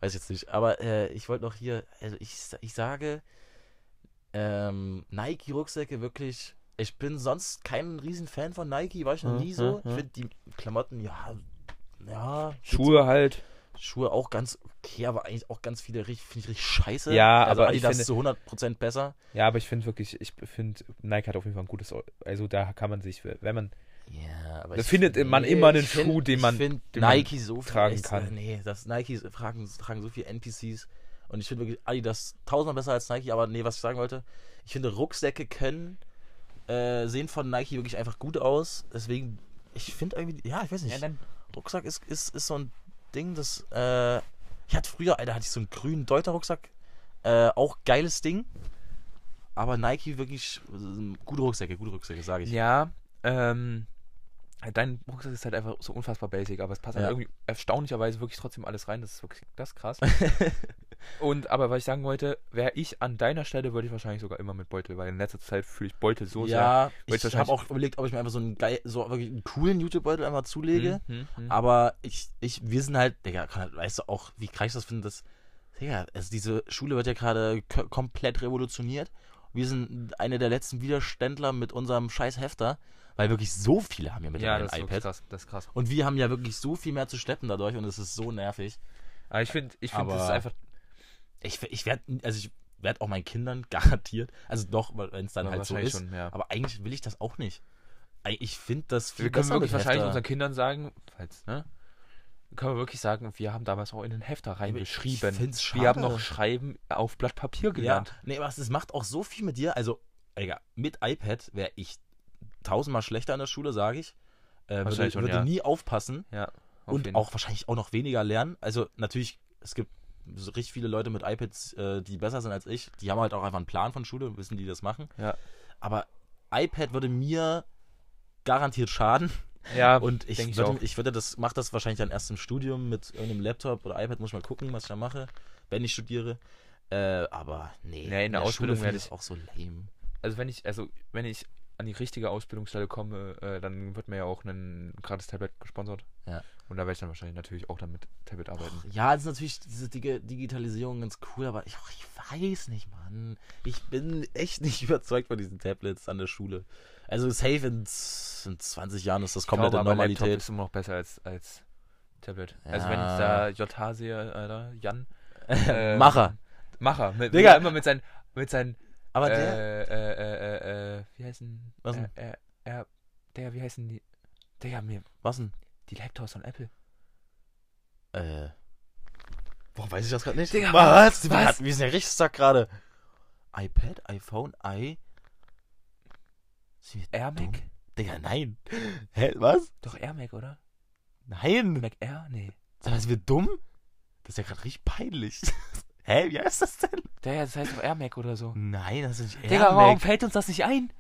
weiß jetzt nicht. Aber äh, ich wollte noch hier, also ich, ich sage, ähm, Nike-Rucksäcke wirklich. Ich bin sonst kein Riesenfan von Nike, war ich noch Mhm, nie so. mhm. Ich finde die Klamotten, ja, ja. Schuhe halt. Schuhe auch ganz okay, aber eigentlich auch ganz viele richtig- finde ich richtig scheiße. Ja, also aber ich Adidas finde- ist zu 100% besser. Ja, aber ich finde wirklich, ich finde, Nike hat auf jeden Fall ein gutes, also da kann man sich, wenn man, Ja, aber Da ich- findet man immer einen ich find- Schuh, den ich man- find den man Nike so viel tragen kann. Nee, das Nike tragen, tragen so viel NPCs und ich finde wirklich Adidas tausendmal besser als Nike, aber nee, was ich sagen wollte, ich finde Rucksäcke können äh, sehen von Nike wirklich einfach gut aus, deswegen ich finde irgendwie, ja, ich weiß nicht. dann, Rucksack ist, ist, ist so ein Ding, das äh, ich hatte früher, Alter, hatte ich so einen grünen Deuter Rucksack, äh, auch geiles Ding. Aber Nike wirklich äh, gute Rucksäcke, gute Rucksäcke, sage ich. ja, ähm, dein Rucksack ist halt einfach so unfassbar basic, aber es passt Ja. halt irgendwie erstaunlicherweise wirklich trotzdem alles rein, das ist wirklich, das krass. Und, aber was ich sagen wollte, wäre ich an deiner Stelle, würde ich wahrscheinlich sogar immer mit Beutel, weil in letzter Zeit fühle ich Beutel so sehr. ja, ich ich habe auch überlegt, ob ich mir einfach so einen geil, so wirklich einen coolen YouTube-Beutel einfach zulege. Hm, hm, hm. Aber ich, ich, wir sind halt, Digga, kann, halt- weißt du auch, wie krass ich das finde, dass, Digga, also diese Schule wird ja gerade komplett revolutioniert. Wir sind eine der letzten Widerständler mit unserem scheiß Hefter, weil wirklich so viele haben ja ja, mittlerweile das ist ein iPad. krass, das ist krass. Und wir haben ja wirklich so viel mehr zu schleppen dadurch und es ist so nervig. Aber ich finde, ich finde, das ist einfach, Ich, ich werde, also ich werde auch meinen Kindern garantiert, also doch, wenn es dann Ja, halt so ist. schon, ja. Aber eigentlich will ich das auch nicht. Ich finde das viel wir können wirklich wahrscheinlich Hefter. unseren Kindern sagen, falls, ne? Können wir wirklich sagen, wir haben damals auch in den Hefter reingeschrieben. Ich find's Wir haben noch Schreiben auf Blatt Papier Ja, gelernt. nee, aber es macht auch so viel mit dir. Also, Digga, mit iPad wäre ich tausendmal schlechter in der Schule, sage ich. Äh, würde Wahrscheinlich schon, würde ja. nie aufpassen Ja. auf und jeden auch wahrscheinlich auch noch weniger lernen. Also, natürlich, es gibt so richtig viele Leute mit iPads, äh, die besser sind als ich. Die haben halt auch einfach einen Plan von Schule, wissen, die das machen. Ja. Aber iPad würde mir garantiert schaden. Ja, Und ich, ich würde, auch. ich würde das, mache das wahrscheinlich dann erst im Studium mit irgendeinem Laptop oder iPad, muss ich mal gucken, was ich da mache, wenn ich studiere. Äh, aber nee, Nee, in der Ausbildung Schule werde finde ich auch so lame. also wenn ich, also wenn ich an die richtige Ausbildungsstelle komme, äh, dann wird mir ja auch ein gratis Tablet gesponsert. Ja. Und da werde ich dann wahrscheinlich natürlich auch dann mit Tablet arbeiten. Ja, das ist natürlich diese Dig Digitalisierung ganz cool, aber ich, oh, ich weiß nicht, Mann. Ich bin echt nicht überzeugt von diesen Tablets an der Schule. Also safe in, in 20 Jahren ist das komplette glaube, aber Laptop Normalität. ist immer noch besser als, als Tablet. Ja. Also wenn ich da JH sehe, Alter, Jan. äh, Macher. Macher. Mit, Digga. Immer mit seinen, mit seinen, Aber äh, der, äh, äh, äh, äh, wie heißen, Was äh, denn? äh, äh, der, wie heißen die, Digga, mir, was denn? Die Laptops von Apple. Äh. Warum weiß ich das gerade nicht? Digga, was? was? Wir sind ja richtig stuck gerade. iPad, iPhone, i. Air? Mac? Digga, nein. Hä, was? Doch Air Mac, oder? Nein. Mac Air? Nee. Sag mal, sind wir dumm? Das ist ja gerade richtig peinlich. Hä, wie heißt das denn? Der, das heißt doch Air Mac oder so. Nein, das ist nicht Air Digga, warum Mac. fällt uns das nicht ein?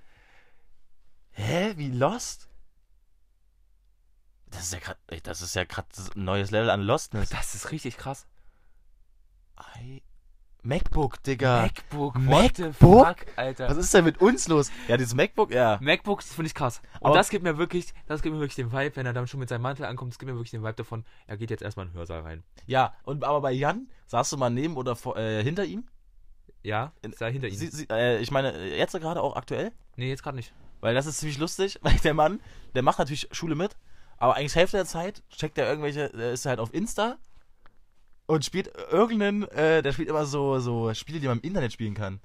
Hä, wie Lost? Das ist ja gerade, das ist ja gerade ein neues Level an Lostness. Das ist richtig krass. I MacBook, Digga. MacBook, MacBook? what the fuck, Alter. Was ist denn mit uns los? Ja, dieses MacBook, ja. MacBook, das finde ich krass. Und Aber- das gibt mir wirklich, das gibt mir wirklich den Vibe, wenn er dann schon mit seinem Mantel ankommt, das gibt mir wirklich den Vibe davon, er geht jetzt erstmal in den Hörsaal rein. Ja, und aber bei Jan, saßt du mal neben oder vor, äh, hinter ihm? Ja, ist da hinter ihm. Sie, sie, äh, ich meine, jetzt gerade auch aktuell? nee, jetzt gerade nicht. Weil das ist ziemlich lustig, weil der Mann, der macht natürlich Schule mit, aber eigentlich Hälfte der Zeit checkt er irgendwelche, ist halt auf Insta und spielt irgendeinen, äh, der spielt immer so, so Spiele, die man im Internet spielen kann.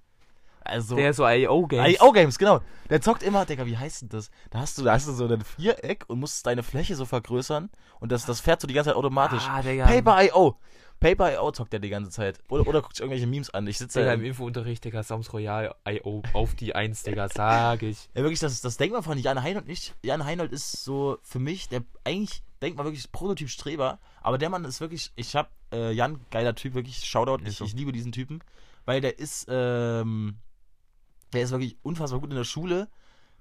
Also, Der so IO-Games. IO-Games, genau. Der zockt immer, Digga, wie heißt denn das? Da hast du, da hast du so ein Viereck und musst deine Fläche so vergrößern und das, das fährt so die ganze Zeit automatisch. Ah, Digga. Paper.io. Paper.io zockt der die ganze Zeit. Oder, oder guckt sich irgendwelche Memes an. Ich sitze Digga, im Infounterricht, Digga, Sams Royal IO auf die 1, Digga, sag ich. Ja, wirklich, das, das denkt man von Jan Heinold nicht. Jan Heinold ist so für mich, der eigentlich denkt man wirklich Prototyp Streber, aber der Mann ist wirklich, ich hab, äh, Jan, geiler Typ, wirklich, Shoutout, ich, ich liebe diesen Typen, weil der ist, ähm, der ist wirklich unfassbar gut in der Schule.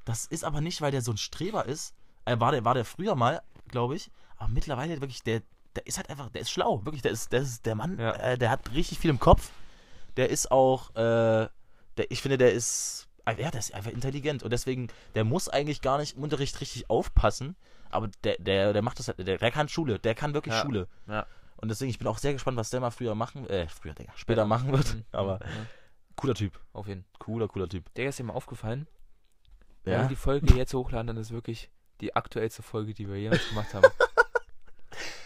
Das ist aber nicht, weil der so ein Streber ist. Er war der, war der früher mal, glaube ich, aber mittlerweile wirklich, der, der ist halt einfach, der ist schlau, wirklich, der ist, der ist der Mann, Ja. äh, der hat richtig viel im Kopf. Der ist auch, äh, der, ich finde, der ist, ja, der ist einfach intelligent und deswegen, der muss eigentlich gar nicht im Unterricht richtig aufpassen, aber der, der, der macht das halt, der, der kann Schule, der kann wirklich Ja. Schule. Ja. Und deswegen, ich bin auch sehr gespannt, was der mal früher machen, äh, früher, Digga, später machen wird. Mhm. Aber Ja, cooler Typ, auf jeden Fall. cooler, cooler Typ. Digga, ist dir mal aufgefallen? Wenn wir die Folge jetzt hochladen, dann ist wirklich die aktuellste Folge, die wir jemals gemacht haben.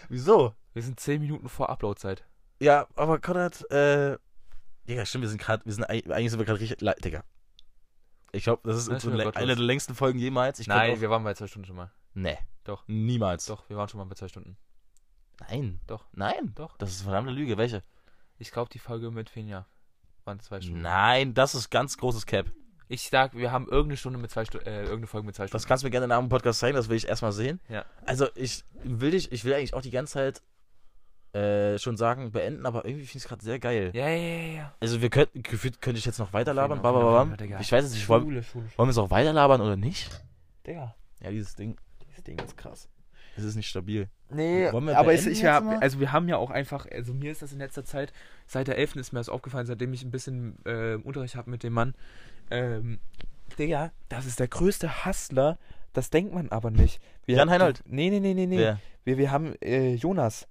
Wieso? Wir sind 10 Minuten vor Uploadzeit. Ja, aber Konrad, äh, Digga, stimmt, wir sind gerade, wir sind eigentlich sind wir gerade richtig, Digga. Ich glaube, das ist schon le- gottlos. eine der längsten Folgen jemals. Ich Nein, Auch, wir waren bei zwei Stunden schon mal. nee. Doch. Niemals. Doch, wir waren schon mal bei zwei Stunden. Nein. Doch. Nein. Doch. Das ist eine verdammte Lüge. Welche? Ich glaube, die Folge mit Finja waren zwei Stunden. Nein, das ist ganz großes Cap. Ich sag, wir haben irgendeine Stunde mit zwei Stunden, äh, irgendeine Folge mit zwei Stunden. Das kannst du mir gerne nach dem Podcast zeigen, das will ich erstmal sehen. Ja. Also ich will dich, ich will eigentlich auch die ganze Zeit äh, schon sagen, beenden, aber irgendwie finde ich es gerade sehr geil. Ja, ja, ja, ja. Also wir könnten, gefühlt könnte ich jetzt noch weiter labern. Auf jeden Fall, bababam. Digga. Ich weiß jetzt nicht, wollen, Schule, Schule, wollen wir es auch weiter labern oder nicht? Digga. Ja, dieses Ding, Dieses Ding ist krass. es ist nicht stabil. Nee, aber es, beenden ich hab, also wir haben ja auch einfach, also mir ist das in letzter Zeit, seit der 11. ist mir das aufgefallen, seitdem ich ein bisschen äh, Unterricht habe mit dem Mann. Ähm, Digga, das ist der größte Hustler, das denkt man aber nicht. Wir Jan haben- Heinold? Nee, nee, nee, nee, nee. Wer? Wir, wir haben äh, Jonas.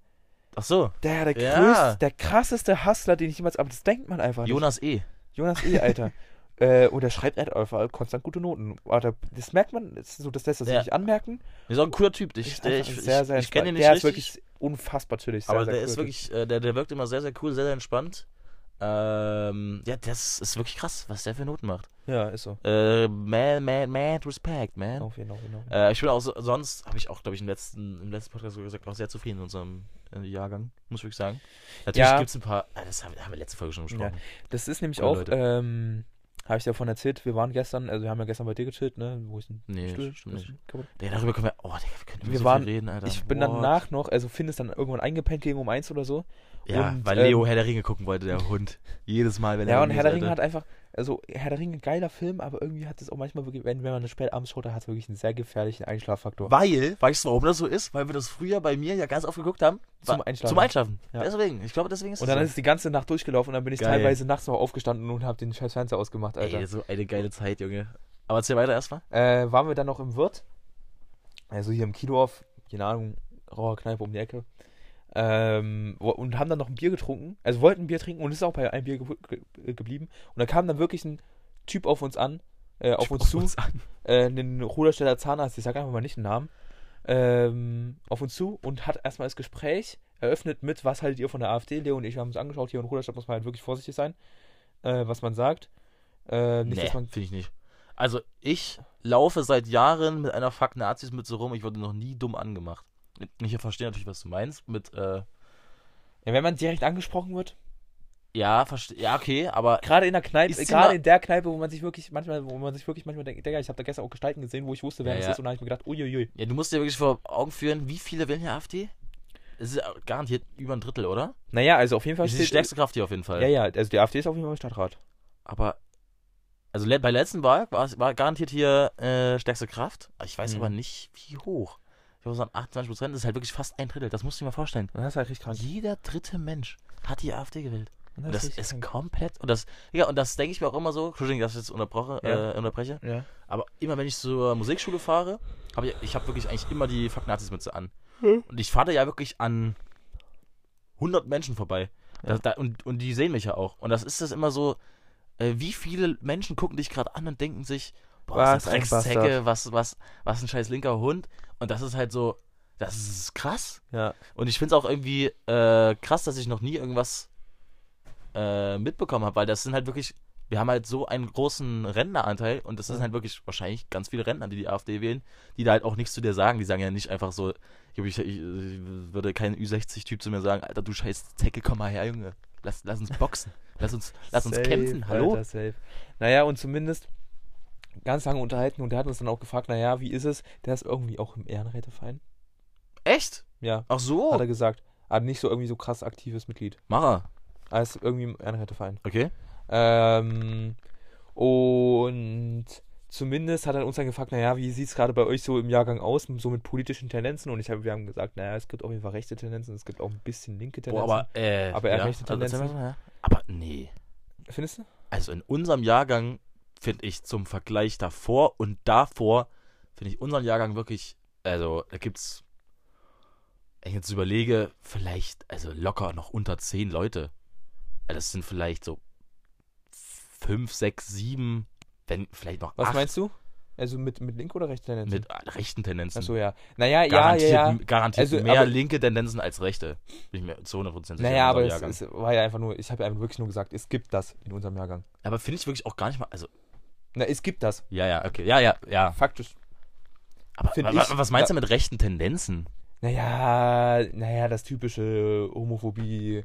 Ach so, Der, der, Ja. größte, der krasseste Hustler, den ich jemals, aber das denkt man einfach nicht. Jonas E. Jonas E., Alter. äh, und er schreibt halt einfach konstant gute Noten. Alter, das merkt man, das, ist so, das lässt er sich Ja. nicht anmerken. Ist auch ein cooler Typ. Ich, der, ich, sehr, ich, sehr ich kenne ihn nicht Der richtig. ist wirklich unfassbar chillig. Sehr, aber der cool. ist wirklich, äh, der, der wirkt immer sehr, sehr cool, sehr, sehr entspannt. Ähm, ja, das ist wirklich krass, was der für Noten macht. Ja, ist so. Äh, man, man, man, respect, man. Auf jeden Fall. Fall. Äh, ich bin auch so, sonst, habe ich auch, glaube ich, im letzten, im letzten Podcast so gesagt, auch sehr zufrieden in unserem äh, Jahrgang, muss ich wirklich sagen. Natürlich Ja. gibt es ein paar, äh, das haben, haben wir letzte Folge schon besprochen. Das ist nämlich Coole auch, Leute. ähm, habe ich dir davon erzählt, wir waren gestern, also wir haben ja gestern bei dir gechillt, ne? Wo ist Nee, Stuhl? stimmt? Ja, darüber können wir, oh, Digga, wir können Wir so waren- reden, Alter. Ich bin What? danach noch, also Finn ist dann irgendwann eingepennt gegen um eins oder so. Ja, und, weil ähm, Leo Herr der Ringe gucken wollte, der Hund. Jedes Mal, wenn er Ja, und Herr der Ringe hat einfach, also Herr der Ringe, ein geiler Film, aber irgendwie hat es auch manchmal wirklich, wenn, wenn man spät abends schaut, da hat es wirklich einen sehr gefährlichen Einschlaffaktor. Weil, weißt du, warum das so ist? Weil wir das früher bei mir ja ganz oft geguckt haben. Zum Einschlafen. Zum Einschlafen. Ja. Deswegen. Ich glaube, deswegen ist Und es dann so. ist die ganze Nacht durchgelaufen und dann bin ich Geil. teilweise nachts noch aufgestanden und habe den scheiß Fernseher ausgemacht, Alter. Ey, so eine geile Zeit, Junge. Aber erzähl weiter erstmal. Äh, waren wir dann noch im Wirt, also hier im Kiedorf, keine Ahnung, rauer Kneipe um die Ecke, ähm, und haben dann noch ein Bier getrunken, also wollten ein Bier trinken und es ist auch bei einem Bier ge ge geblieben. Und da kam dann wirklich ein Typ auf uns an, äh, auf uns zu, an. äh, ein Rudersteller Zahnarzt, ich sag einfach mal nicht den Namen, ähm, auf uns zu und hat erstmal das Gespräch eröffnet mit, was haltet ihr von der AfD? Leo und ich haben uns angeschaut, hier in Ruderstadt muss man halt wirklich vorsichtig sein, äh, was man sagt. Äh, nicht, Nee, finde ich nicht. Also, ich laufe seit Jahren mit einer Fuck Nazis Mütze rum. Ich wurde noch nie dumm angemacht. Ich verstehe natürlich, was du meinst. Mit, äh, Ja, wenn man direkt angesprochen wird, ja, verstehe. Ja, okay, aber. gerade in der Kneipe, gerade in der Kneipe, wo man sich wirklich manchmal, wo man sich wirklich manchmal denkt, Digga, ich habe da gestern auch Gestalten gesehen, wo ich wusste, wer Ja, das ja. ist und da habe ich mir gedacht, uiuiui. Ja, du musst dir wirklich vor Augen führen, wie viele wählen hier AfD? Es ist garantiert über ein Drittel, oder? Naja, also auf jeden Fall Das ist die stärkste Kraft hier auf jeden Fall. Ja, ja, also die AfD ist auf jeden Fall im Stadtrat. Aber, also bei der letzten Wahl war, es- war garantiert hier äh, stärkste Kraft. Ich weiß Mhm. aber nicht, wie hoch. Ich würde sagen, 28 Prozent ist halt wirklich fast ein Drittel. Das musst du dir mal vorstellen. Das ist halt richtig krank. Jeder dritte Mensch hat die AfD gewählt. Und das richtig ist krank. komplett. Und das, ja, und das denke ich mir auch immer so. Entschuldigung, dass ich jetzt unterbroche, Ja. äh, unterbreche. Ja. Aber immer wenn ich zur Musikschule fahre, habe ich, ich habe wirklich eigentlich immer die Fuck Nazis Mütze an. Hm. Und ich fahre ja wirklich an 100 Menschen vorbei. Ja. Das, da, und, und die sehen mich ja auch. Und das ist das immer so, äh, wie viele Menschen gucken dich gerade an und denken sich, boah, was, Was ein Dreckszecke, was, was, was ein scheiß linker Hund. Und das ist halt so, das ist krass. Ja. Und ich finde es auch irgendwie äh, krass, dass ich noch nie irgendwas äh, mitbekommen habe, weil das sind halt wirklich wir haben halt so einen großen Rentneranteil und das sind halt wirklich wahrscheinlich ganz viele Rentner, die die AfD wählen, die da halt auch nichts zu dir sagen. Die sagen ja nicht einfach so, ich, ich, ich würde kein Ü60-Typ zu mir sagen, Alter, du scheiß Zecke, komm mal her, Junge. Lass, lass uns boxen. Lass uns, lass uns Safe, kämpfen. Hallo? Alter, safe. Naja, und zumindest ganz lange unterhalten und der hat uns dann auch gefragt, naja, wie ist es? Der ist irgendwie auch im Ehrenräteverein. Echt? Ja, Ach so. hat er gesagt. Aber nicht so irgendwie so krass aktives Mitglied. Er. Er ist irgendwie im Ehrenräteverein. Okay. Ähm, und zumindest hat er uns dann gefragt, naja, wie sieht es gerade bei euch so im Jahrgang aus, so mit politischen Tendenzen? Und ich hab, wir haben gesagt, naja, es gibt auf jeden Fall rechte Tendenzen, es gibt auch ein bisschen linke Boah, Tendenzen. aber, äh, Aber er ja. rechte Also, Tendenzen. ja. Aber nee. Findest du? Also in unserem Jahrgang finde ich zum Vergleich davor und davor, finde ich unseren Jahrgang wirklich, also da gibt's, wenn ich jetzt überlege, vielleicht, also locker noch unter zehn Leute. Also Das sind vielleicht so fünf, sechs, sieben, wenn vielleicht noch Was acht meinst du? Also mit, mit linke oder rechte Tendenzen? mit äh, rechten Tendenzen. Achso, ja. Naja, ja, garantiert, ja, ja. garantiert Also, mehr aber- linke Tendenzen als rechte. Bin ich mir zu 100% sicher. Naja, aber es, es war ja einfach nur, ich habe ja einfach wirklich nur gesagt, es gibt das in unserem Jahrgang. aber finde ich wirklich auch gar nicht mal, also, Na, es gibt das. ja, ja, okay, ja, ja, ja. Faktisch. Aber Find wa- ich- was meinst du mit rechten Tendenzen? Naja, naja, das typische Homophobie,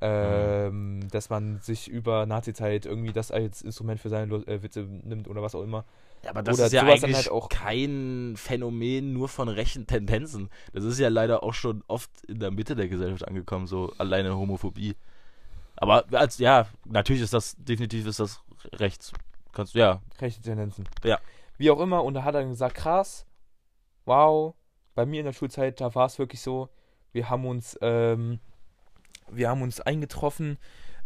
ähm, dass man sich über Nazizeit irgendwie das als Instrument für seine Lu- äh, Witze nimmt oder was auch immer. Ja, aber das Oder ist ja sowas dann eigentlich halt auch- kein Phänomen nur von rechten Tendenzen. Das ist ja leider auch schon oft in der Mitte der Gesellschaft angekommen, so alleine Homophobie. Aber als ja, natürlich ist das definitiv ist das rechts. Kannst du ja. Rechte Tendenzen. Ja. Wie auch immer, und da hat er gesagt, krass, wow, bei mir in der Schulzeit, da war es wirklich so, wir haben uns, ähm, wir haben uns eingetroffen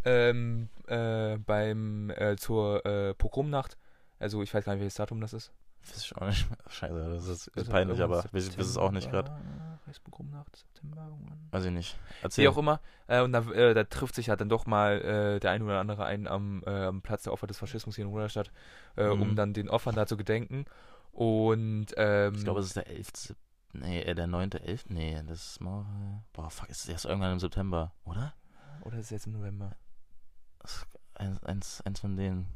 ähm, äh, beim, äh, zur äh, Pogromnacht. Also ich weiß gar nicht, welches Datum das ist. Weiß ich auch nicht. Scheiße, das ist, Ist peinlich, aber ich weiß es auch nicht gerade. Reichspogromnacht, September, irgendwann. Weiß ich nicht. Wie Erzähl. auch immer. Äh, und da, äh, da trifft sich halt dann doch mal äh, der ein oder andere ein am, äh, am Platz der Opfer des Faschismus hier in Ruderstadt, äh, um Mhm. dann den Opfern da zu gedenken. Und ähm, Ich glaube, es ist der 11. Nee, äh, der 9.11. Nee, das ist mal. Boah, fuck, ist es erst irgendwann im September, oder? oder ist es jetzt im November? Eins, eins, eins von denen.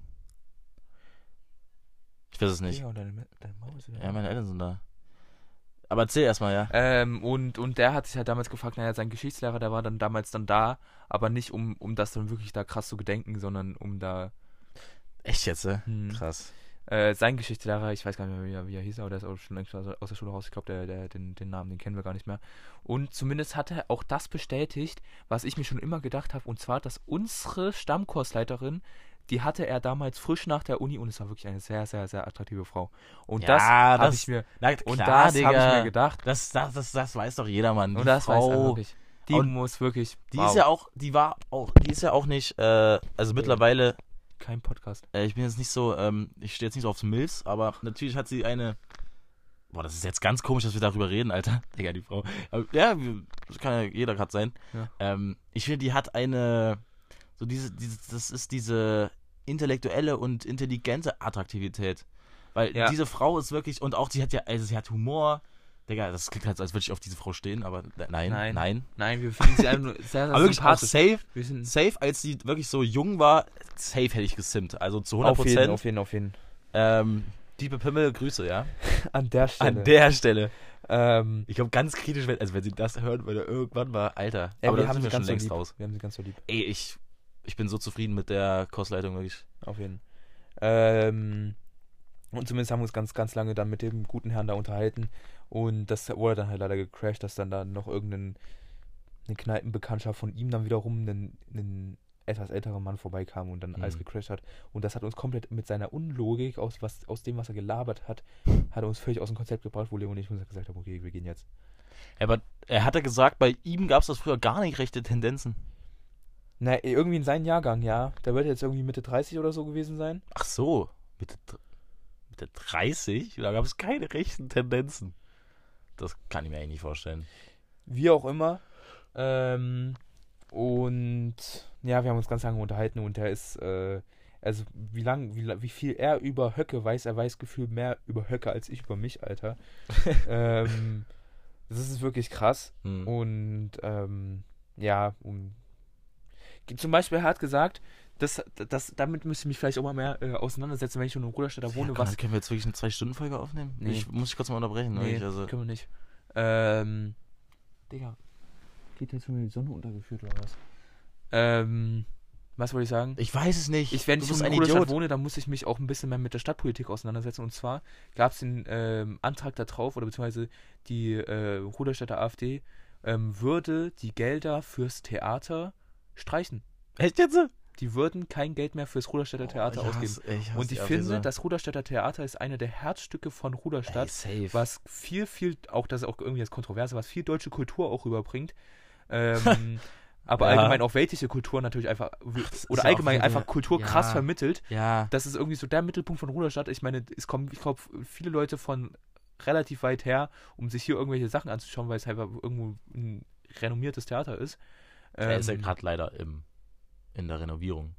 Ich weiß es nicht. Ja, und deine, deine Mama ist wieder Ja, meine Eltern sind da. Aber erzähl erstmal, ja. Ähm, und, und der hat sich halt damals gefragt, naja, sein Geschichtslehrer, der war dann damals dann da, aber nicht um, um das dann wirklich da krass zu gedenken, sondern um da Echt jetzt, äh? hm, Krass. äh, sein Geschichtslehrer, ich weiß gar nicht mehr, wie er, wie er hieß, aber der ist auch schon längst aus aus der Schule raus. Ich glaube, der, der, den, den Namen, den kennen wir gar nicht mehr. Und zumindest hat er auch das bestätigt, was ich mir schon immer gedacht habe, und zwar, dass unsere Stammkursleiterin, die hatte er damals frisch nach der Uni und es war wirklich eine sehr, sehr, sehr attraktive Frau. Und Ja, das habe ich mir, Na, und klar, das habe ich mir gedacht. Das, das, das, das weiß doch jeder, Mann. Die Und das weiß er Frau, wirklich. Die Und muss wirklich. die wow, ist ja auch, die war auch, die ist ja auch nicht, äh, also mittlerweile, kein Podcast. äh, ich bin jetzt nicht so, ähm, ich stehe jetzt nicht so aufs Milfs, aber natürlich hat sie eine, boah, das ist jetzt ganz komisch, dass wir darüber reden, Alter. Digga, die Frau. Aber, ja, das kann ja jeder gerade sein. Ja. Ähm, ich finde, die hat eine, so diese, diese, das ist diese intellektuelle und intelligente Attraktivität. Weil Ja. diese Frau ist wirklich, und auch sie hat ja, also sie hat Humor. Digga, das klingt halt so, als würde ich auf diese Frau stehen, aber nein, nein. Nein. Nein, wir finden sie einfach nur sehr, sehr Aber wirklich auch safe, safe, als sie wirklich so jung war, safe hätte ich gesimmt. Also zu 100% auf jeden, Prozent. auf jeden, auf jeden. Ähm, Diebe Pimmel, Grüße, ja. An der Stelle. An der Stelle. ähm, Ich glaube, ganz kritisch, wenn, also wenn sie das hören würde, irgendwann mal, Alter. ja, aber wir haben sie schon ganz so längst lieb. raus. Wir haben sie ganz so lieb. Ey, ich, ich bin so zufrieden mit der Kursleitung, wirklich. Auf jeden. Ähm, und zumindest haben wir uns ganz, ganz lange dann mit dem guten Herrn da unterhalten. Und das wurde dann halt leider gecrashed, dass dann da noch irgendein eine Kneipenbekanntschaft von ihm dann wiederum einen, einen etwas älterer Mann vorbeikam und dann alles Mhm. gecrashed hat. Und das hat uns komplett mit seiner Unlogik, aus, was, aus dem, was er gelabert hat, hat er uns völlig aus dem Konzept gebracht, wo Leo und ich uns gesagt haben, okay, wir gehen jetzt. Aber er hatte gesagt, bei ihm gab es das früher gar nicht rechte Tendenzen. Na, irgendwie in seinem Jahrgang, ja. Der wird jetzt irgendwie Mitte 30 oder so gewesen sein. Ach so, mit der, dr- mit der 30? Da gab es keine rechten Tendenzen. Das kann ich mir eigentlich nicht vorstellen. Wie auch immer. Ähm, und ja, wir haben uns ganz lange unterhalten und er ist, äh, also wie lang, wie, wie viel er über Höcke weiß, er weiß gefühlt mehr über Höcke als ich über mich, Alter. ähm, das ist wirklich krass. Hm. Und ähm, ja, um, zum Beispiel, er hat gesagt, das, das, damit müsste ich mich vielleicht auch mal mehr äh, auseinandersetzen, wenn ich schon in Ruderstädter wohne. ja, was können wir jetzt wirklich eine Zwei-Stunden-Folge aufnehmen? Nee. Ich muss dich kurz mal unterbrechen. ne? Nee, Ich, also, können wir nicht. Ähm. Digga. Geht jetzt schon die Sonne untergeführt oder was? Ähm. Was wollte ich sagen? ich weiß es nicht. Ich, wenn du ich in Idiot. wohne, dann muss ich mich auch ein bisschen mehr mit der Stadtpolitik auseinandersetzen. Und zwar gab es den ähm, Antrag da drauf, oder beziehungsweise die äh, Ruderstädter AfD ähm, würde die Gelder fürs Theater streichen. Echt jetzt? Die würden kein Geld mehr fürs Ruderstädter Theater Oh, ausgeben. hasse- ich hasse Und ich finde, so. das Ruderstädter Theater ist eine der Herzstücke von Ruderstadt, Ey, was viel, viel, auch das ist auch irgendwie das Kontroverse, was viel deutsche Kultur auch rüberbringt. Ähm, aber Ja. allgemein auch weltliche Kultur natürlich einfach, ist oder allgemein einfach Kultur krass ja. vermittelt. Ja. Das ist irgendwie so der Mittelpunkt von Ruderstadt. Ich meine, es kommen, ich glaube, viele Leute von relativ weit her, um sich hier irgendwelche Sachen anzuschauen, weil es halt irgendwo ein renommiertes Theater ist. Er ist ja Ähm, gerade leider im, in der Renovierung.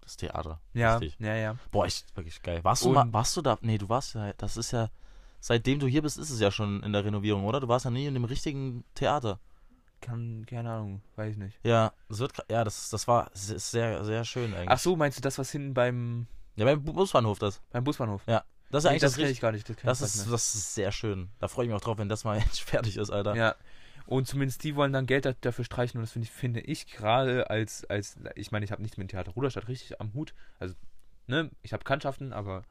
Das Theater. ja, Richtig. ja, ja. Boah, echt wirklich geil. Warst du mal, warst du da? Nee, du warst ja, das ist ja, seitdem du hier bist, ist es ja schon in der Renovierung, oder? Du warst ja nie in dem richtigen Theater. Kann, keine Ahnung, weiß ich nicht. Ja, das wird, ja, das, das war se- sehr, sehr schön eigentlich. Ach so, meinst du das, was hinten beim, Ja, beim Bu- Busbahnhof das. beim Busbahnhof? Das ist Nee, eigentlich das das, kenne ich gar nicht. Das, Das ist, das ist sehr schön. Da freue ich mich auch drauf, wenn das mal fertig ist, Alter. Ja. Und zumindest die wollen dann Geld da- dafür streichen und das finde ich, finde ich gerade als, als, ich meine, ich habe nichts mit dem Theater Ruderstadt richtig am Hut. Also, ne, ich habe Bekanntschaften, aber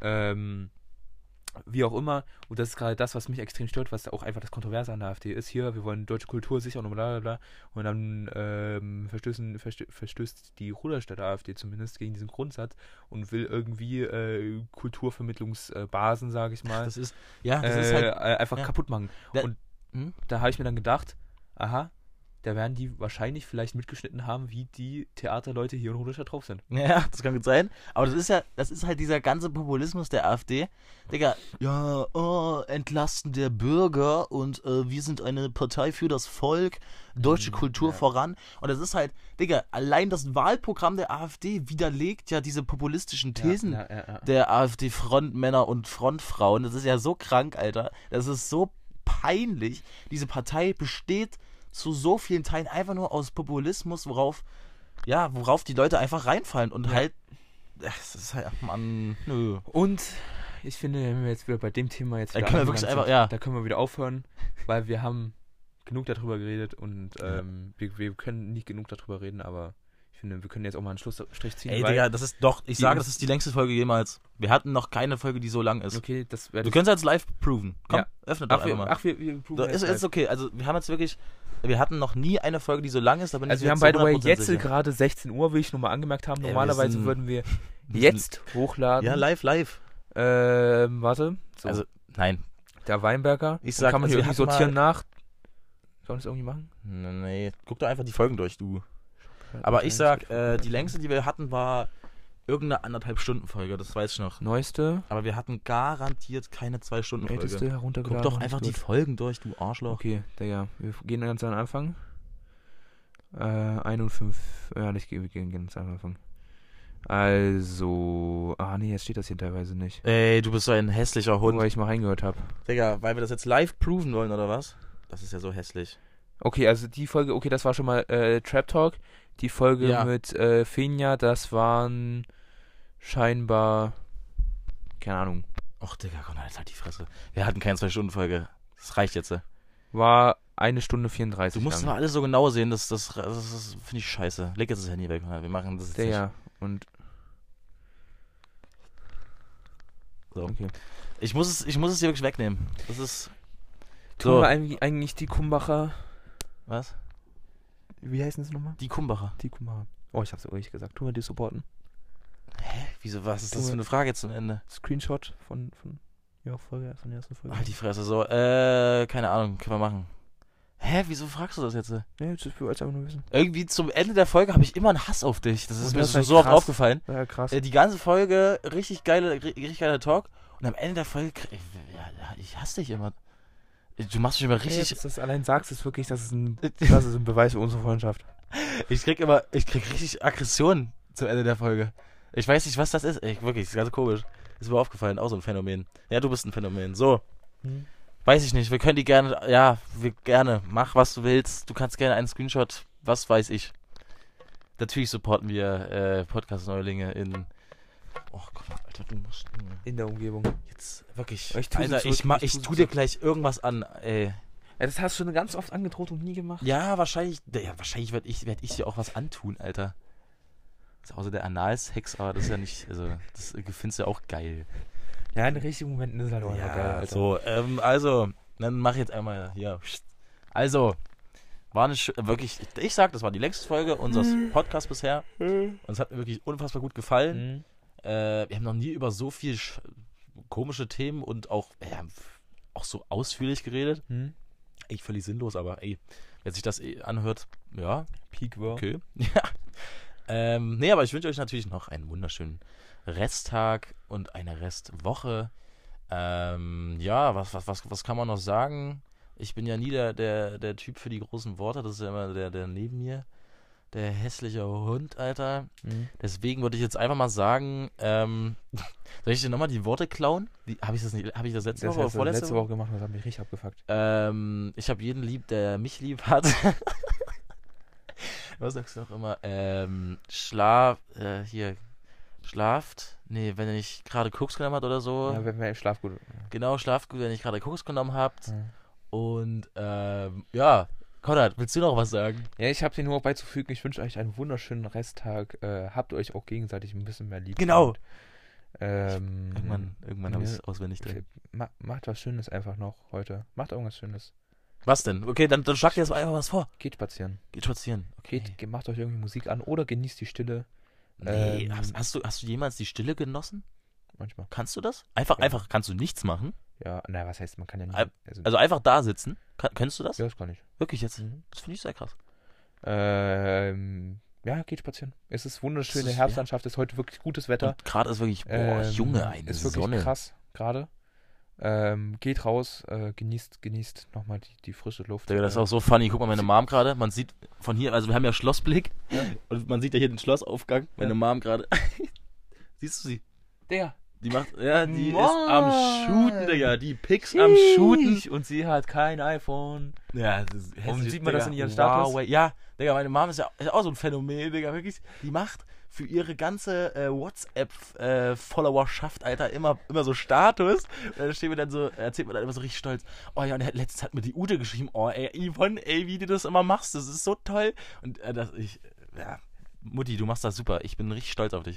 ähm, wie auch immer, und das ist gerade das, was mich extrem stört, was auch einfach das Kontroverse an der AfD ist. Hier, wir wollen deutsche Kultur sichern und bla bla bla. Und dann ähm, verstößen, verstö verstößt die Ruderstädter AfD zumindest gegen diesen Grundsatz und will irgendwie äh, Kulturvermittlungsbasen, sage ich mal, Das ist, ja, das äh, ist halt, äh, einfach ja. kaputt machen. Da- und hm? da habe ich mir dann gedacht, aha, da werden die wahrscheinlich vielleicht mitgeschnitten haben, wie die Theaterleute hier in Ruderstadt drauf sind. Ja, das kann gut sein. Aber das ist ja, das ist halt dieser ganze Populismus der AfD. Digga, ja, oh, Entlasten der Bürger und äh, wir sind eine Partei für das Volk, deutsche Mhm, Kultur ja. voran. Und das ist halt, Digga, allein das Wahlprogramm der AfD widerlegt ja diese populistischen Thesen ja, ja. der AfD-Frontmänner und Frontfrauen. Das ist ja so krank, Alter. Das ist so peinlich. Diese Partei besteht zu so vielen Teilen einfach nur aus Populismus, worauf, ja, worauf die Leute einfach reinfallen und Ja. halt. Das ist halt, Mann, nö. Und ich finde, wenn wir jetzt wieder bei dem Thema jetzt Da wieder können wir wirklich einfach- ja. da können wir wieder aufhören, weil wir haben genug darüber geredet und ähm, wir, wir können nicht genug darüber reden, aber finde, wir können jetzt auch mal einen Schlussstrich ziehen. Ey, Digga, das ist doch, ich sage, das ist die längste Folge jemals. Wir hatten noch keine Folge, die so lang ist. Okay, das Du werde ich. könntest jetzt live proven. Komm, Ja. öffne doch Ach, einfach wir, mal. ach, wir, wir So, proben ist, ist okay. Also, wir haben jetzt wirklich, wir hatten noch nie eine Folge, die so lang ist, da bin Also ich wir haben, jetzt by the way, 100% jetzt sicher. gerade 16 Uhr, will ich nur mal angemerkt haben. Ey, wir Normalerweise sind- würden wir jetzt hochladen. Ja, live, live. Ähm, warte. So, Also, nein. der Weinberger. Ich sag, kann man also hier wir irgendwie sortieren nach. Sollen wir das irgendwie machen? Nee, guck doch einfach die Folgen durch, du. Aber ich sag, äh, die längste, die wir hatten, war irgendeine anderthalb Stunden Folge, das weiß ich noch. Neueste, Aber wir hatten garantiert keine zwei Stunden älteste Folge. heruntergeladen. Guck doch einfach die. Folgen durch, du Arschloch. Okay, Digga, wir gehen ganz an den Anfang. Äh, 1 und 5. Ja, nicht, wir gehen ganz an den Anfang. Also. Ah, nee, jetzt steht das hier teilweise nicht. Ey, du bist so ein hässlicher Nur Hund. weil ich mal reingehört habe. Digga, weil wir das jetzt live proven wollen, oder was? Das ist ja so hässlich. Okay, also die Folge, okay, das war schon mal äh, Trap Talk. Die Folge Ja. mit äh, Fenja, das waren scheinbar. Keine Ahnung. Och, Digga, komm, jetzt halt die Fresse. Wir hatten keine Zwei-Stunden-Folge. Das reicht jetzt. War eine Stunde 34. Du musst lang. mal alles so genau sehen, das, das, das, das finde ich scheiße. Leg jetzt das Handy weg. Wir machen das jetzt Der nicht. ja. Und. So. Okay. Ich muss es, ich muss es hier wirklich wegnehmen. Das ist. Tun So. wir eigentlich die Kumbacher. Was? Wie heißen sie nochmal? Die Kumbacher. Die Kumbacher. Oh, ich hab's richtig gesagt. Tun wir die supporten. Hä? Wieso, was ist das für eine Frage jetzt zum Ende? Screenshot von, von, ja, Folge, von der ersten Folge. Halt die Fresse, so, äh, keine Ahnung, können wir machen. Hä, wieso fragst du das jetzt? Nee, das will ich einfach nur wissen. Irgendwie zum Ende der Folge habe ich immer einen Hass auf dich. Das ist mir das ist schon halt so oft aufgefallen. Ja, krass. Äh, die ganze Folge, richtig geile, ri- richtig geiler Talk. Und am Ende der Folge, ja, ja, ich hasse dich immer. Du machst mich immer Richtig. richtig. Dass du das allein sagst, ist wirklich, das ist ein, das ist ein Beweis für unsere Freundschaft. Ich krieg immer, ich krieg richtig Aggression zum Ende der Folge. Ich weiß nicht, was das ist. Ich, wirklich, ist ganz komisch. Ist mir aufgefallen, auch so ein Phänomen. Ja, du bist ein Phänomen. So, weiß ich nicht. Wir können die gerne, ja, wir gerne. Mach, was du willst. Du kannst gerne einen Screenshot, was weiß ich. natürlich supporten wir äh, Podcast-Neulinge in. Oh Gott, Alter, du musst. In der Umgebung. Jetzt wirklich. Ich tu Alter, zurück, ich, ma, ich ich tu dir gleich irgendwas an, ey. Ja, das hast du schon ganz oft angedroht und nie gemacht. Ja, wahrscheinlich. Ja, wahrscheinlich werde ich, werd ich dir auch was antun, Alter. Das ist außer der Analsex, aber das ist ja nicht. Also, das findest du ja auch geil. Ja, in den richtigen Momenten ist es halt auch einfach geil, Alter. so, ähm, also, dann mach ich jetzt einmal hier. Also, war eine wirklich, ich, ich sag, das war die längste Folge unseres Podcasts bisher. Und es hat mir wirklich unfassbar gut gefallen. Äh, wir haben noch nie über so viel sch- komische Themen und auch, ja, auch so ausführlich geredet. Mhm. Echt völlig sinnlos, aber ey, wer sich das eh anhört, ja, Peak war. okay. Ja. Ähm, nee, aber ich wünsche euch natürlich noch einen wunderschönen Resttag und eine Restwoche. Ähm, ja, was, was, was, was kann man noch sagen? Ich bin ja nie der, der, der Typ für die großen Worte, das ist ja immer der, der neben mir. Der hässliche Hund, Alter. Mhm. Deswegen würde ich jetzt einfach mal sagen, ähm, soll ich dir nochmal die Worte klauen? Habe ich das nicht, habe ich das letzte Das Woche oder vorletzte letzte Woche gemacht, das hat mich richtig abgefuckt. ähm, ich habe jeden lieb, der mich lieb hat. Was sagst du noch immer? Ähm, Schlaf, äh, hier, schlaft. Nee, wenn ihr nicht gerade Koks genommen habt oder so. Ja, wenn wir im Schlaf gut. genau, schlaft gut, wenn ihr nicht gerade Koks genommen habt. Ja. Und, ähm, ja. Konrad, willst du noch was sagen? Ja, ich habe dir nur beizufügen, ich wünsche euch einen wunderschönen Resttag. Äh, habt euch auch gegenseitig ein bisschen mehr lieb. Genau. Ähm, Irgendwann, irgendwann habe ich es ja. auswendig drin. ma macht was Schönes einfach noch heute. Macht irgendwas Schönes. Was denn? Okay, dann, dann schlag dir jetzt mal einfach was vor. Geht spazieren. Geht spazieren. Okay. Geht, ge- macht euch irgendwie Musik an oder genießt die Stille. Nee, Ähm, hast, hast, du, hast du jemals die Stille genossen? Manchmal. Kannst du das? Einfach, Ja. einfach, kannst du nichts machen? Ja, na, was heißt, man kann ja nicht. Al- Also, Also einfach da sitzen? Kann, könntest du das? ja, das kann ich. Wirklich jetzt? Mhm. Das finde ich sehr krass. Ähm, ja, geht spazieren. Es ist wunderschöne ist- Herbstlandschaft, es ist heute wirklich gutes Wetter. Gerade ist wirklich, boah, Ähm, Junge, eine Ist wirklich Sonne. krass, gerade. Ähm, geht raus, äh, genießt, genießt nochmal die, die frische Luft. Digga, das ist äh, auch so funny. Guck mal, meine Mom gerade, man sieht von hier, also wir haben ja Schlossblick Ja. und man sieht ja hier den Schlossaufgang. Meine Ja. Mom gerade. Siehst du sie? Der. Die macht, ja, die Mann. ist am Shooten, Digga. Die Picks am Shooten. Und sie hat kein iPhone. Ja, das ist hässlich, sieht man das Digga. in ihrem Status? Huawei. Ja, Digga, meine Mom ist ja ist auch so ein Phänomen, Digga, wirklich. Die macht für ihre ganze äh, WhatsApp-Followerschaft, Alter, immer, immer so Status. Und dann steht mir dann so, erzählt mir dann immer so richtig stolz, oh ja, und letztens hat mir die Ute geschrieben, oh ey, Yvonne, ey, wie du das immer machst, das ist so toll. Und äh, das, ich, ja, Mutti, du machst das super. Ich bin richtig stolz auf dich.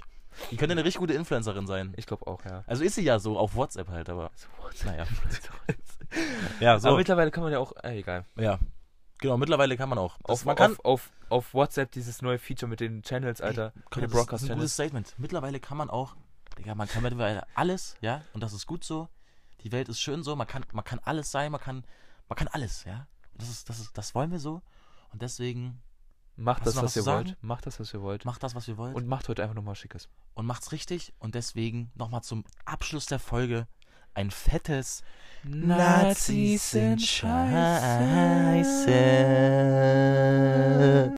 Die könnte eine richtig gute Influencerin sein. Ich glaube auch, ja. Also ist sie ja so auf WhatsApp halt, aber. Naja. ja, so. Aber mittlerweile kann man ja auch, äh, egal. Ja. Genau, mittlerweile kann man auch. Das, Auf, man kann, auf, auf, auf WhatsApp dieses neue Feature mit den Channels, Alter. Ey, mit Conny, den das ist ein gutes Broadcast-Channels. Statement. Mittlerweile kann man auch, Digga, man kann mittlerweile alles, ja, und das ist gut so. Die Welt ist schön so, man kann, man kann alles sein, man kann, man kann alles, ja. Das ist, das ist, das wollen wir so. Und deswegen Macht das, was ihr wollt. Macht das, was ihr wollt. macht das, was ihr wollt. Und macht heute einfach nochmal Schickes. und macht's richtig. Und deswegen nochmal zum Abschluss der Folge ein fettes Nazis sind scheiße.